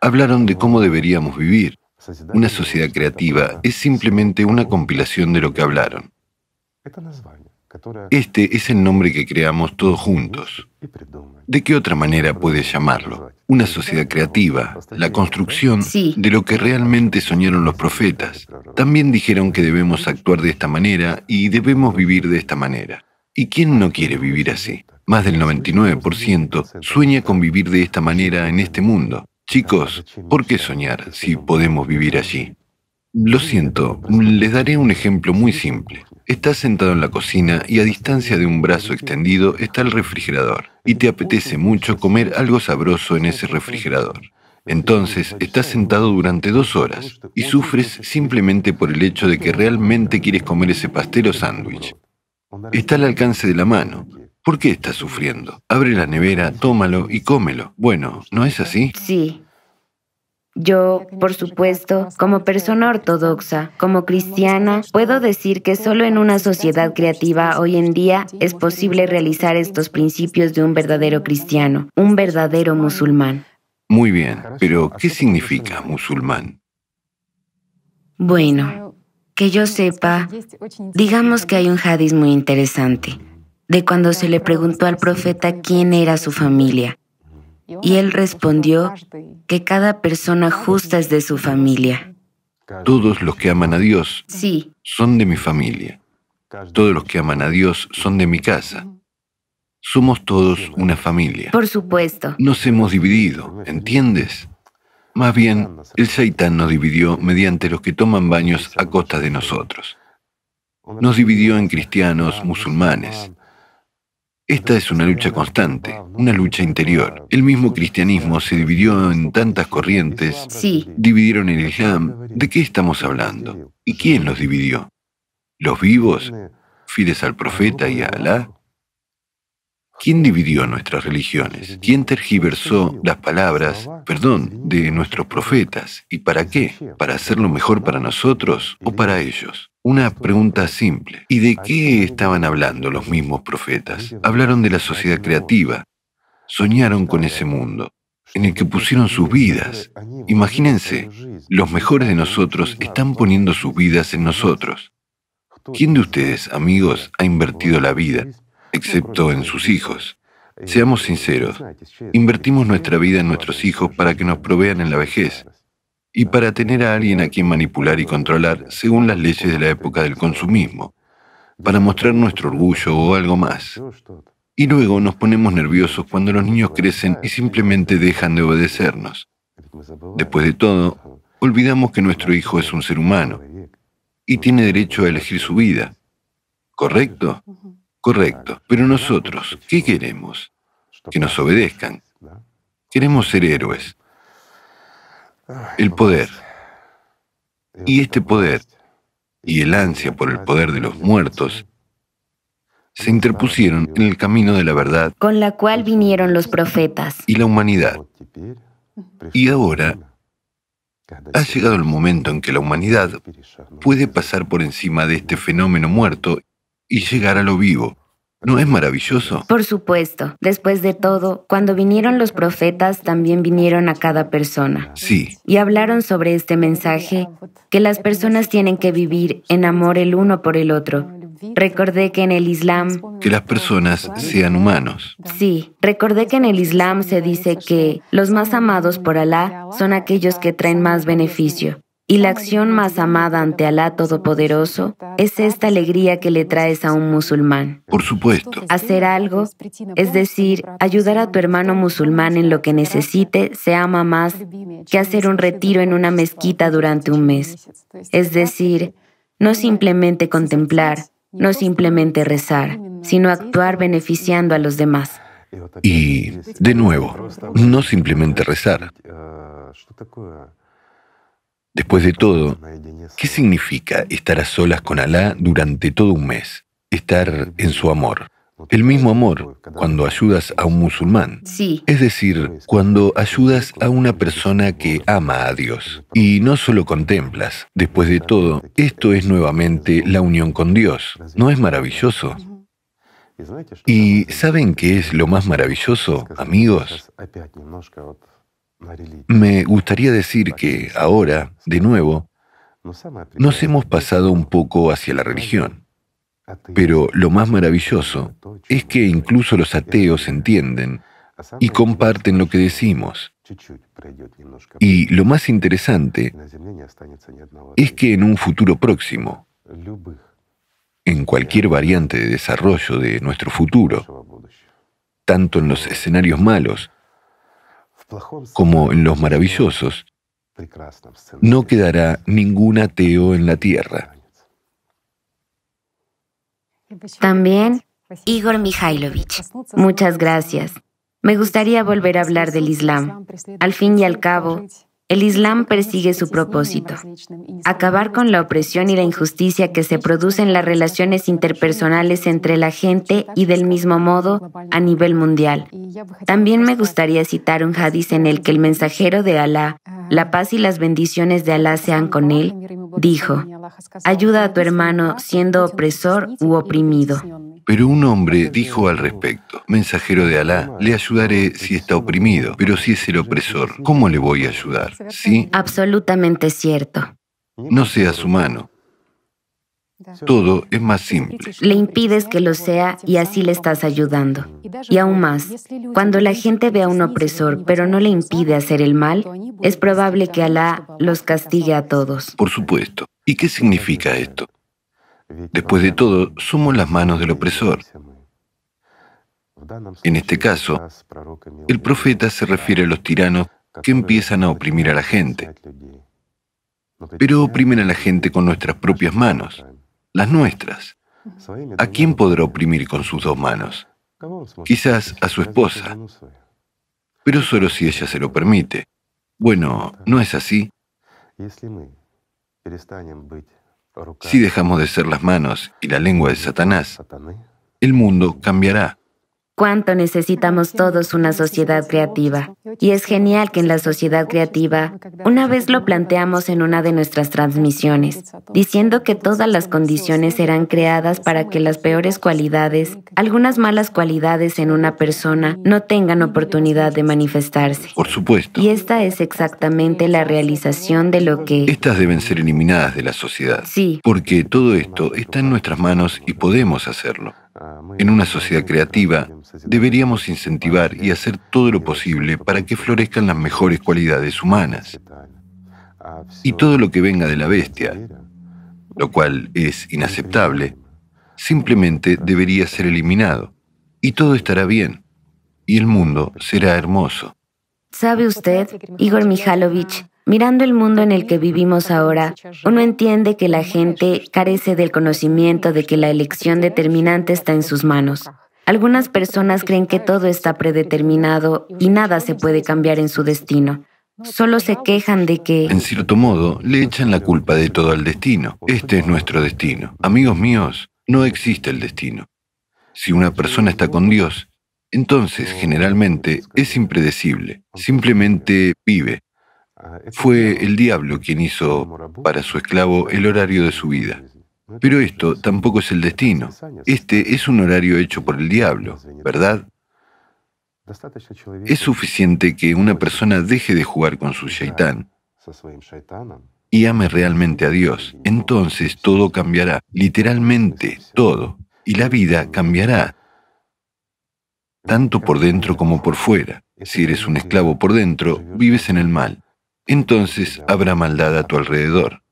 Hablaron de cómo deberíamos vivir. Una sociedad creativa es simplemente una compilación de lo que hablaron. Este es el nombre que creamos todos juntos. ¿De qué otra manera puedes llamarlo? Una sociedad creativa, la construcción Sí. de lo que realmente soñaron los profetas. También dijeron que debemos actuar de esta manera y debemos vivir de esta manera. ¿Y quién no quiere vivir así? Más del 99% sueña con vivir de esta manera en este mundo. Chicos, ¿por qué soñar si podemos vivir allí? Lo siento, les daré un ejemplo muy simple. Estás sentado en la cocina y a distancia de un brazo extendido está el refrigerador y te apetece mucho comer algo sabroso en ese refrigerador. Entonces estás sentado durante dos horas y sufres simplemente por el hecho de que realmente quieres comer ese pastel o sándwich. Está al alcance de la mano. ¿Por qué estás sufriendo? Abre la nevera, tómalo y cómelo. Bueno, ¿no es así? sí. Yo, por supuesto, como persona ortodoxa, como cristiana, puedo decir que solo en una sociedad creativa hoy en día es posible realizar estos principios de un verdadero cristiano, un verdadero musulmán. Muy bien, pero ¿qué significa musulmán? Bueno, que yo sepa, digamos que hay un hadiz muy interesante, de cuando se le preguntó al profeta quién era su familia. Y él respondió que cada persona justa es de su familia. Todos los que aman a Dios Sí, son de mi familia. Todos los que aman a Dios son de mi casa. Somos todos una familia. por supuesto. Nos hemos dividido, ¿entiendes? Más bien, el Saitán nos dividió mediante los que toman baños a costa de nosotros. Nos dividió en cristianos, musulmanes. Esta es una lucha constante, una lucha interior. El mismo cristianismo se dividió en tantas corrientes, Sí, dividieron el Islam. ¿De qué estamos hablando? ¿Y quién los dividió? ¿Los vivos? ¿Fieles al profeta y a Alá? ¿Quién dividió nuestras religiones? ¿Quién tergiversó las palabras, perdón, de nuestros profetas? ¿Y para qué? ¿Para hacerlo mejor para nosotros o para ellos? Una pregunta simple. ¿Y de qué estaban hablando los mismos profetas? Hablaron de la sociedad creativa. Soñaron con ese mundo en el que pusieron sus vidas. Imagínense, los mejores de nosotros están poniendo sus vidas en nosotros. ¿Quién de ustedes, amigos, ha invertido la vida, excepto en sus hijos? Seamos sinceros, invertimos nuestra vida en nuestros hijos para que nos provean en la vejez y para tener a alguien a quien manipular y controlar según las leyes de la época del consumismo, para mostrar nuestro orgullo o algo más. Y luego nos ponemos nerviosos cuando los niños crecen y simplemente dejan de obedecernos. Después de todo, olvidamos que nuestro hijo es un ser humano y tiene derecho a elegir su vida. ¿Correcto? Correcto. Pero nosotros, ¿qué queremos? Que nos obedezcan. Queremos ser héroes. El poder. Y este poder y el ansia por el poder de los muertos se interpusieron en el camino de la verdad con la cual vinieron los profetas. y la humanidad. Y ahora ha llegado el momento en que la humanidad puede pasar por encima de este fenómeno muerto y llegar a lo vivo. ¿No es maravilloso? Por supuesto, después de todo, cuando vinieron los profetas, también vinieron a cada persona. Sí, Y hablaron sobre este mensaje, que las personas tienen que vivir en amor el uno por el otro. Recordé que en el Islam, que las personas sean humanos. sí, recordé que en el Islam se dice que los más amados por Alá son aquellos que traen más beneficio. Y la acción más amada ante Alá Todopoderoso es esta alegría que le traes a un musulmán. Por supuesto. Hacer algo, es decir, ayudar a tu hermano musulmán en lo que necesite, se ama más que hacer un retiro en una mezquita durante un mes. Es decir, no simplemente contemplar, no simplemente rezar, sino actuar beneficiando a los demás. Y, de nuevo, no simplemente rezar. Después de todo, ¿qué significa estar a solas con Alá durante todo un mes? Estar en su amor. El mismo amor cuando ayudas a un musulmán. Sí. Es decir, cuando ayudas a una persona que ama a Dios. Y no solo contemplas. Después de todo, esto es nuevamente la unión con Dios. ¿No es maravilloso? ¿Y saben qué es lo más maravilloso, amigos? Me gustaría decir que ahora, de nuevo, nos hemos pasado un poco hacia la religión. Pero lo más maravilloso es que incluso los ateos entienden y comparten lo que decimos. Y lo más interesante es que en un futuro próximo, en cualquier variante de desarrollo de nuestro futuro, tanto en los escenarios malos como en los maravillosos, no quedará ningún ateo en la tierra. También Igor Mikhailovich. Muchas gracias. Me gustaría volver a hablar del Islam. Al fin y al cabo, el Islam persigue su propósito, acabar con la opresión y la injusticia que se produce en las relaciones interpersonales entre la gente y del mismo modo a nivel mundial. También me gustaría citar un hadiz en el que el mensajero de Alá, la paz y las bendiciones de Alá sean con él, dijo, ayuda a tu hermano siendo opresor u oprimido. Pero un hombre dijo al respecto, mensajero de Alá, le ayudaré si está oprimido, pero si es el opresor, ¿cómo le voy a ayudar? ¿Sí? Absolutamente cierto. No seas humano. Todo es más simple. Le impides que lo sea y así le estás ayudando. Y aún más, cuando la gente ve a un opresor pero no le impide hacer el mal, es probable que Alá los castigue a todos. Por supuesto. ¿Y qué significa esto? Después de todo, somos las manos del opresor. En este caso, el profeta se refiere a los tiranos que empiezan a oprimir a la gente. Pero oprimen a la gente con nuestras propias manos, las nuestras. ¿A quién podrá oprimir con sus dos manos? Quizás a su esposa, pero solo si ella se lo permite. Bueno, ¿no es así? Si dejamos de ser las manos y la lengua de Satanás, el mundo cambiará cuánto necesitamos todos una sociedad creativa. Y es genial que en la sociedad creativa, una vez lo planteamos en una de nuestras transmisiones, diciendo que todas las condiciones serán creadas para que las peores cualidades, algunas malas cualidades en una persona, no tengan oportunidad de manifestarse. Por supuesto. Y esta es exactamente la realización de lo que... Estas deben ser eliminadas de la sociedad. Sí. Porque todo esto está en nuestras manos y podemos hacerlo. En una sociedad creativa, deberíamos incentivar y hacer todo lo posible para que florezcan las mejores cualidades humanas. Y todo lo que venga de la bestia, lo cual es inaceptable, simplemente debería ser eliminado. Y todo estará bien. Y el mundo será hermoso. ¿Sabe usted, Igor Mihalovich, Mirando el mundo en el que vivimos ahora, uno entiende que la gente carece del conocimiento de que la elección determinante está en sus manos. Algunas personas creen que todo está predeterminado y nada se puede cambiar en su destino. Solo se quejan de que... En cierto modo, le echan la culpa de todo al destino. Este es nuestro destino. Amigos míos, no existe el destino. Si una persona está con Dios, entonces generalmente es impredecible. Simplemente vive, fue el diablo quien hizo para su esclavo el horario de su vida. Pero esto tampoco es el destino. Este es un horario hecho por el diablo, ¿verdad? Es suficiente que una persona deje de jugar con su shaitán y ame realmente a Dios. Entonces todo cambiará, literalmente todo, y la vida cambiará, tanto por dentro como por fuera. Si eres un esclavo por dentro, vives en el mal. Entonces habrá maldad a tu alrededor.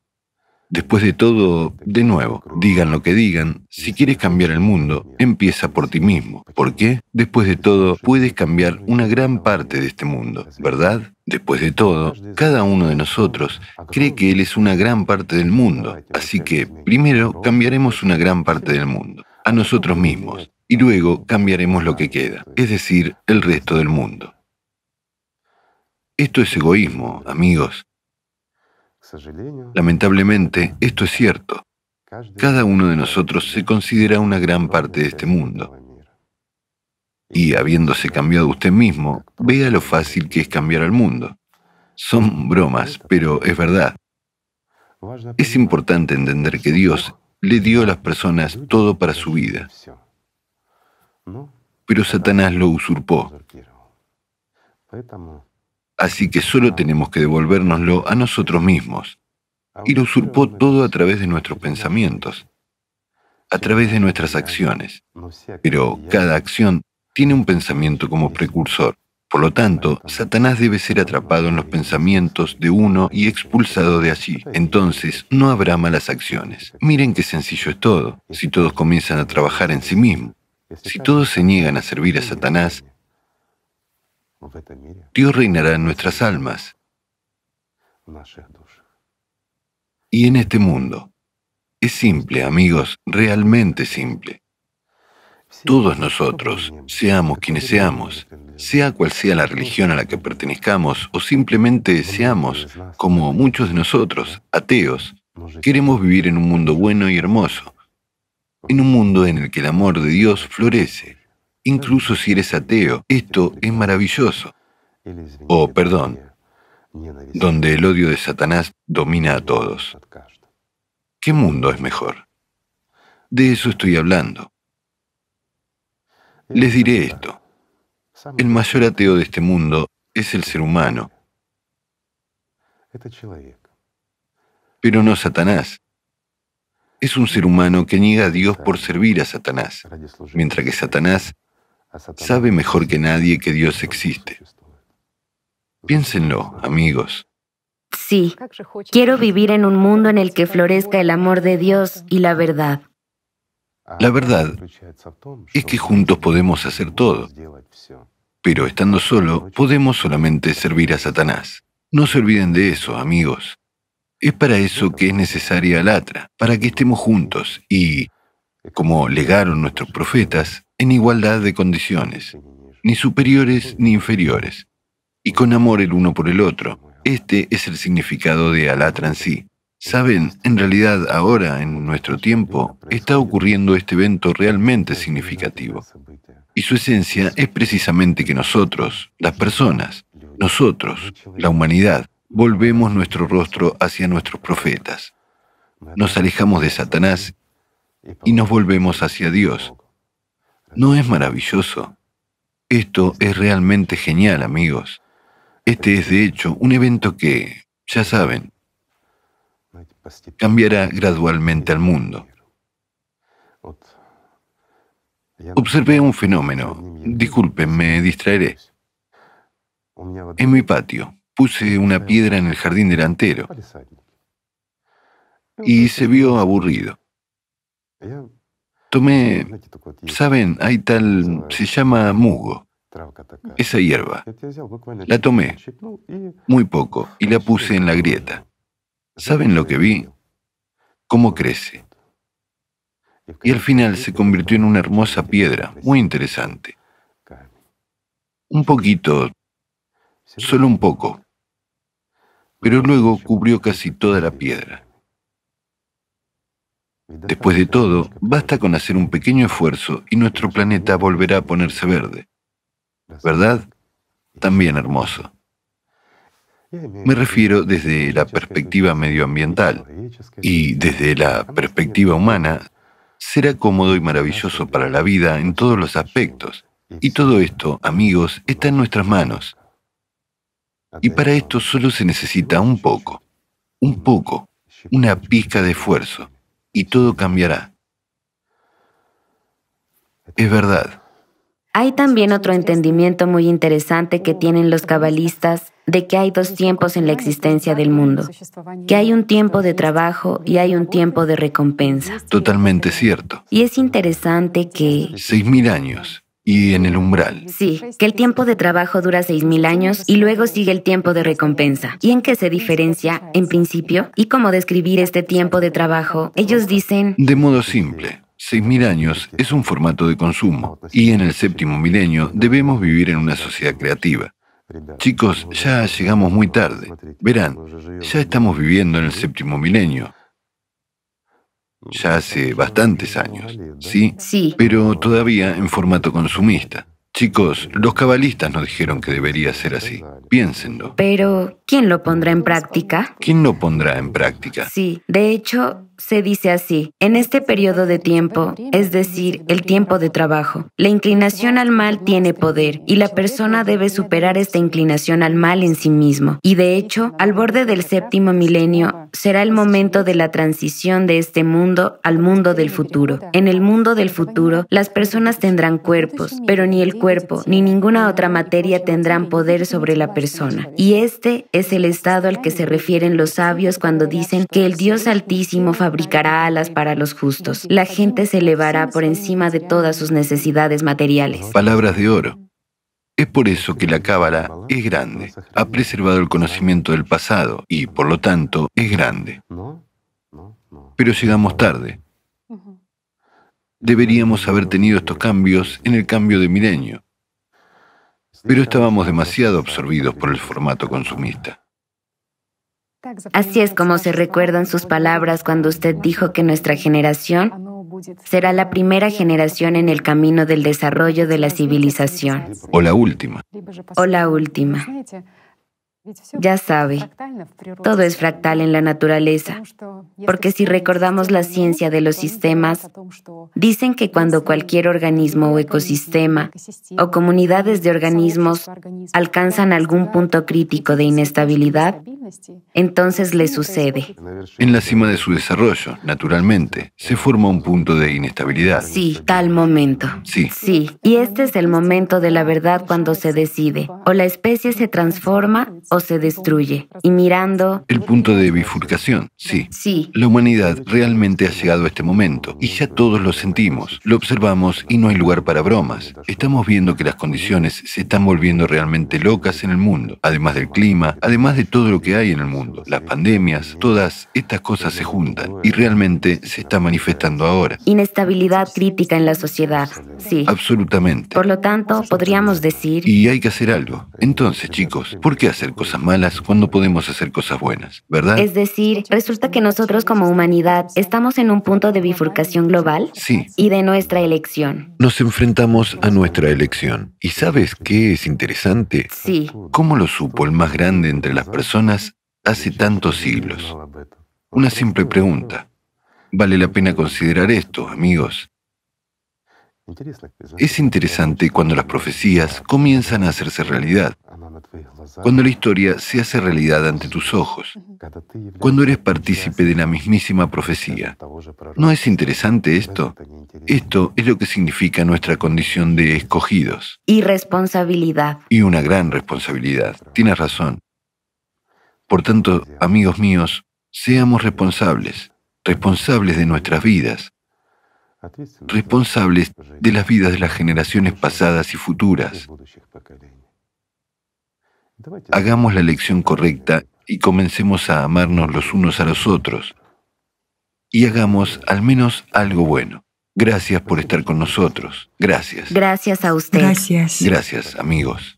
Después de todo, de nuevo, digan lo que digan, si quieres cambiar el mundo, empieza por ti mismo. ¿Por qué? Después de todo, puedes cambiar una gran parte de este mundo, ¿verdad? Después de todo, cada uno de nosotros cree que Él es una gran parte del mundo, así que primero cambiaremos una gran parte del mundo, a nosotros mismos, y luego cambiaremos lo que queda, es decir, el resto del mundo. Esto es egoísmo, amigos. Lamentablemente, esto es cierto. Cada uno de nosotros se considera una gran parte de este mundo. Y habiéndose cambiado usted mismo, vea lo fácil que es cambiar al mundo. Son bromas, pero es verdad. Es importante entender que Dios le dio a las personas todo para su vida. Pero Satanás lo usurpó. Así que solo tenemos que devolvernoslo a nosotros mismos. Y lo usurpó todo a través de nuestros pensamientos, a través de nuestras acciones. Pero cada acción tiene un pensamiento como precursor. Por lo tanto, Satanás debe ser atrapado en los pensamientos de uno y expulsado de allí. Entonces, no habrá malas acciones. Miren qué sencillo es todo. Si todos comienzan a trabajar en sí mismos, si todos se niegan a servir a Satanás, Dios reinará en nuestras almas y en este mundo. Es simple, amigos, realmente simple. Todos nosotros, seamos quienes seamos, sea cual sea la religión a la que pertenezcamos o simplemente seamos, como muchos de nosotros, ateos, queremos vivir en un mundo bueno y hermoso, en un mundo en el que el amor de Dios florece, incluso si eres ateo. Esto es maravilloso. O, perdón, donde el odio de Satanás domina a todos. ¿Qué mundo es mejor? De eso estoy hablando. Les diré esto. El mayor ateo de este mundo es el ser humano, pero no Satanás. Es un ser humano que niega a Dios por servir a Satanás, mientras que Satanás sabe mejor que nadie que Dios existe. Piénsenlo, amigos. Sí, quiero vivir en un mundo en el que florezca el amor de Dios y la verdad. La verdad es que juntos podemos hacer todo, pero estando solo podemos solamente servir a Satanás. No se olviden de eso, amigos. Es para eso que es necesaria la atra, para que estemos juntos y, como legaron nuestros profetas, en igualdad de condiciones, ni superiores ni inferiores, y con amor el uno por el otro. Este es el significado de Alatra en sí. Saben, en realidad ahora, en nuestro tiempo, está ocurriendo este evento realmente significativo. Y su esencia es precisamente que nosotros, las personas, nosotros, la humanidad, volvemos nuestro rostro hacia nuestros profetas. Nos alejamos de Satanás y nos volvemos hacia Dios, ¿No es maravilloso? Esto es realmente genial, amigos. Este es, de hecho, un evento que, ya saben, cambiará gradualmente al mundo. Observé un fenómeno. Disculpen, me distraeré. En mi patio puse una piedra en el jardín delantero y se vio aburrido. Tomé, saben, hay tal, se llama mugo, esa hierba. La tomé, muy poco, y la puse en la grieta. ¿Saben lo que vi? Cómo crece. Y al final se convirtió en una hermosa piedra, muy interesante. Un poquito, solo un poco, pero luego cubrió casi toda la piedra. Después de todo, basta con hacer un pequeño esfuerzo y nuestro planeta volverá a ponerse verde. ¿Verdad? También hermoso. Me refiero desde la perspectiva medioambiental y desde la perspectiva humana, será cómodo y maravilloso para la vida en todos los aspectos. Y todo esto, amigos, está en nuestras manos. Y para esto solo se necesita un poco, un poco, una pizca de esfuerzo y todo cambiará. Es verdad. Hay también otro entendimiento muy interesante que tienen los cabalistas de que hay dos tiempos en la existencia del mundo, que hay un tiempo de trabajo y hay un tiempo de recompensa. Totalmente cierto. Y es interesante que... Seis mil años y en el umbral. Sí, que el tiempo de trabajo dura seis mil años y luego sigue el tiempo de recompensa. ¿Y en qué se diferencia, en principio? ¿Y cómo describir este tiempo de trabajo? Ellos dicen... De modo simple. Seis mil años es un formato de consumo y en el séptimo milenio debemos vivir en una sociedad creativa. Chicos, ya llegamos muy tarde. Verán, ya estamos viviendo en el séptimo milenio. Ya hace bastantes años, ¿sí? Sí. Pero todavía en formato consumista. Chicos, los cabalistas nos dijeron que debería ser así. Piénsenlo. Pero, ¿quién lo pondrá en práctica? ¿Quién lo pondrá en práctica? Sí, de hecho, se dice así, en este periodo de tiempo, es decir, el tiempo de trabajo, la inclinación al mal tiene poder y la persona debe superar esta inclinación al mal en sí mismo. Y de hecho, al borde del séptimo milenio, será el momento de la transición de este mundo al mundo del futuro. En el mundo del futuro, las personas tendrán cuerpos, pero ni el cuerpo ni ninguna otra materia tendrán poder sobre la persona. Y este es el estado al que se refieren los sabios cuando dicen que el Dios Altísimo fabricará alas para los justos. La gente se elevará por encima de todas sus necesidades materiales. Palabras de oro. Es por eso que la cábala es grande. Ha preservado el conocimiento del pasado y, por lo tanto, es grande. Pero llegamos tarde. Deberíamos haber tenido estos cambios en el cambio de milenio. Pero estábamos demasiado absorbidos por el formato consumista. Así es como se recuerdan sus palabras cuando usted dijo que nuestra generación será la primera generación en el camino del desarrollo de la civilización. O la última. O la última. Ya sabe, todo es fractal en la naturaleza, porque si recordamos la ciencia de los sistemas, dicen que cuando cualquier organismo o ecosistema o comunidades de organismos alcanzan algún punto crítico de inestabilidad, entonces le sucede. En la cima de su desarrollo, naturalmente, se forma un punto de inestabilidad. Sí, tal momento. Sí. Sí, y este es el momento de la verdad cuando se decide, o la especie se transforma o se destruye. Y mirando... El punto de bifurcación, sí. Sí. La humanidad realmente ha llegado a este momento y ya todos lo sentimos, lo observamos y no hay lugar para bromas. Estamos viendo que las condiciones se están volviendo realmente locas en el mundo, además del clima, además de todo lo que hay en el mundo. Las pandemias, todas estas cosas se juntan y realmente se está manifestando ahora. Inestabilidad crítica en la sociedad, sí. Absolutamente. Por lo tanto, podríamos decir... Y hay que hacer algo. Entonces, chicos, ¿por qué hacer cosas malas cuando podemos hacer cosas buenas? ¿Verdad? Es decir, resulta que nosotros como humanidad estamos en un punto de bifurcación global Sí. y de nuestra elección. Nos enfrentamos a nuestra elección. ¿Y sabes qué es interesante? Sí. ¿Cómo lo supo el más grande entre las personas hace tantos siglos? Una simple pregunta. Vale la pena considerar esto, amigos. Es interesante cuando las profecías comienzan a hacerse realidad, cuando la historia se hace realidad ante tus ojos, cuando eres partícipe de la mismísima profecía. ¿No es interesante esto? Esto es lo que significa nuestra condición de escogidos Y responsabilidad. y una gran responsabilidad. Tienes razón. Por tanto, amigos míos, seamos responsables, responsables de nuestras vidas, responsables de las vidas de las generaciones pasadas y futuras. Hagamos la elección correcta y comencemos a amarnos los unos a los otros. Y hagamos al menos algo bueno. Gracias por estar con nosotros. Gracias. Gracias a usted. Gracias. Gracias, amigos.